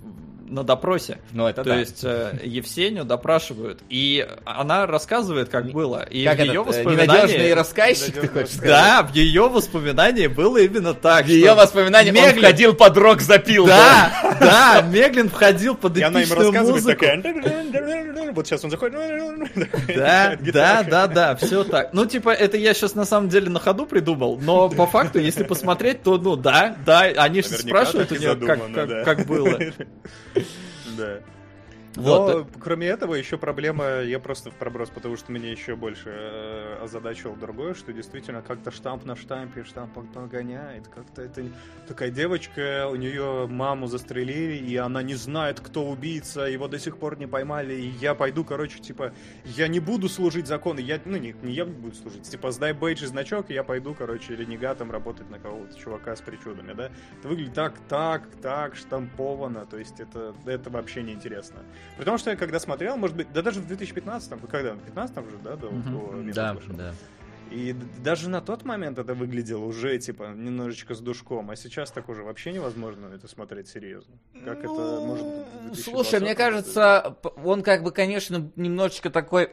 на допросе. Ну это То есть э, Евсению допрашивают, и она рассказывает, как было. И как в ее этот, э, воспоминании... ненадежный рассказчик, ты хочешь сказать? Да, в ее воспоминании было именно так. В ее что воспоминаниях он Меглин- входил под рок запил. Да, да, Меглин входил под эпичную музыку. такая... Вот сейчас он заходит... Да, да, да, да, все так. Ну, типа, это я сейчас на самом деле на ходу придумал, но по факту, если посмотреть, то, ну, да, да, они же спрашивают у нее, как, да. как было. Да. Вот. Но, кроме этого, еще проблема, я просто в проброс, потому что меня еще больше э, озадачивал другое, что действительно как-то штамп на штампе, штамп погоняет, как-то это такая девочка, у нее маму застрелили, и она не знает, кто убийца, его до сих пор не поймали, и я пойду, короче, типа, я не буду служить закону, я, ну, не, не я буду служить, типа, сдай бейдж и значок, и я пойду, короче, ренегатом работать на кого-то, чувака с причудами, да? Это выглядит так, так, так, штамповано, то есть это, это вообще неинтересно. При том, что я когда смотрел, может быть, да даже в 2015, когда, в 15 же, да, до, Мгм. до Да, вышел. да. И даже на тот момент это выглядело уже, типа, немножечко с душком, а сейчас так уже вообще невозможно это смотреть серьезно. Как это может Ну, 2020 Слушай, мне кажется, он как бы, конечно, немножечко такой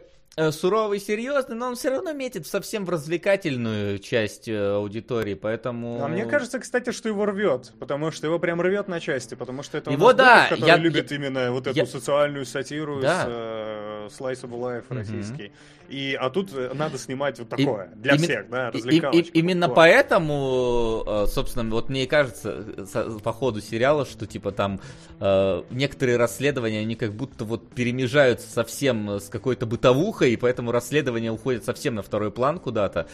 суровый, серьезный, но он все равно метит совсем в развлекательную часть э, аудитории, поэтому... А мне кажется, кстати, что его рвет, потому что его прям рвет на части, потому что это Его да, Быков, который я- любит я- именно вот эту я- социальную сатиру Да. с э, Slice of Life российский. И, а тут э, надо снимать вот такое, для Име- всех, да, И- и- и- развлекалочку. именно попкорн. поэтому, э, собственно, вот мне и кажется э, по ходу сериала, что типа там э, некоторые расследования, они как будто вот перемежаются совсем с какой-то бытовухой, и поэтому расследования уходят совсем на второй план куда-то.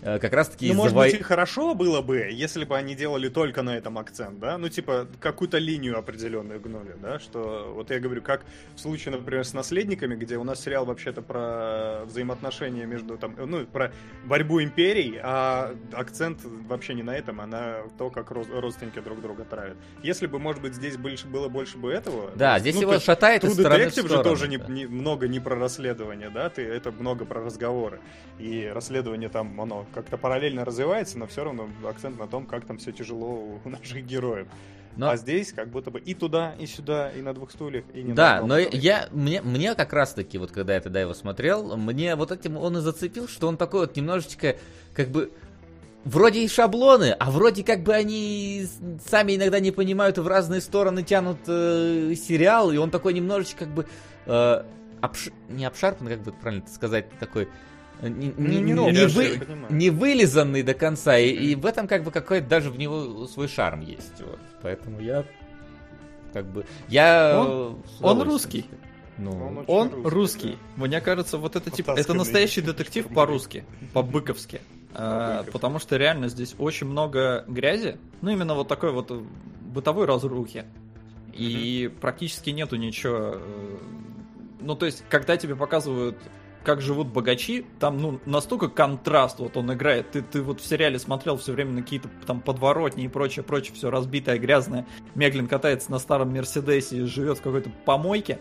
Э, Как раз таки Ну, может быть, хорошо было бы, если бы они делали только на этом акцент, да? Ну, типа, какую-то линию определенную гнули, да? Что, вот я говорю, как в случае, например, с «Наследниками», где у нас сериал вообще-то про взаимоотношения между, там, ну, про борьбу империй, а акцент вообще не на этом, а на то, как родственники друг друга травят. Если бы, может быть, здесь больше, было больше бы этого... Да, здесь ну, его шатает из стороны в Detective же сторону, тоже не, не- много не про расследование, да, ты, это много про разговоры. И расследование там, оно как-то параллельно развивается, но все равно акцент на том, как там все тяжело у наших героев. Но- А здесь как будто бы и туда, и сюда, и на двух стульях, и не на Да, одном но я, мне, мне как раз таки, вот когда я тогда его смотрел, мне вот этим он и зацепил, что он такой вот немножечко, как бы, вроде и шаблоны, а вроде как бы они сами иногда не понимают и в разные стороны тянут э, сериал, и он такой немножечко как бы, э, обш- не обшарпан, как бы правильно сказать, такой... Не, не- не не вы- не вылизанный до конца, и, и в этом как бы какой-то даже в него свой шарм есть. Вот. Поэтому я как бы я Он- он русский. Ну, Он Он русский, русский. Мне кажется, вот это типа это настоящий детектив по-русски, по-быковски. А. Потому что реально здесь очень много грязи, ну именно вот такой вот э, бытовой разрухи. И практически нету ничего. э, Ну, то есть, когда тебе показывают, как живут богачи, там, ну, настолько контраст вот он играет. Ты, ты вот в сериале смотрел все время на какие-то там подворотни и прочее, прочее, все разбитое, грязное. Меглин катается на старом Мерседесе и живет в какой-то помойке.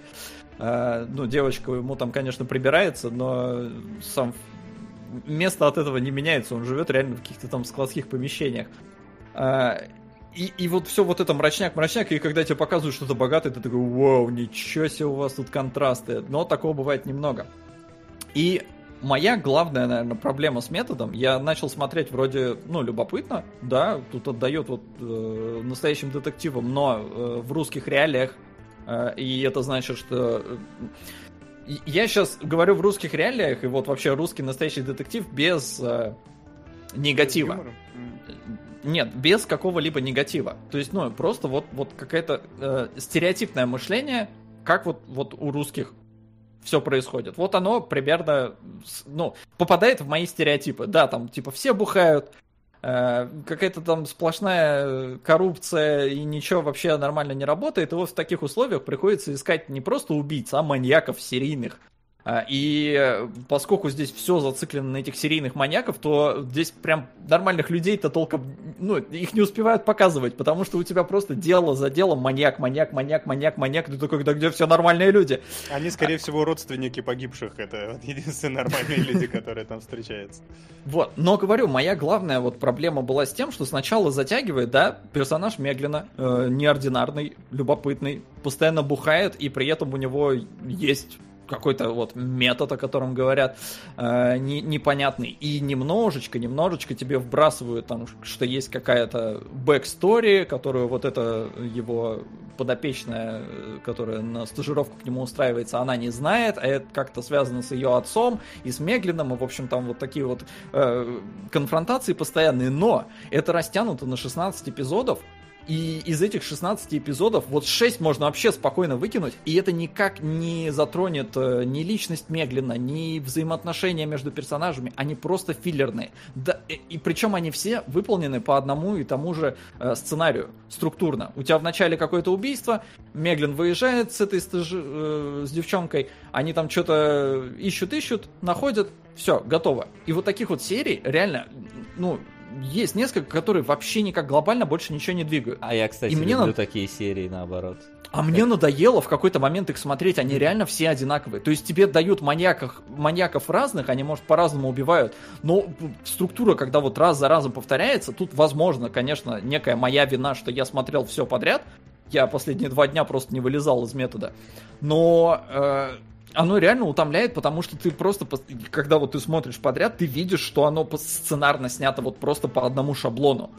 А, ну, девочка ему там, конечно, прибирается, но сам место от этого не меняется. Он живет реально в каких-то там складских помещениях. А, и, и вот все вот это мрачняк-мрачняк, и когда тебе показывают что-то богатое, ты такой, вау, ничего себе у вас тут контрасты. Но такого бывает немного. И моя главная, наверное, проблема с методом, я начал смотреть вроде, ну, любопытно, да, тут отдает вот э, настоящим детективам, но э, в русских реалиях, э, и это значит, что... э, я сейчас говорю в русских реалиях, и вот вообще русский настоящий детектив без э, негатива. Юмором. Нет, без какого-либо негатива. То есть, ну, просто вот, вот какое-то э, стереотипное мышление, как вот, вот у русских все происходит. Вот оно примерно, ну, попадает в мои стереотипы. Да, там, типа, все бухают, э, какая-то там сплошная коррупция, и ничего вообще нормально не работает. И вот в таких условиях приходится искать не просто убийц, а маньяков серийных. А, И э, поскольку здесь все зациклено на этих серийных маньяков, то здесь прям нормальных людей-то толком, ну, их не успевают показывать, потому что у тебя просто дело за делом маньяк, маньяк, маньяк, маньяк, маньяк, ты такой, да где все нормальные люди? Они, скорее всего, родственники погибших. Это вот единственные нормальные люди, которые там встречаются. Вот, но говорю, моя главная вот проблема была с тем, что сначала затягивает, да, персонаж Меглина, э, неординарный, любопытный, постоянно бухает, и при этом у него есть какой-то вот метод, о котором говорят, э, не- непонятный. И немножечко, немножечко тебе вбрасывают там, что есть какая-то backstory, которую вот эта его подопечная, э, которая на стажировку к нему устраивается, она не знает, а это как-то связано с ее отцом и с Меглином, и, в общем, там вот такие вот э, конфронтации постоянные, но это растянуто на 16 эпизодов, и из этих 16 эпизодов вот 6 можно вообще спокойно выкинуть, и это никак не затронет э, ни личность Меглина, ни взаимоотношения между персонажами, они просто филлерные. Да, и, и причем они все выполнены по одному и тому же э, сценарию, структурно. У тебя вначале какое-то убийство, Меглин выезжает с этой стажи- э, с девчонкой, они там что-то ищут-ищут, находят, все, готово. И вот таких вот серий реально, ну, есть несколько, которые вообще никак глобально больше ничего не двигают. А я, кстати, И мне люблю надо- такие серии наоборот. А мне надоело в какой-то момент их смотреть, они реально все одинаковые. То есть тебе дают маньяков, маньяков разных, они, может, по-разному убивают, но структура, когда вот раз за разом повторяется, тут, возможно, конечно, некая моя вина, что я смотрел все подряд, я последние два дня просто не вылезал из метода, но э, оно реально утомляет, потому что ты просто, когда вот ты смотришь подряд, ты видишь, что оно сценарно снято вот просто по одному шаблону.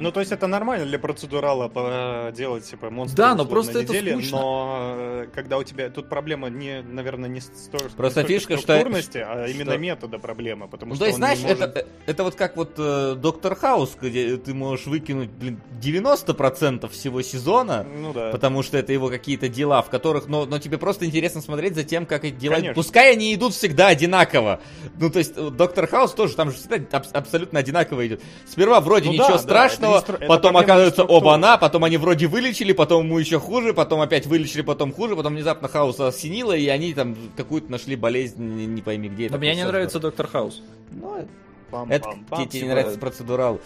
Ну, то есть это нормально для процедурала по- делать, типа, монстры Да, но просто это недели, скучно. но э, когда у тебя... Тут проблема, не, наверное, не столько Просто не столько фишка, что- структурности, а именно что- метода проблема, потому Ну, что то есть, знаешь, может- это, это вот как вот э, Доктор Хаус, где ты можешь выкинуть, блин, 90% всего сезона, Ну да. потому что это его какие-то дела, в которых, но, но тебе просто интересно смотреть за тем, как эти дела... Конечно. Пускай они идут всегда одинаково. Ну, то есть, э, Доктор Хаус тоже, там же всегда аб- абсолютно одинаково идет. Сперва вроде Ну ничего да, да, страшного, это потом оказывается оба-на, потом они вроде вылечили, потом ему еще хуже, потом опять вылечили, потом хуже, потом внезапно Хауса осенило, и они там какую-то нашли болезнь, не, не пойми где. Но это мне не нравится Доктор Хаус. Ну, Пам-пам-пам, это тебе, тебе не типа, нравится процедурал.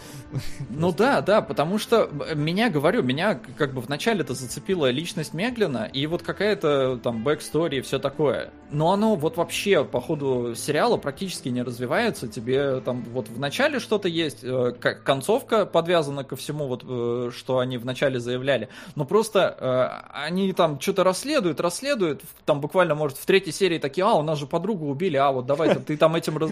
Ну да, да, потому что э, меня, говорю, меня как бы вначале-то зацепила личность Меглина, и вот какая-то там backstory и все такое. Но оно вот вообще по ходу сериала практически не развивается. Тебе там вот в начале что-то есть, э, как концовка подвязана ко всему, вот э, что они вначале заявляли. Но просто они там что-то расследуют, расследуют, там буквально, может, в третьей серии такие, а, у нас же подругу убили, а, вот давай ты там этим раз-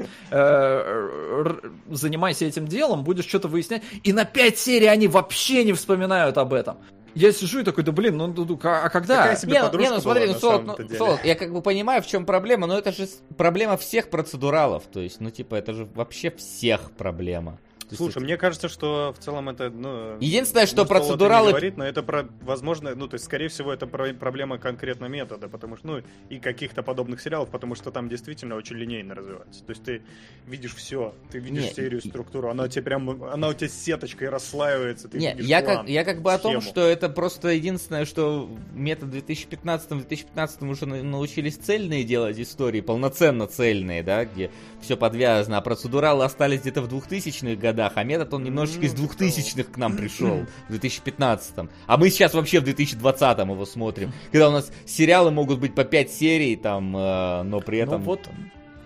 занимайся этим делом, будешь что-то выяснять. И на пять серий они вообще не вспоминают об этом. Я сижу и такой, да блин, ну, ну, ну, а когда? Какая себе Не, ну- не, ну смотри, была ну, Солод, ну. Солод, я как бы понимаю, в чем проблема, но это же проблема всех процедуралов. То есть, ну, типа, это же вообще всех проблема. Есть Слушай, это- мне кажется, что в целом это, ну... Единственное, что процедуралы... говорит, но это, про, возможно, ну, то есть, скорее всего, это про- проблема конкретно метода, потому что, ну, и каких-то подобных сериалов, потому что там действительно очень линейно развивается. То есть, ты видишь все, ты видишь Не, серию, структуру, она у тебя прям, она у тебя сеточкой расслаивается, ты Не, видишь я план, как, я как бы о том, схему. что это просто единственное, что метод 2015-2015 уже на- научились цельные делать истории, полноценно цельные, да, где все подвязано, а процедуралы остались где-то в 2000-х годах, а метод он немножечко из Ну, 2000-х к нам пришел, в 2015-м. А мы сейчас вообще в 2020-м его смотрим, когда у нас сериалы могут быть по 5 серий, там, э, но при этом... Ну вот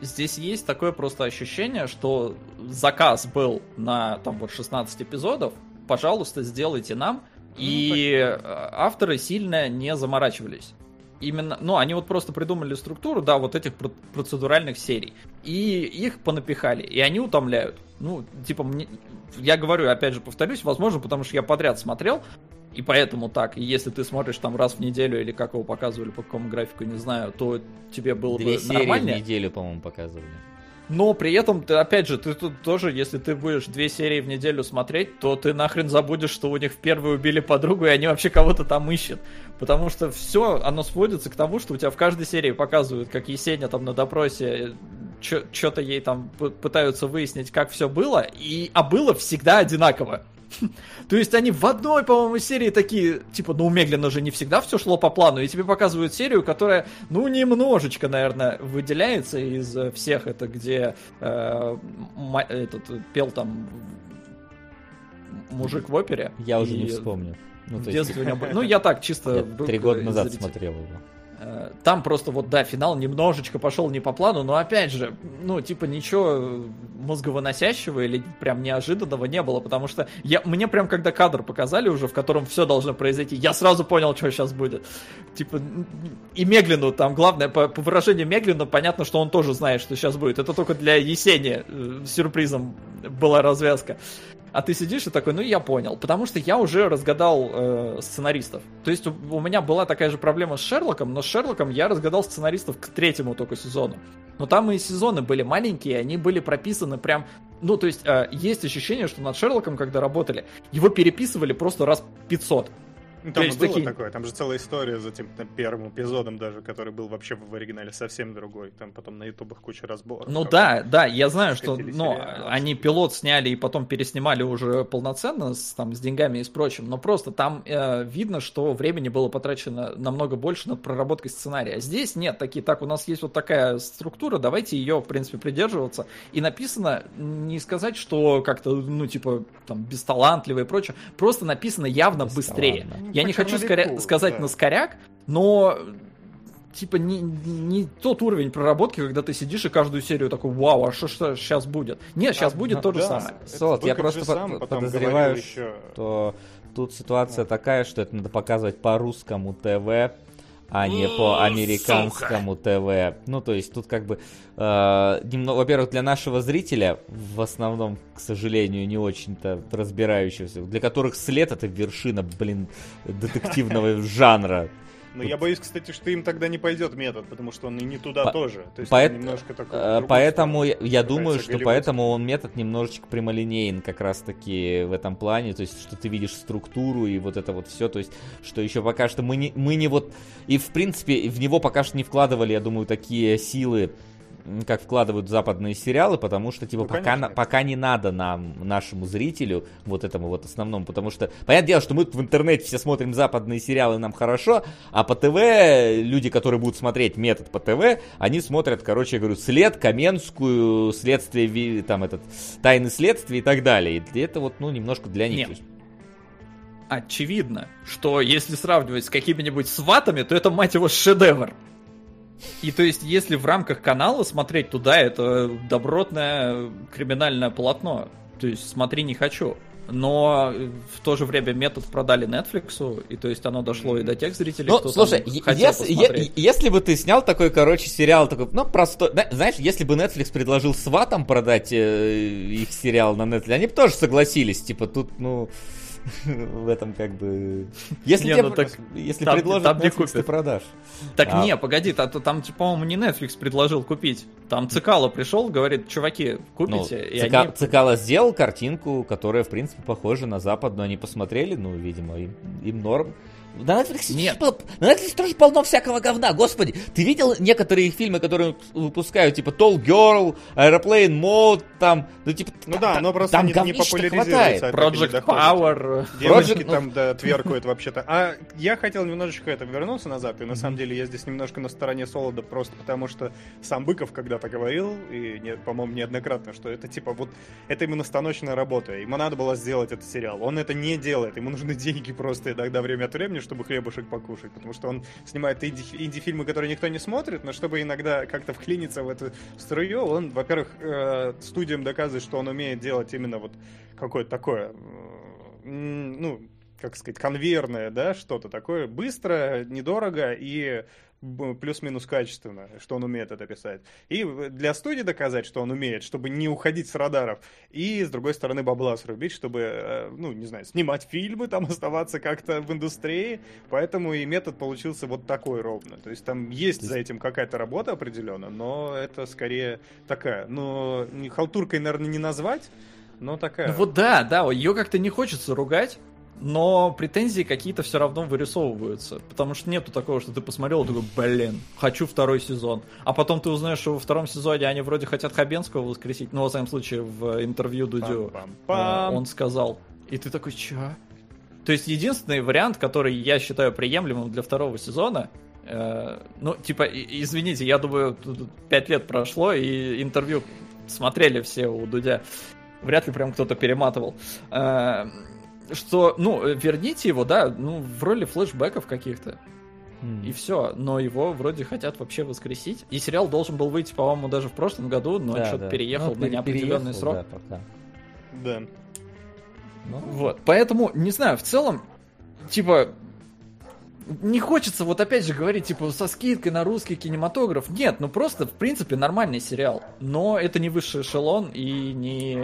здесь есть такое просто ощущение, что заказ был на там вот 16 эпизодов, пожалуйста, сделайте нам, Ну, и э, авторы сильно не заморачивались. Именно, ну, они вот просто придумали структуру, да, вот этих про- процедуральных серий. И их понапихали, и они утомляют. Ну, типа, мне, я говорю, опять же, повторюсь, возможно, потому что я подряд смотрел, и поэтому так. И если ты смотришь там раз в неделю, или как его показывали, по какому графику, не знаю, то тебе было Две бы серии в неделю, по-моему, показывали. Но при этом, ты, опять же, ты тут тоже, если ты будешь две серии в неделю смотреть, то ты нахрен забудешь, что у них в первой убили подругу, и они вообще кого-то там ищут. Потому что все, оно сводится к тому, что у тебя в каждой серии показывают, как Есеня там на допросе что-то ей там пытаются выяснить, как все было, и, а было всегда одинаково. То есть они в одной, по-моему, серии такие, типа, ну у Меглина же не всегда все шло по плану, и тебе показывают серию, которая, ну, немножечко, наверное, выделяется из э, всех, это где э, этот э, пел там мужик в опере. Я уже не вспомню. Ну, в то есть, детстве у меня Ну, я так, чисто... я три года э, назад зритель. смотрел его. Э, Там просто вот, да, финал немножечко пошел не по плану, но опять же, ну, типа, ничего мозговыносящего или прям неожиданного не было, потому что я, мне прям когда кадр показали уже, в котором все должно произойти, я сразу понял, что сейчас будет. Типа, и Меглину, там, главное, по, по выражению Меглина, понятно, что он тоже знает, что сейчас будет. Это только для Есения э, сюрпризом была развязка. А ты сидишь и такой, ну я понял. Потому что я уже разгадал э, сценаристов. То есть у, у меня была такая же проблема с Шерлоком, но с Шерлоком я разгадал сценаристов к третьему только сезону. Но там и сезоны были маленькие, они были прописаны прям... Ну, то есть э, есть ощущение, что над Шерлоком, когда работали, его переписывали просто раз 500. Ну, Там и есть было такие- такое, там же целая история за тем там, первым эпизодом даже, который был вообще в оригинале совсем другой. Там потом на ютубах куча разборов. Ну да, да, я знаю, что хотели ну, сериал. они пилот сняли и потом переснимали уже полноценно с, там, с деньгами и с прочим, но просто там э, видно, что времени было потрачено намного больше над проработкой сценария. А Здесь нет, такие, так, у нас есть вот такая структура, давайте ее, в принципе, придерживаться. И написано, не сказать, что как-то, ну, типа, там, бесталантливо и прочее, просто написано явно быстрее. Я Ну, не хочу скоря- сказать да. на скоряк, но типа не, не тот уровень проработки, когда ты сидишь и каждую серию такой, вау, а что, что сейчас будет? Нет, сейчас А, будет ну то же да. самое. Это Солод, я просто же по- сам по- потом подозреваю, еще. что тут ситуация такая, что это надо показывать по русскому ТВ, а не по американскому ТВ. Ну, то есть тут как бы, э, немного, во-первых, для нашего зрителя, в основном, к сожалению, не очень-то разбирающегося, для которых след это вершина, блин, детективного жанра. Но я боюсь, кстати, что им тогда не пойдет метод, потому что он и не туда По- тоже. То есть он немножко такой. Э, Поэтому я, сторону я думаю, что голливудский. поэтому он метод немножечко прямолинеен как раз таки в этом плане, то есть что ты видишь структуру и вот это вот все, то есть что еще пока что мы не, мы не вот и в принципе в него пока что не вкладывали, я думаю, такие силы как вкладывают западные сериалы, потому что типа Ну, пока, конечно. на- пока не надо нам нашему зрителю вот этому вот основному, потому что понятное дело, что мы в интернете все смотрим западные сериалы, нам хорошо, а по ТВ люди, которые будут смотреть метод по ТВ, они смотрят, короче, я говорю, след, Каменскую, следствие, Ви- там этот, тайны следствия и так далее. И это вот, ну, немножко для них. Нет. Очевидно, что если сравнивать с какими-нибудь сватами, то это, мать его, шедевр. И то есть, если в рамках канала смотреть туда, это добротное криминальное полотно. То есть, смотри, не хочу. Но э, в то же время метод продали Netflix, и то есть оно дошло и до тех зрителей, Ну, кто слушай, там если, е- если бы ты снял такой, короче, сериал, такой, ну, простой, зна- знаешь, если бы Netflix предложил сватам продать э, их сериал на Netflix, они бы тоже согласились, типа, тут, ну, в этом как бы... Если, Не, тебе ну так если там- предложат там не Netflix, ты продашь. Так А- не, погоди, та- та- там, типа, по-моему, не Netflix предложил купить. Там Цикало пришел, говорит, чуваки, Ну, купите. и Цика- они... Цикало сделал картинку, которая, в принципе, похожа на западную. Они посмотрели, ну, видимо, им, им норм. На Netflix, Нет. на Netflix тоже полно всякого говна, господи. Ты видел некоторые фильмы, которые выпускают, типа Tall Girl, Airplane Mode, там, ну, типа, Ну да, оно просто там не, не популяризируется. Project. Power. Девочки Project- там, да, тверкают вообще-то. А я хотел немножечко это вернуться назад, и на самом деле я здесь немножко на стороне Солода, просто потому что сам Быков когда-то говорил, и, по-моему, неоднократно, что это типа вот, это именно станочная работа, ему надо было сделать этот сериал. Он это не делает, ему нужны деньги просто иногда время от времени, чтобы хлебушек покушать, потому что он снимает инди- инди-фильмы, которые никто не смотрит, но чтобы иногда как-то вклиниться в эту струю, он, во-первых, э, студиям доказывает, что он умеет делать именно вот какое-то такое, ну, как сказать, конвейерное, да, что-то такое, быстро, недорого и плюс-минус качественно, что он умеет это писать. И для студии доказать, что он умеет, чтобы не уходить с радаров. И, с другой стороны, бабла срубить, чтобы, э, ну, не знаю, снимать фильмы, там оставаться как-то в индустрии. Поэтому и метод получился вот такой ровно. То есть там есть за этим какая-то работа определенно, но это скорее такая, не халтуркой, наверное, не назвать, но такая. Ну вот да, да, ее как-то не хочется ругать, но претензии какие-то все равно вырисовываются. Потому что нету такого, что ты посмотрел и такой, блин, хочу второй сезон. А потом ты узнаешь, что во втором сезоне они вроде хотят Хабенского воскресить. Ну, во всяком случае, в интервью Дудю э, он сказал. И ты такой, чё? То есть единственный вариант, который я считаю приемлемым для второго сезона, э, ну, типа, извините, я думаю, тут пять лет прошло, и интервью смотрели все у Дудя. Вряд ли прям кто-то перематывал. Э, что, ну, верните его, да, ну, в роли флешбеков каких-то. И все. Но его вроде хотят вообще воскресить. И сериал должен был выйти, по-моему, даже в прошлом году, но Да, что-то да. переехал Ну, на неопределенный переехал, срок. да, пока. Да. Ну, Вот, поэтому, не знаю, в целом, типа, не хочется вот опять же говорить, типа, со скидкой на русский кинематограф. Нет, ну просто, в принципе, нормальный сериал. Но это не высший эшелон и не,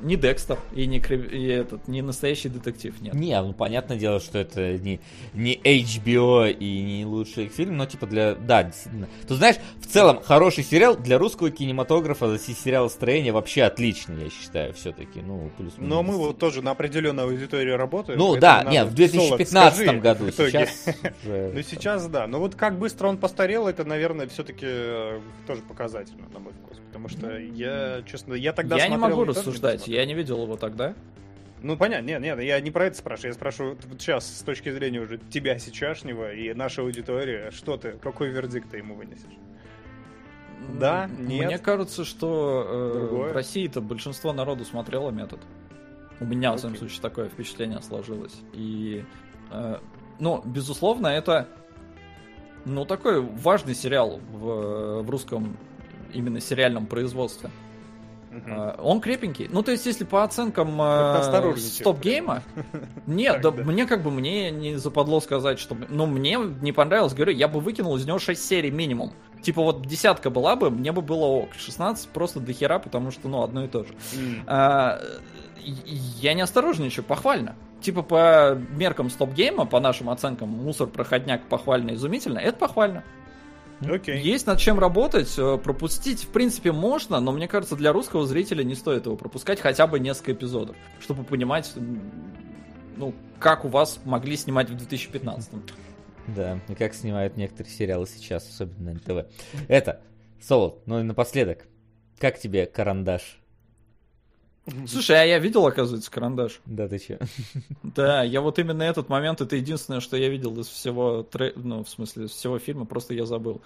не Декстер, и не, и этот, не настоящий детектив, нет. Не, ну понятное дело, что это не, не HBO и не лучший фильм, но типа для... Да, действительно. Ты знаешь, в целом, хороший сериал для русского кинематографа, за сериал «Строение» вообще отличный, я считаю, все-таки. Ну, плюс Но мы вот тоже на определенной аудитории работаем. Ну да, нет, в Солод, 2015 скажи году, сейчас. Ну сейчас да. Но вот как быстро он постарел, это, наверное, все-таки тоже показательно, на мой вкус. Потому что я, честно, я тогда я не могу рассуждать, я не видел его тогда. Ну понятно, нет, нет, я не про это спрашиваю. Я спрашиваю вот сейчас с точки зрения уже тебя сейчасшнего и нашей аудитории, что ты, какой вердикт ты ему вынесешь? Да, нет. Мне кажется, что э, Другое? в России-то большинство народу смотрело метод. У меня, в своем Окей. случае, такое впечатление сложилось. И, э, ну, безусловно, это, ну, такой важный сериал в, в русском именно сериальном производстве. Э, Он крепенький. Ну, то есть, если по оценкам э, осторожничай. стоп-гейма, нет, да, мне как бы мне не западло сказать, что... Ну, мне не понравилось, говорю, я бы выкинул из него 6 серий минимум. Типа вот десятка была бы, мне бы было ок. 16 просто до хера, потому что, ну, одно и то же. А, я не осторожничаю, похвально. Типа по меркам стоп-гейма, по нашим оценкам, мусор, проходняк, похвально, изумительно, это похвально. Окей. Есть над чем работать, э, пропустить в принципе можно, но мне кажется, для русского зрителя не стоит его пропускать хотя бы несколько эпизодов, чтобы понимать, ну, как у вас могли снимать в 2015 Да, и как снимают некоторые сериалы сейчас, особенно на НТВ. Это, Солод, ну и напоследок, как тебе карандаш? Слушай, а я видел, оказывается, карандаш. Да ты че? Да, я вот именно этот момент, это единственное, что я видел из всего, тре... ну, в смысле, из всего фильма, просто я забыл.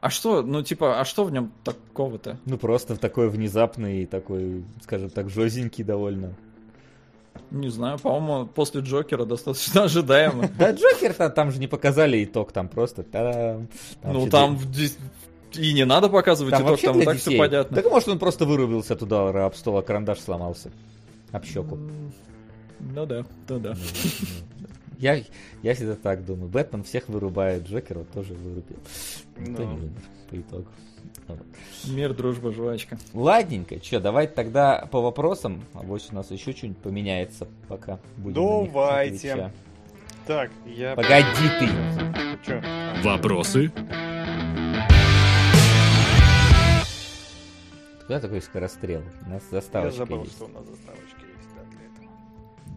А что, ну, типа, а что в нем такого-то? Ну просто такой внезапный, такой, скажем так, жозенький довольно. Не знаю, по-моему, после Джокера достаточно ожидаемо. Да Джокер-то там же не показали итог, там просто. Ну, там и не надо показывать там итог, вообще там так все понятно. Так может он просто вырубился туда об стол, а карандаш сломался. Об щеку. Ну да, ну да. Я, я всегда так думаю. Бэтмен всех вырубает, Джокер вот тоже вырубил. Никто Ну. не умер по итогу. Мир, дружба, жвачка. Ладненько, что, давай тогда по вопросам. А вот у нас еще что-нибудь поменяется, пока будем на них Давайте. Так, я... Погоди ты. Чё? Вопросы? Куда такой скорострел? У нас Я заставочка забыл, есть. что у нас заставочка есть да, для этого.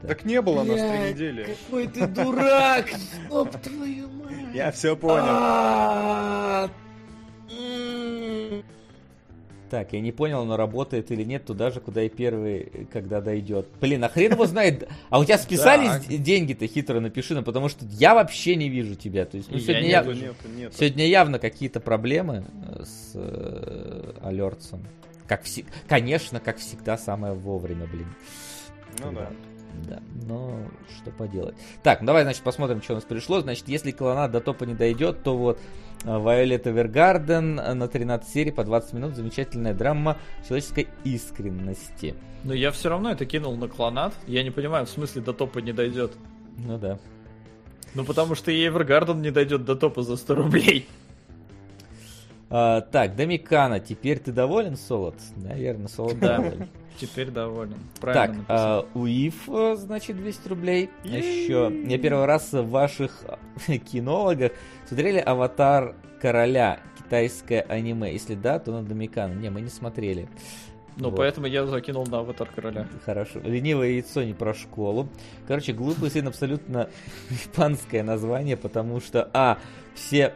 Да. Так не было нас три недели. Какой ты дурак! Стоп, твою мать! Я все понял. Так, я не понял, но работает или нет туда же, куда и первый, когда дойдет. Блин, а хрен его знает. А у тебя списались деньги-то хитро напиши, ну потому что я вообще не вижу тебя. То есть, ну, Я сегодня, я- вижу. Нету, нету. сегодня явно какие-то проблемы с э, алертсом. Как все, конечно, как всегда, самое вовремя, блин. Ну да. Да, но что поделать. Так, ну давай, значит, посмотрим, что у нас пришло. Значит, если клонат до топа не дойдет, то вот Вайолет Эвергарден э, на 13 серий по 20 минут. Замечательная драма человеческой искренности. Но я все равно это кинул на клонат. Я не понимаю, в смысле до топа не дойдет. Ну да. Ну, потому что и Эвергарден не дойдет до топа за 100 рублей. А, так, Домикана, теперь ты доволен, Солод? Наверное, Солод Да. доволен. Теперь доволен. Так, Правильно написал. а, УИФ, э, значит, 200 рублей. Еще, я первый раз в ваших кинологах смотрели «Аватар короля», китайское аниме. Если да, то на Домикана. Не, мы не смотрели. Ну, вот. поэтому я закинул на аватар короля. Хорошо. Ленивое яйцо не про школу. Короче, глупый сын абсолютно испанское название, потому что, а, все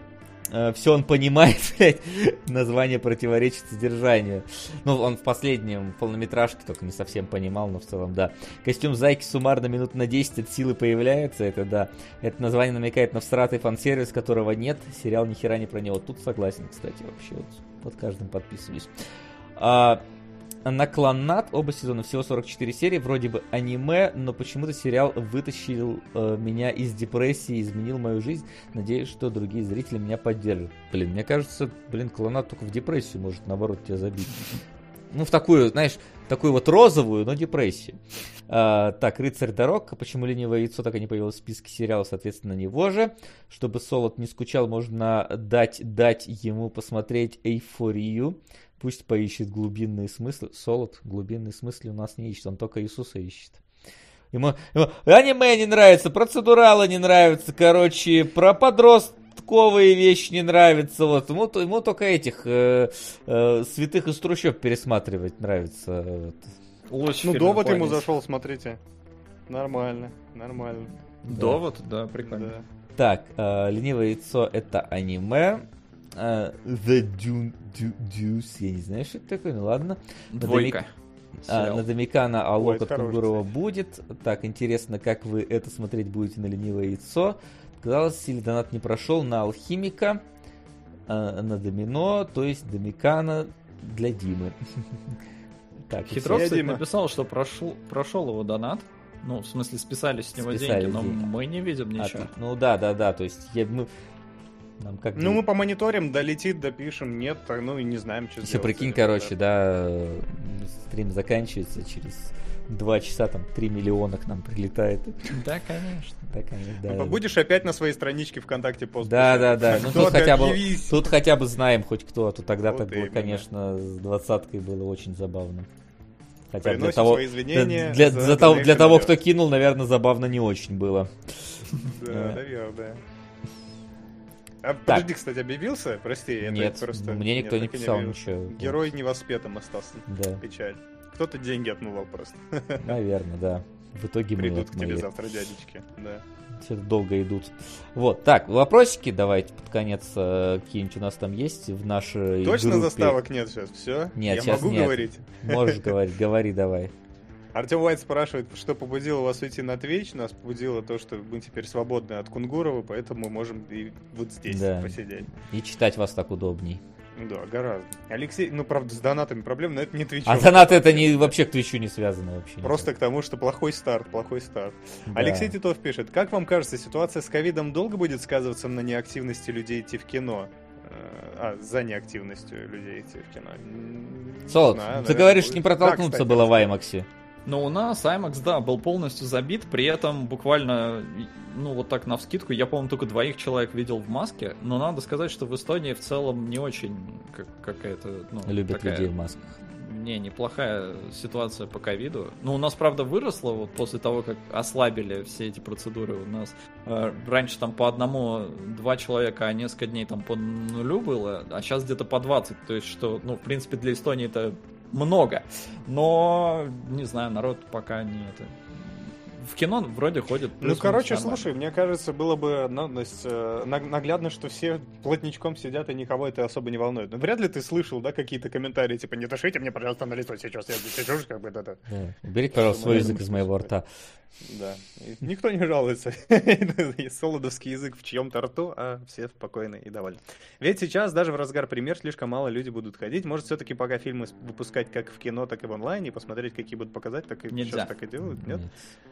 все он понимает, блядь, название противоречит содержанию. Ну, он в последнем полнометражке только не совсем понимал, но в целом, да. Костюм Зайки суммарно минут на 10 от силы появляется, это да. Это название намекает на всратый фан-сервис, которого нет. Сериал ни хера не про него. Тут согласен, кстати, вообще. Вот под каждым подписываюсь. А, Наклонат, оба сезона, всего 44 серии, вроде бы аниме, но почему-то сериал вытащил э, меня из депрессии, изменил мою жизнь. Надеюсь, что другие зрители меня поддержат. Блин, мне кажется, блин, Клонат только в депрессию может, наоборот, тебя забить. Ну, в такую, знаешь, такую вот розовую, но депрессию. А, так, «Рыцарь дорог». Почему «Ленивое яйцо» так и не появилось в списке сериалов, соответственно, него же. Чтобы Солод не скучал, можно дать, дать ему посмотреть «Эйфорию». Пусть поищет глубинные смыслы. Солод глубинные смыслы у нас не ищет, он только Иисуса ищет. Ему, ему аниме не нравится, процедуралы не нравятся, короче, про подростковые вещи не нравятся. Вот ему, ему только этих э, э, святых из трущоб пересматривать нравится. Вот. Лучший Ну, довод ему планете. зашел, смотрите. Нормально, нормально. Довод, да, прикольно. Да. Так, э, ленивое яйцо это аниме. Э, The Dune, Du- Deuce, я не знаю, что это такое, ну ладно. Двойка. А, Сериал. на Домикана а это хороший, Кунгурова будет. Так, интересно, как вы это смотреть будете на ленивое яйцо. Казалось, или донат не прошел на Алхимика, а, на Домино, то есть Домикана для Димы. Так, Хитров, Я, кстати, Дима. написал, что прошел, прошел его донат. Ну, в смысле, списали с него Списали деньги, но деньги. мы не видим. А, ничего. тут- ну да, да, да, то есть я, мы, нам как Ну, мы помониторим, долетит, допишем, нет, так, ну и не знаем, что сделать прикинь, короче, да, э, стрим заканчивается через два часа, там 3 миллиона к нам прилетает. Да, конечно. Да, конечно, да. Ну, Будешь опять на своей страничке ВКонтакте пост Да, да, да. Ну тут хотя бы, тут хотя бы знаем хоть кто. А то тогда-то Вот было, конечно, с двадцаткой было очень забавно. Хотя для того, свои извинения для, за за того, для того, кто кинул, наверное, забавно не очень было. Да, Да. А подожди, кстати, объявился? Прости, это Нет, просто... мне никто Нет, не так писал объявился. ничего. Герой невоспетым остался. Да, Печаль. Кто-то деньги отмывал просто. наверное, да. В итоге мы Придут к тебе завтра дядечки. Да. что-то долго идут. Вот, так, вопросики давайте под конец э, какие-нибудь у нас там есть в нашей Точно группе. заставок нет сейчас? Все? Нет, Я сейчас могу нет. говорить? Можешь говорить, говори давай. Артем Уайт спрашивает, что побудило вас уйти на Twitch. Нас побудило то, что мы теперь свободны от Кунгурова, поэтому можем и вот здесь Да. посидеть. И читать вас так удобней. Да, гораздо. Алексей, ну, правда, с донатами проблем, но это не Twitch. А донаты это не вообще к Твичу не связано вообще. никак. Просто к тому, что плохой старт, плохой старт. Да. Алексей Титов пишет, как вам кажется, ситуация с ковидом долго будет сказываться на неактивности людей идти в кино? Э, А, за неактивностью людей идти в кино. Солод, ты говоришь, не Да, протолкнуться кстати, было в Аймаксе. Но у нас IMAX, да, был полностью забит, при этом буквально, ну вот так на вскидку, я, по-моему, только двоих человек видел в маске, но надо сказать, что в Эстонии в целом не очень как, какая-то, ну, Любят такая, людей в масках. Не, неплохая ситуация по ковиду. Ну, у нас, правда, выросло вот после того, как ослабили все эти процедуры. У нас э, раньше там по одному два человека, а несколько дней там по нулю было, а сейчас где-то по 20. То есть, что, ну, в принципе, для Эстонии это много. Но, не знаю, народ пока не это... В кино вроде ходит. Ну, короче, нормально. слушай, мне кажется, было бы ну, то есть, э, наг- наглядно, что все плотничком сидят и никого это особо не волнует. Ну, вряд ли ты слышал, да, какие-то комментарии, типа, не дышите мне, пожалуйста, на лицо сейчас, я здесь сижу, как бы, да-да. Да. Уберите, пожалуйста, свой язык из моего рта. Да. И Никто не жалуется. Солодовский язык в чьем-то рту, а все спокойны и довольны. Ведь сейчас, даже в разгар премьер, слишком мало люди будут ходить. Может, все-таки пока фильмы выпускать как в кино, так и в онлайне, и посмотреть, какие будут показать, так и Нельзя. сейчас так и делают, нет?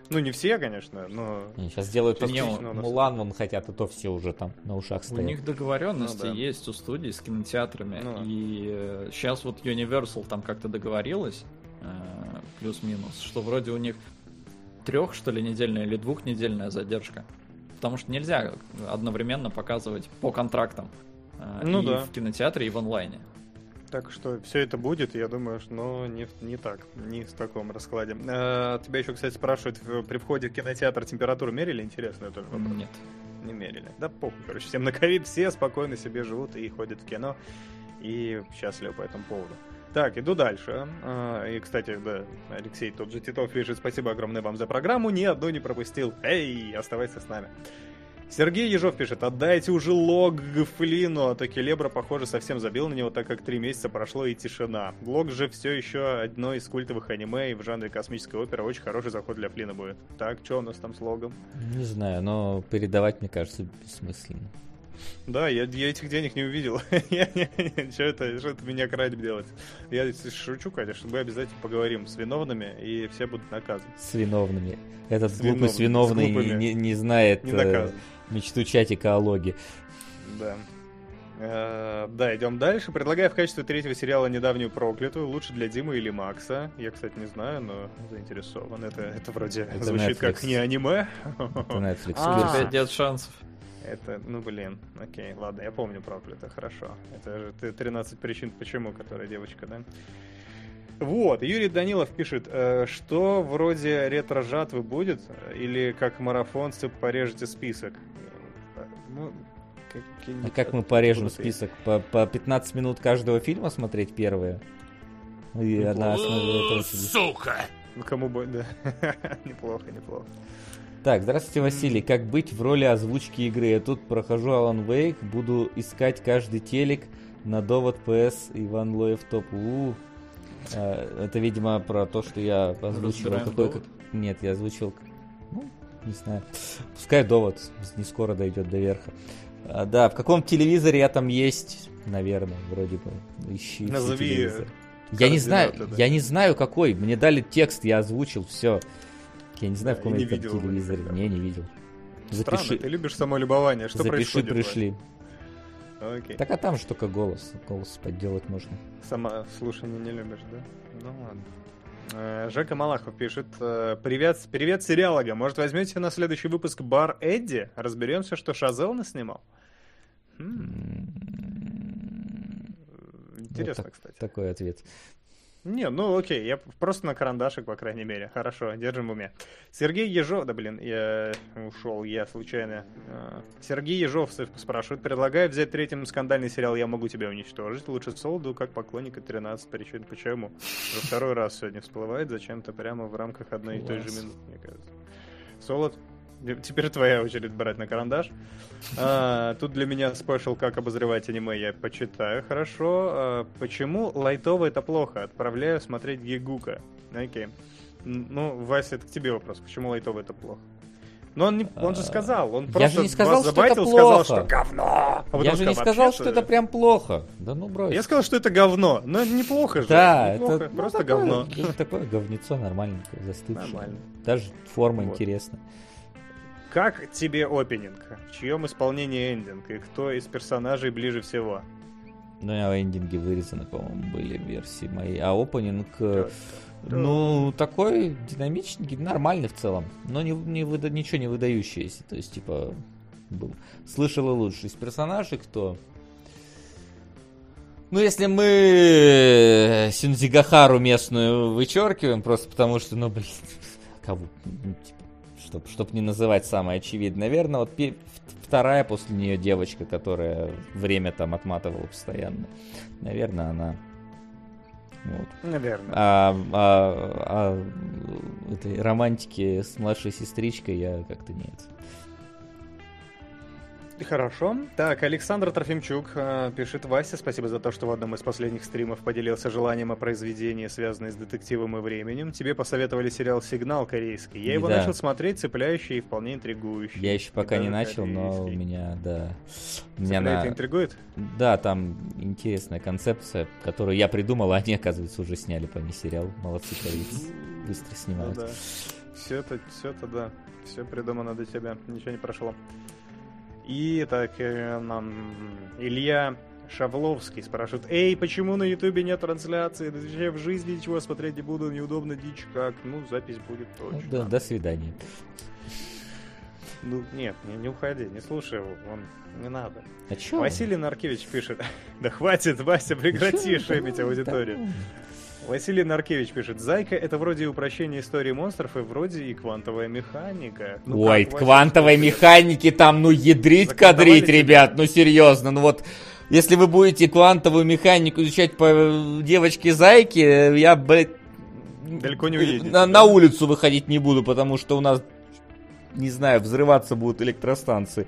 Ну, не все, конечно, но... Сейчас делают у нас- Мулан, вон хотят, а то все уже там на ушах У стоят. них договоренности Ну да. есть у студий с кинотеатрами. Ну. И сейчас вот Universal там как-то договорилась, э, плюс-минус, что вроде у них трех, что ли, недельная или двухнедельная задержка. Потому что нельзя одновременно показывать по контрактам. э, Ну и да. в кинотеатре, и в онлайне. Так что все это будет, я думаю, что- но не, не так, не в таком раскладе. Э, тебя еще, кстати, спрашивают, при входе в кинотеатр температуру мерили? Интересно это вопрос. Нет. Не мерили. Да похуй, короче, всем на ковид, все спокойно себе живут и ходят в кино. И счастливы по этому поводу. Так, иду дальше. А, И, кстати, да, Алексей, тот же Титов пишет, спасибо огромное вам за программу, ни одну не пропустил. Эй, оставайся с нами. Сергей Ежов пишет, отдайте уже лог Флину, а то Келебра, похоже, совсем забил на него, так как три месяца прошло и тишина. Лог же все еще одно из культовых аниме и в жанре космической оперы очень хороший заход для Флина будет. Так, что у нас там с логом? Не знаю, но передавать, мне кажется, бессмысленно. Да, я, я этих денег не увидел. Что это, что это меня крать делать? Я шучу, конечно, мы обязательно поговорим с виновными, и все будут наказаны. С виновными. Этот С глупый виновный глупыми. не, не знает Не э, мечту чатика о логе. Да. Э, Да, идем дальше. Предлагаю в качестве третьего сериала недавнюю проклятую, лучше для Димы или Макса. Я, кстати, не знаю, но заинтересован. Это, это вроде Это звучит как Netflix. не аниме. Это Netflix. А. У версия. тебя нет шансов. Это, ну блин, окей, ладно, я помню проклятую, хорошо. Это же ты 13 причин почему, которая девочка, да? Вот, Юрий Данилов пишет, э, что вроде ретро-жатвы будет, или как марафонцы порежете список. Ну, какие-нибудь А как мы порежем список? По, по 15 минут каждого фильма смотреть первые? И на основе этого сидеть. Сука! Ну, кому бы, да. неплохо, неплохо. Так, здравствуйте, Василий. Как быть в роли озвучки игры? Я тут прохожу Alan Wake, буду искать каждый телек на довод PS Иван Лоев топ. У, а, Это, видимо, про то, что я Разбираем какой... довод? Нет, я озвучил... Ну, не знаю. Пускай довод не скоро дойдет до верха. А, да, в каком телевизоре я там есть, наверное, вроде бы. Ищи Назови телевизоры. Я не знаю, да. я не знаю какой. Мне дали текст, я озвучил, все. Я не знаю, в каком я там видел телевизоре. никогда. Не, не видел. Странно, Запиши, ты любишь самолюбование. Что запиши, происходит? пришли. Окей. Так а там же только голос. Голос подделать можно. Сама слушание не любишь, да? Ну ладно. Э, Жека Малахов пишет э, Привет, привет, сериалога. Может, возьмете на следующий выпуск Бар Эдди? Разберемся, что Шазел наснимал? Хм, Интересно, вот так- кстати. Такой ответ. Не, ну окей, я просто на карандашик, по крайней мере. Хорошо, держим в уме. Сергей Ежов, да блин, я ушел, я случайно. А, Сергей Ежов спрашивает, предлагаю взять третьим скандальный сериал «Я могу тебя уничтожить». Лучше Солоду, как поклонника 13 причин. Почему? Уже второй раз сегодня всплывает зачем-то прямо в рамках одной и той же минуты, мне кажется. Солод, теперь твоя очередь брать на карандаш. А, тут для меня спешл, как обозревать аниме, я почитаю, хорошо. А, почему лайтово это плохо? Отправляю смотреть Гигука. Окей. Ну, Вася, это к тебе вопрос. Почему лайтово это плохо? Но он, не, он же сказал, он А, Я просто же не сказал, что это забайтил, сказал, плохо. что говно. А я же не сказал, что это прям плохо. Да ну брось. Я сказал, что это говно, но неплохо же. Да, неплохо, это ну, просто такое- говно. это такое говнецо нормальненькое, застывшее. Нормально. Даже форма Вот. интересная. Как тебе опенинг? В чьем исполнении эндинг? И кто из персонажей ближе всего? Ну, а эндинги вырезаны, по-моему, были версии мои. А опенинг, э, ну, такой динамичный, нормальный в целом. Но не, не выда- ничего не выдающееся. То есть, типа, был. Слышал и лучше. Из персонажей кто? Ну, если мы Синдзигахару местную вычеркиваем, просто потому что, ну, блин, кого, ну, типа, чтоб, чтоб не называть самое очевидное. Наверное, вот вторая после нее девочка, которая время там отматывала постоянно. Наверное, она. Вот. Наверное. А, а- а этой романтики с младшей сестричкой я как-то нет. Хорошо. Так, Александр Трофимчук э, пишет Вася, спасибо за то, что в одном из последних стримов поделился желанием о произведении, связанном с детективом и временем. Тебе посоветовали сериал «Сигнал» корейский. Я его Да. начал смотреть, цепляющий и вполне интригующий. Я еще пока И не начал, но у корейский. меня, да. У меня на... интригует? Да, там интересная концепция, которую я придумал, а они, оказывается, уже сняли по ней сериал. Молодцы корейцы. Быстро Ну снимают. да. Все это, все это, да. Все придумано до тебя. Ничего не прошло. И так, э, нам Илья Шавловский спрашивает, эй, почему на ютубе нет трансляции? Да в жизни ничего смотреть не буду, неудобно, дичь как. Ну, запись будет Ну, точно. да, до свидания. Ну, нет, не, не уходи, не слушай его, он не надо. А чё? Василий Наркевич пишет, да хватит, Вася, прекрати шепить аудиторию. Василий Наркевич пишет, Зайка это вроде и упрощение истории монстров, и вроде и квантовая механика. Ну Ой, как, Вася, квантовой ты? механики там, ну, ядрить, кадрить, тебя? ребят, ну, серьезно, ну, вот, если вы будете квантовую механику изучать по девочке-зайке, я, блядь, Далеко не уедете, на, да? на улицу выходить не буду, потому что у нас, не знаю, взрываться будут электростанции.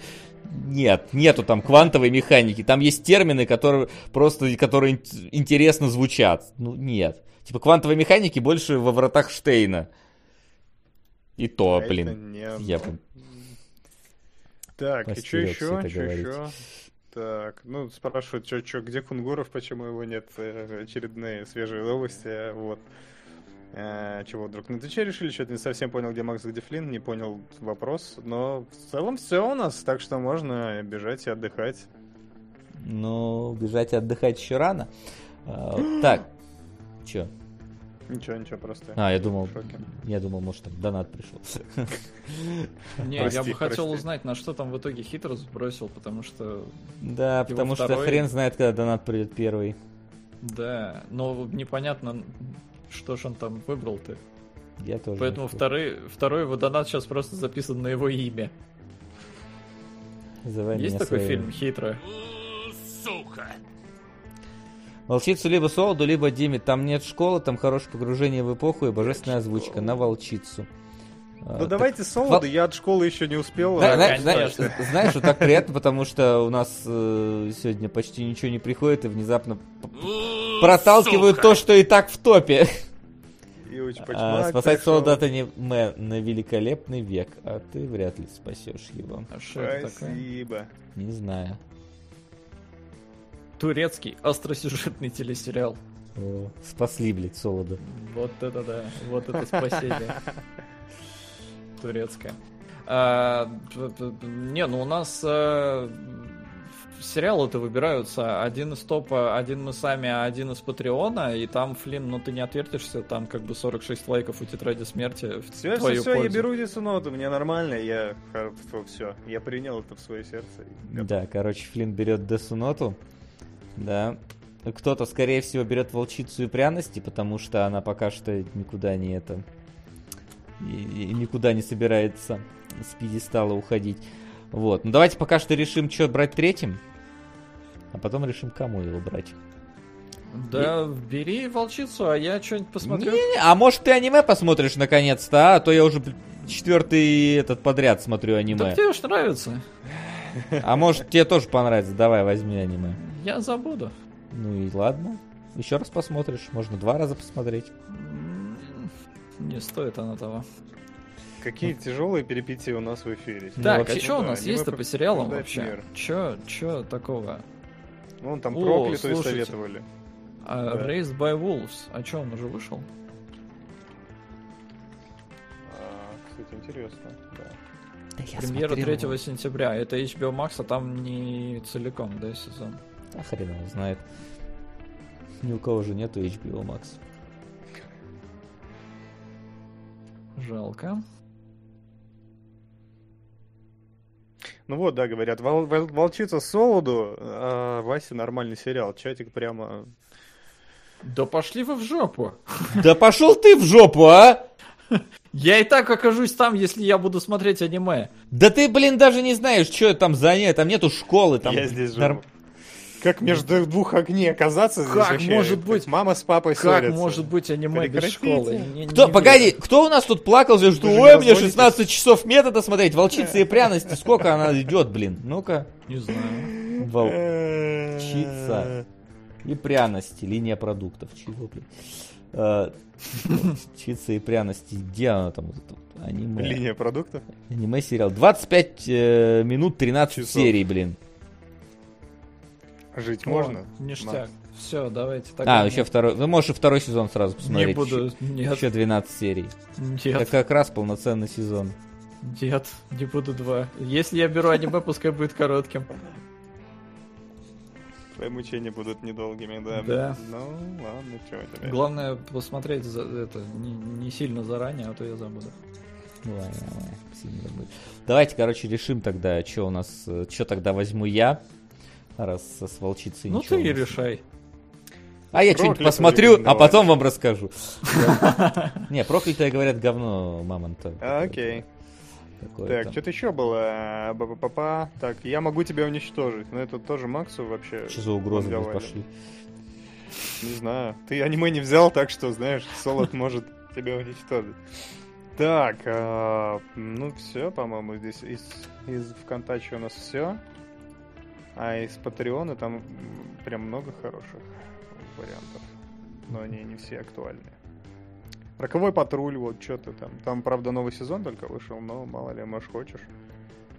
Нет, нету там квантовой механики. Там есть термины, которые просто, которые ин- интересно звучат. Ну, нет. Типа квантовой механики больше во вратах Штейна. И то, А блин. Я Так, и что еще? Что еще? Так, ну, спрашивают, что, что, где Кунгуров, почему его нет, э, очередные свежие новости, вот. А, чего, вдруг на Твиче решили, что-то не совсем понял, где Макс, где Флинн, не понял вопрос, но в целом все у нас, так что можно бежать и отдыхать. Ну, бежать и отдыхать еще рано. А, так, чё? Ничего, ничего, просто. А, я думал, я думал, может, там донат пришел. Не, я бы хотел узнать, на что там в итоге хитро сбросил, потому что, Да, потому что хрен знает, когда донат придет первый. да, но непонятно, что ж он там выбрал-то. Я тоже. Поэтому второй, второй его донат сейчас просто записан на его имя. Называй Есть такой своим. фильм «Хитро»? Сука! Волчицу либо Солоду, либо Диме. Там нет школы, там хорошее погружение в эпоху и божественная озвучка на Волчицу. А, Ну так- давайте солоду, я от школы еще не успел. Зна- а, зна- конечно. зна- Знаешь, вот так приятно, потому что у нас э, сегодня почти ничего не приходит и внезапно проталкивают Сука! то, что и так в топе. А, спасать солдата не мэ на великолепный век, а ты вряд ли спасешь его. А что это такое? Спасибо. Не знаю. Турецкий остросюжетный телесериал. О, спасли, блядь, солода. Вот это да, вот это спасение. Турецкое. А, не, ну у нас э, сериалы-то выбираются один из топа, один мы сами, а один из Патреона, и там, Флин, ну ты не отвертишься, там как бы 46 лайков у тетради смерти в Все, все, твою все, я пользу. беру Дисуноту, мне нормально, я все, я принял это в свое сердце. Да, короче, Флинн берет Десуноту. Да. Кто-то, скорее всего, берет волчицу и пряности, потому что она пока что никуда не это. И, и никуда не собирается с пьедестала уходить. Вот. Ну давайте пока что решим, что брать третьим. А потом решим, кому его брать. Да, бери волчицу, а я что-нибудь посмотрю. Не-не, а может ты аниме посмотришь наконец-то, а? А то я уже четвертый этот подряд смотрю Да аниме. тебе уж нравится. А может тебе тоже понравится, давай возьми аниме. Я забуду. Ну и ладно. Еще раз посмотришь. Можно два раза посмотреть. Не стоит оно того. Какие тяжелые перипетии у нас в эфире. Ну, так, вообще- а что у нас есть-то по- сериалам вообще? мир. Чё, чё такого? Ну, он там О, проклятую слушайте. советовали. А, Да. Raised by Wolves. А чё, он уже вышел? А, кстати, интересно. Да. Я Премьера смотрел. 3 сентября. Это HBO Max, а там не целиком, да, сезон? А хрен его знает. Ни у кого же нету HBO Max. Жалко. Ну вот, да, говорят, вол- вол- волчица Солоду, а Вася нормальный сериал. Чатик прямо... Да пошли вы в жопу! Да пошел ты в жопу, а! Я и так окажусь там, если я буду смотреть аниме. Да ты, блин, даже не знаешь, что там за нет. Там нету школы. Там Я здесь норм- живу. Как между двух огней оказаться здесь Как вообще? может Как быть? Мама с папой Как ссорятся. может быть аниме без школы? Не- Кто, не погоди, верю. кто у нас тут плакал, что же ой, не мне разводитесь». 16 часов метода смотреть, волчицы и пряности, сколько она идет, блин. Ну-ка. Не знаю. Волчица. И пряности, линия продуктов. Чего, блин? А, Волчица и пряности. Где она там? вот это вот Аниме. Линия продуктов? Аниме сериал. 25 э, минут 13 Часов. серий, блин. Жить О, можно? Ништяк. Все, давайте. так А, еще нет. второй. Вы можете второй сезон сразу Не посмотреть. буду. Нет. Еще 12 серий. Нет. Это как раз полноценный сезон. Нет, не буду два. Если я беру аниме, пускай будет коротким. Твои мучения будут недолгими, да. Да. Ну, ладно, чего тебе. Главное посмотреть за, это не, не сильно заранее, а то я забуду. Давай, давай, сильно забудь. Давайте, короче, решим тогда, что у нас, что тогда возьму я, раз с волчицей Ну ничего ты у и решай. А я что-нибудь посмотрю, а потом вам расскажу. Не, проклятое, говорят, говно мамонта. А, Окей. Какое-то. Так, что-то еще было. Ба-ба-ба-ба. Так, я могу тебя уничтожить. Но это тоже Максу вообще. Что за угрозы блядь, пошли? Не знаю. Ты аниме не взял, так что, знаешь, Солод может тебя уничтожить. Так, а, ну все, по-моему, здесь из, из ВКонтаче у нас все. А из Патреона там прям много хороших вариантов. Но они не все актуальны. Роковой патруль, вот что-то там. Там, правда, новый сезон только вышел, но мало ли, может, хочешь.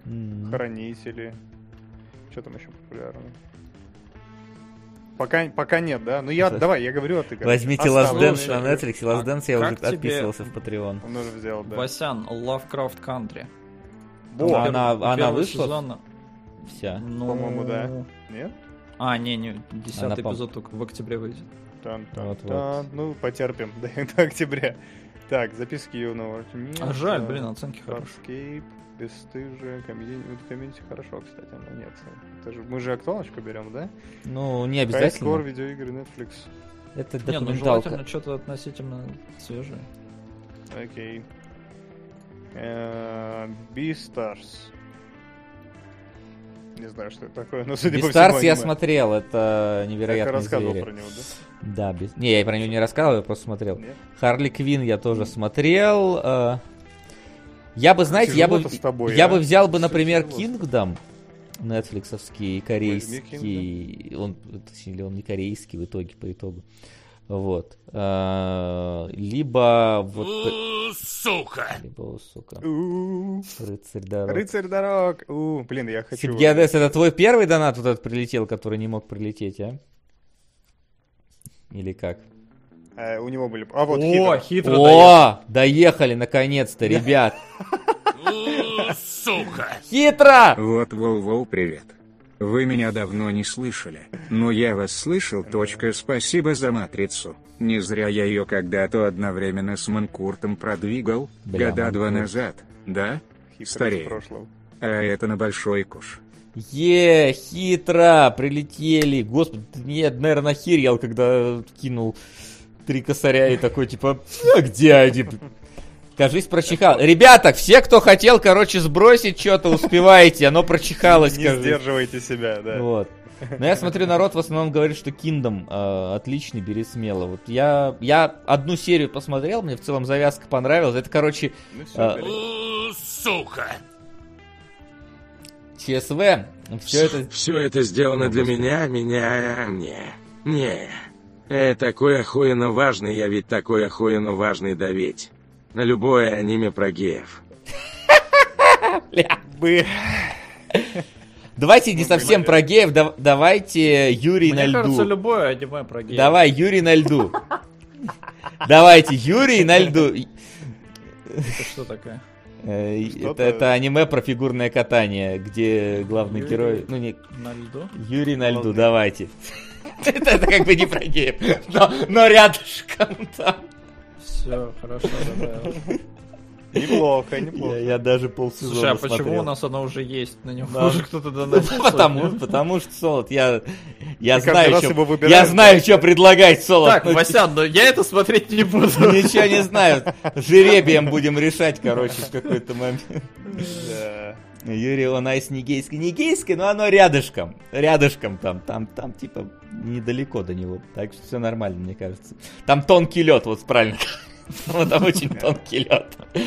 М. Хранители. Что там еще популярно? Пока, пока нет, да? Ну я, Да. давай, я говорю, а ты как? Возьмите Last. Dance на Netflix. и Last А Dance я уже тебе- отписывался в Patreon. Он уже взял, да. Васян, Lovecraft Country. Во, Первый- она- она первый вышла? сезон, Вся. ну... По-моему, да. Нет? А, не, не, десятый Она, по- эпизод только в октябре выйдет. Тан -тан. -тан. Ну, потерпим до, до октября. Так, записки юного. Нет, А жаль, блин, оценки хорошие. Бесстыжие, комедий. Вот комедий хорошо, кстати, но нет. Это же, мы же актуалочку берем, да? Ну, не обязательно. Score, видеоигры, Netflix. Это Не, ну документалка. желательно что-то относительно свежее. Окей. Э, Beastars. Не знаю, что это такое, но судя по всему, я аниме. смотрел, это Я невероятные рассказывал звери. про него, да? Да, без... Не, я про него не рассказывал, я просто смотрел. Нет? Харли Квин я тоже смотрел. э, Я бы, знаете, я бы, тобой, я а? бы взял бы, например, нетфликсовский, Возьми корейский. Он, точнее, он не корейский в итоге, по итогу. Вот. Э, Либо вот... Сука! Либо, сука, рыцарь дорог. Рыцарь дорог. У, блин, я хочу. Сидгиадес, это твой первый донат вот этот прилетел, который не мог прилететь, а? Или как? Э, у него были. А вот О, хитро. хитро. О, доехали наконец-то, ребят. Сука! Хитро! Вот Воу-Воу, привет. Вы меня давно не слышали, но я вас слышал, точка, спасибо за матрицу. Не зря я ее когда-то одновременно с Манкуртом продвигал, Бля, года два Манкурт. назад, да? Прошлого. А это на большой куш. Е, хитро, прилетели. Господи, нет, наверное, нахерел, когда кинул три косаря и такой, типа, а где они? Кажись, прочихал. Ребята, все, кто хотел, короче, сбросить что-то, успеваете, оно прочихалось, Не кажись. сдерживайте себя, да. Вот. Но я смотрю, народ в основном говорит, что Kingdom э, отличный, бери смело. Вот я, я одну серию посмотрел, мне в целом завязка понравилась. Это, короче, Ну все. У, сука! ЧСВ. Все это... Все это сделано для меня, меня, не, не. Э, такой охуенно важный, я ведь такой охуенно важный давить. На любое аниме про геев. Бля. Бы. Давайте не совсем про геев, да- давайте Юрий на Мне кажется, льду. любое аниме про геев. Давай, Юрий на льду. Давайте, Юрий на льду. Это что такое? Э, Это, это аниме про фигурное катание, где главный Юрий герой... Ну, не, На льду? Юрий на льду, давайте. Это, это как бы не про геев, но, но рядышком там. Все, хорошо, добавил. Неплохо, Я, неплохо. я даже полсезона Слушай, а почему смотрел. у нас оно уже есть? На него Да. уже кто-то донатил? Потому, потому что, Солод, я, я Ты знаю, что, его выбираешь, я знаю, что предлагать, Солод. Так, Ну, Васян, но я это смотреть не буду. Ничего не знаю. Жеребием будем решать, короче, в какой-то момент. Да. Юрий, он айс не гейский. Не гейский, но оно рядышком. Рядышком там. Там, там, типа, недалеко до него. Так что все нормально, мне кажется. Там тонкий лед, вот правильно. Вот там очень тонкий лед.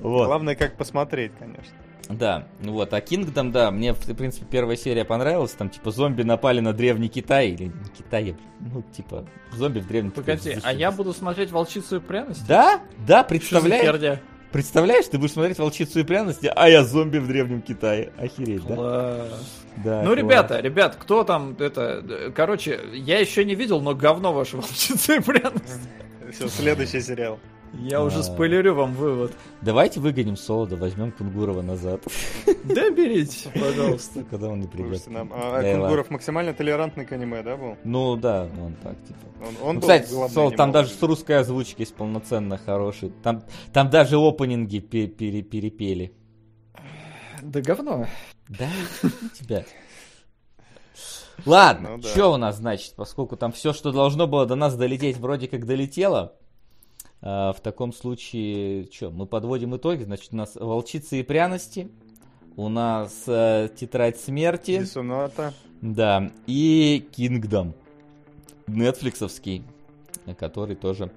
Вот. Главное, как посмотреть, конечно. Да, ну вот, а Kingdom, да, мне, в принципе, первая серия понравилась, там, типа, зомби напали на древний Китай, или не Китай, ну, типа, зомби в древнем Китае. Погоди, а я буду смотреть «Волчицу и пряности»? Да, да, представляешь? Представляешь, ты будешь смотреть «Волчицу и пряности», а я зомби в древнем Китае. Охереть, да? Класс. Да, Ну, класс. ребята, ребят, кто там, это, э, короче, я еще не видел, но говно ваше «Волчица и пряность». Все, следующий сериал. Я уже А. спойлерю вам вывод. Давайте выгоним Солода, возьмем Кунгурова назад. Да берите, пожалуйста. Когда он не придет. А, и Кунгуров максимально толерантный к аниме, да, был? Ну да, он так, типа. Ну, кстати, главный Сол, там даже с русской озвучкой есть полноценно хороший. Там, там даже опенинги пе- пере- перепели. Да говно. Да, ну тебя. Ладно, Ну да. что у нас значит, поскольку там все, что должно было до нас долететь, вроде как долетело. а, в таком случае, что, мы подводим итоги, значит, у нас волчицы и пряности, у нас э, тетрадь смерти, Дисуната. да, и Kingdom, нетфликсовский, который тоже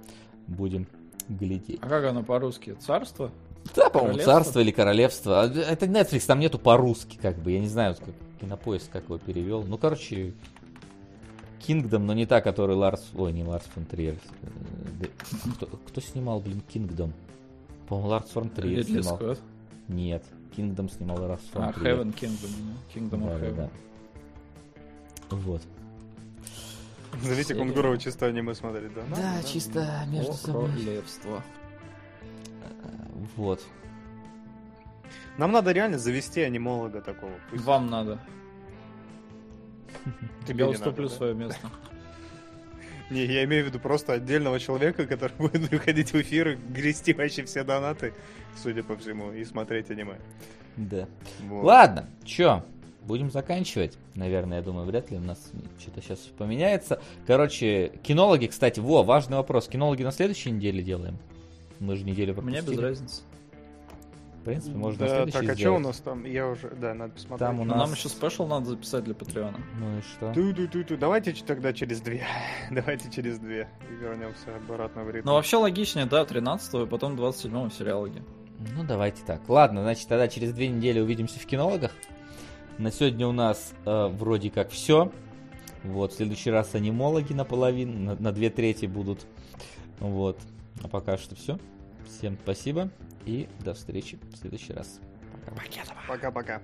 будем глядеть. А как оно по-русски? Царство? Да, по-моему, царство или королевство. А, Это Netflix, там нету по-русски, как бы. Я не знаю, как кинопоиск как его перевел. Ну, короче, Kingdom, но не та, который Ларс... Ой, не Ларс фон Триер. Э, да- Кто, кто снимал, блин, Kingdom? По-моему, Ларс фон Триер Ридли снимал. Скотт. Нет, Kingdom снимал Ларс фон А, Триер. Heaven Kingdom. Kingdom Да, of да, Heaven. да. Вот. Зовите Серия. Кунгурова чисто аниме смотреть, да? Да, чисто между О, собой. королевство. Вот. Нам надо реально завести анимолога такого. Пусть Вам надо. тебе Я уступлю надо, да? свое место. Не, я имею в виду просто отдельного человека, который будет выходить в эфир и грести вообще все донаты, судя по всему, и смотреть аниме. Да. Вот. Ладно, чё, будем заканчивать. Наверное, я думаю, вряд ли у нас что-то сейчас поменяется. Короче, кинологи, кстати, во, важный вопрос. Кинологи на следующей неделе делаем? Мы же неделю Мне пропустили. без разницы. В принципе, можно Да, следующей так, а что у нас там? Я уже, да, надо посмотреть. Там у Но нас- нам еще спешл надо записать для Патреона. Ну и что? Ту-ту-ту-ту. Давайте ч- тогда через две. Давайте через две. И вернемся обратно в ритм. Ну, вообще логичнее, да, 13 и потом 27 в сериалоге. Ну, давайте так. Ладно, значит, тогда через две недели увидимся в кинологах. На сегодня у нас э, вроде как все. Вот, в следующий раз анимологи наполовину, на, на две трети будут. Вот. А пока что все. Всем спасибо и до встречи в следующий раз. Пока. Пока-пока.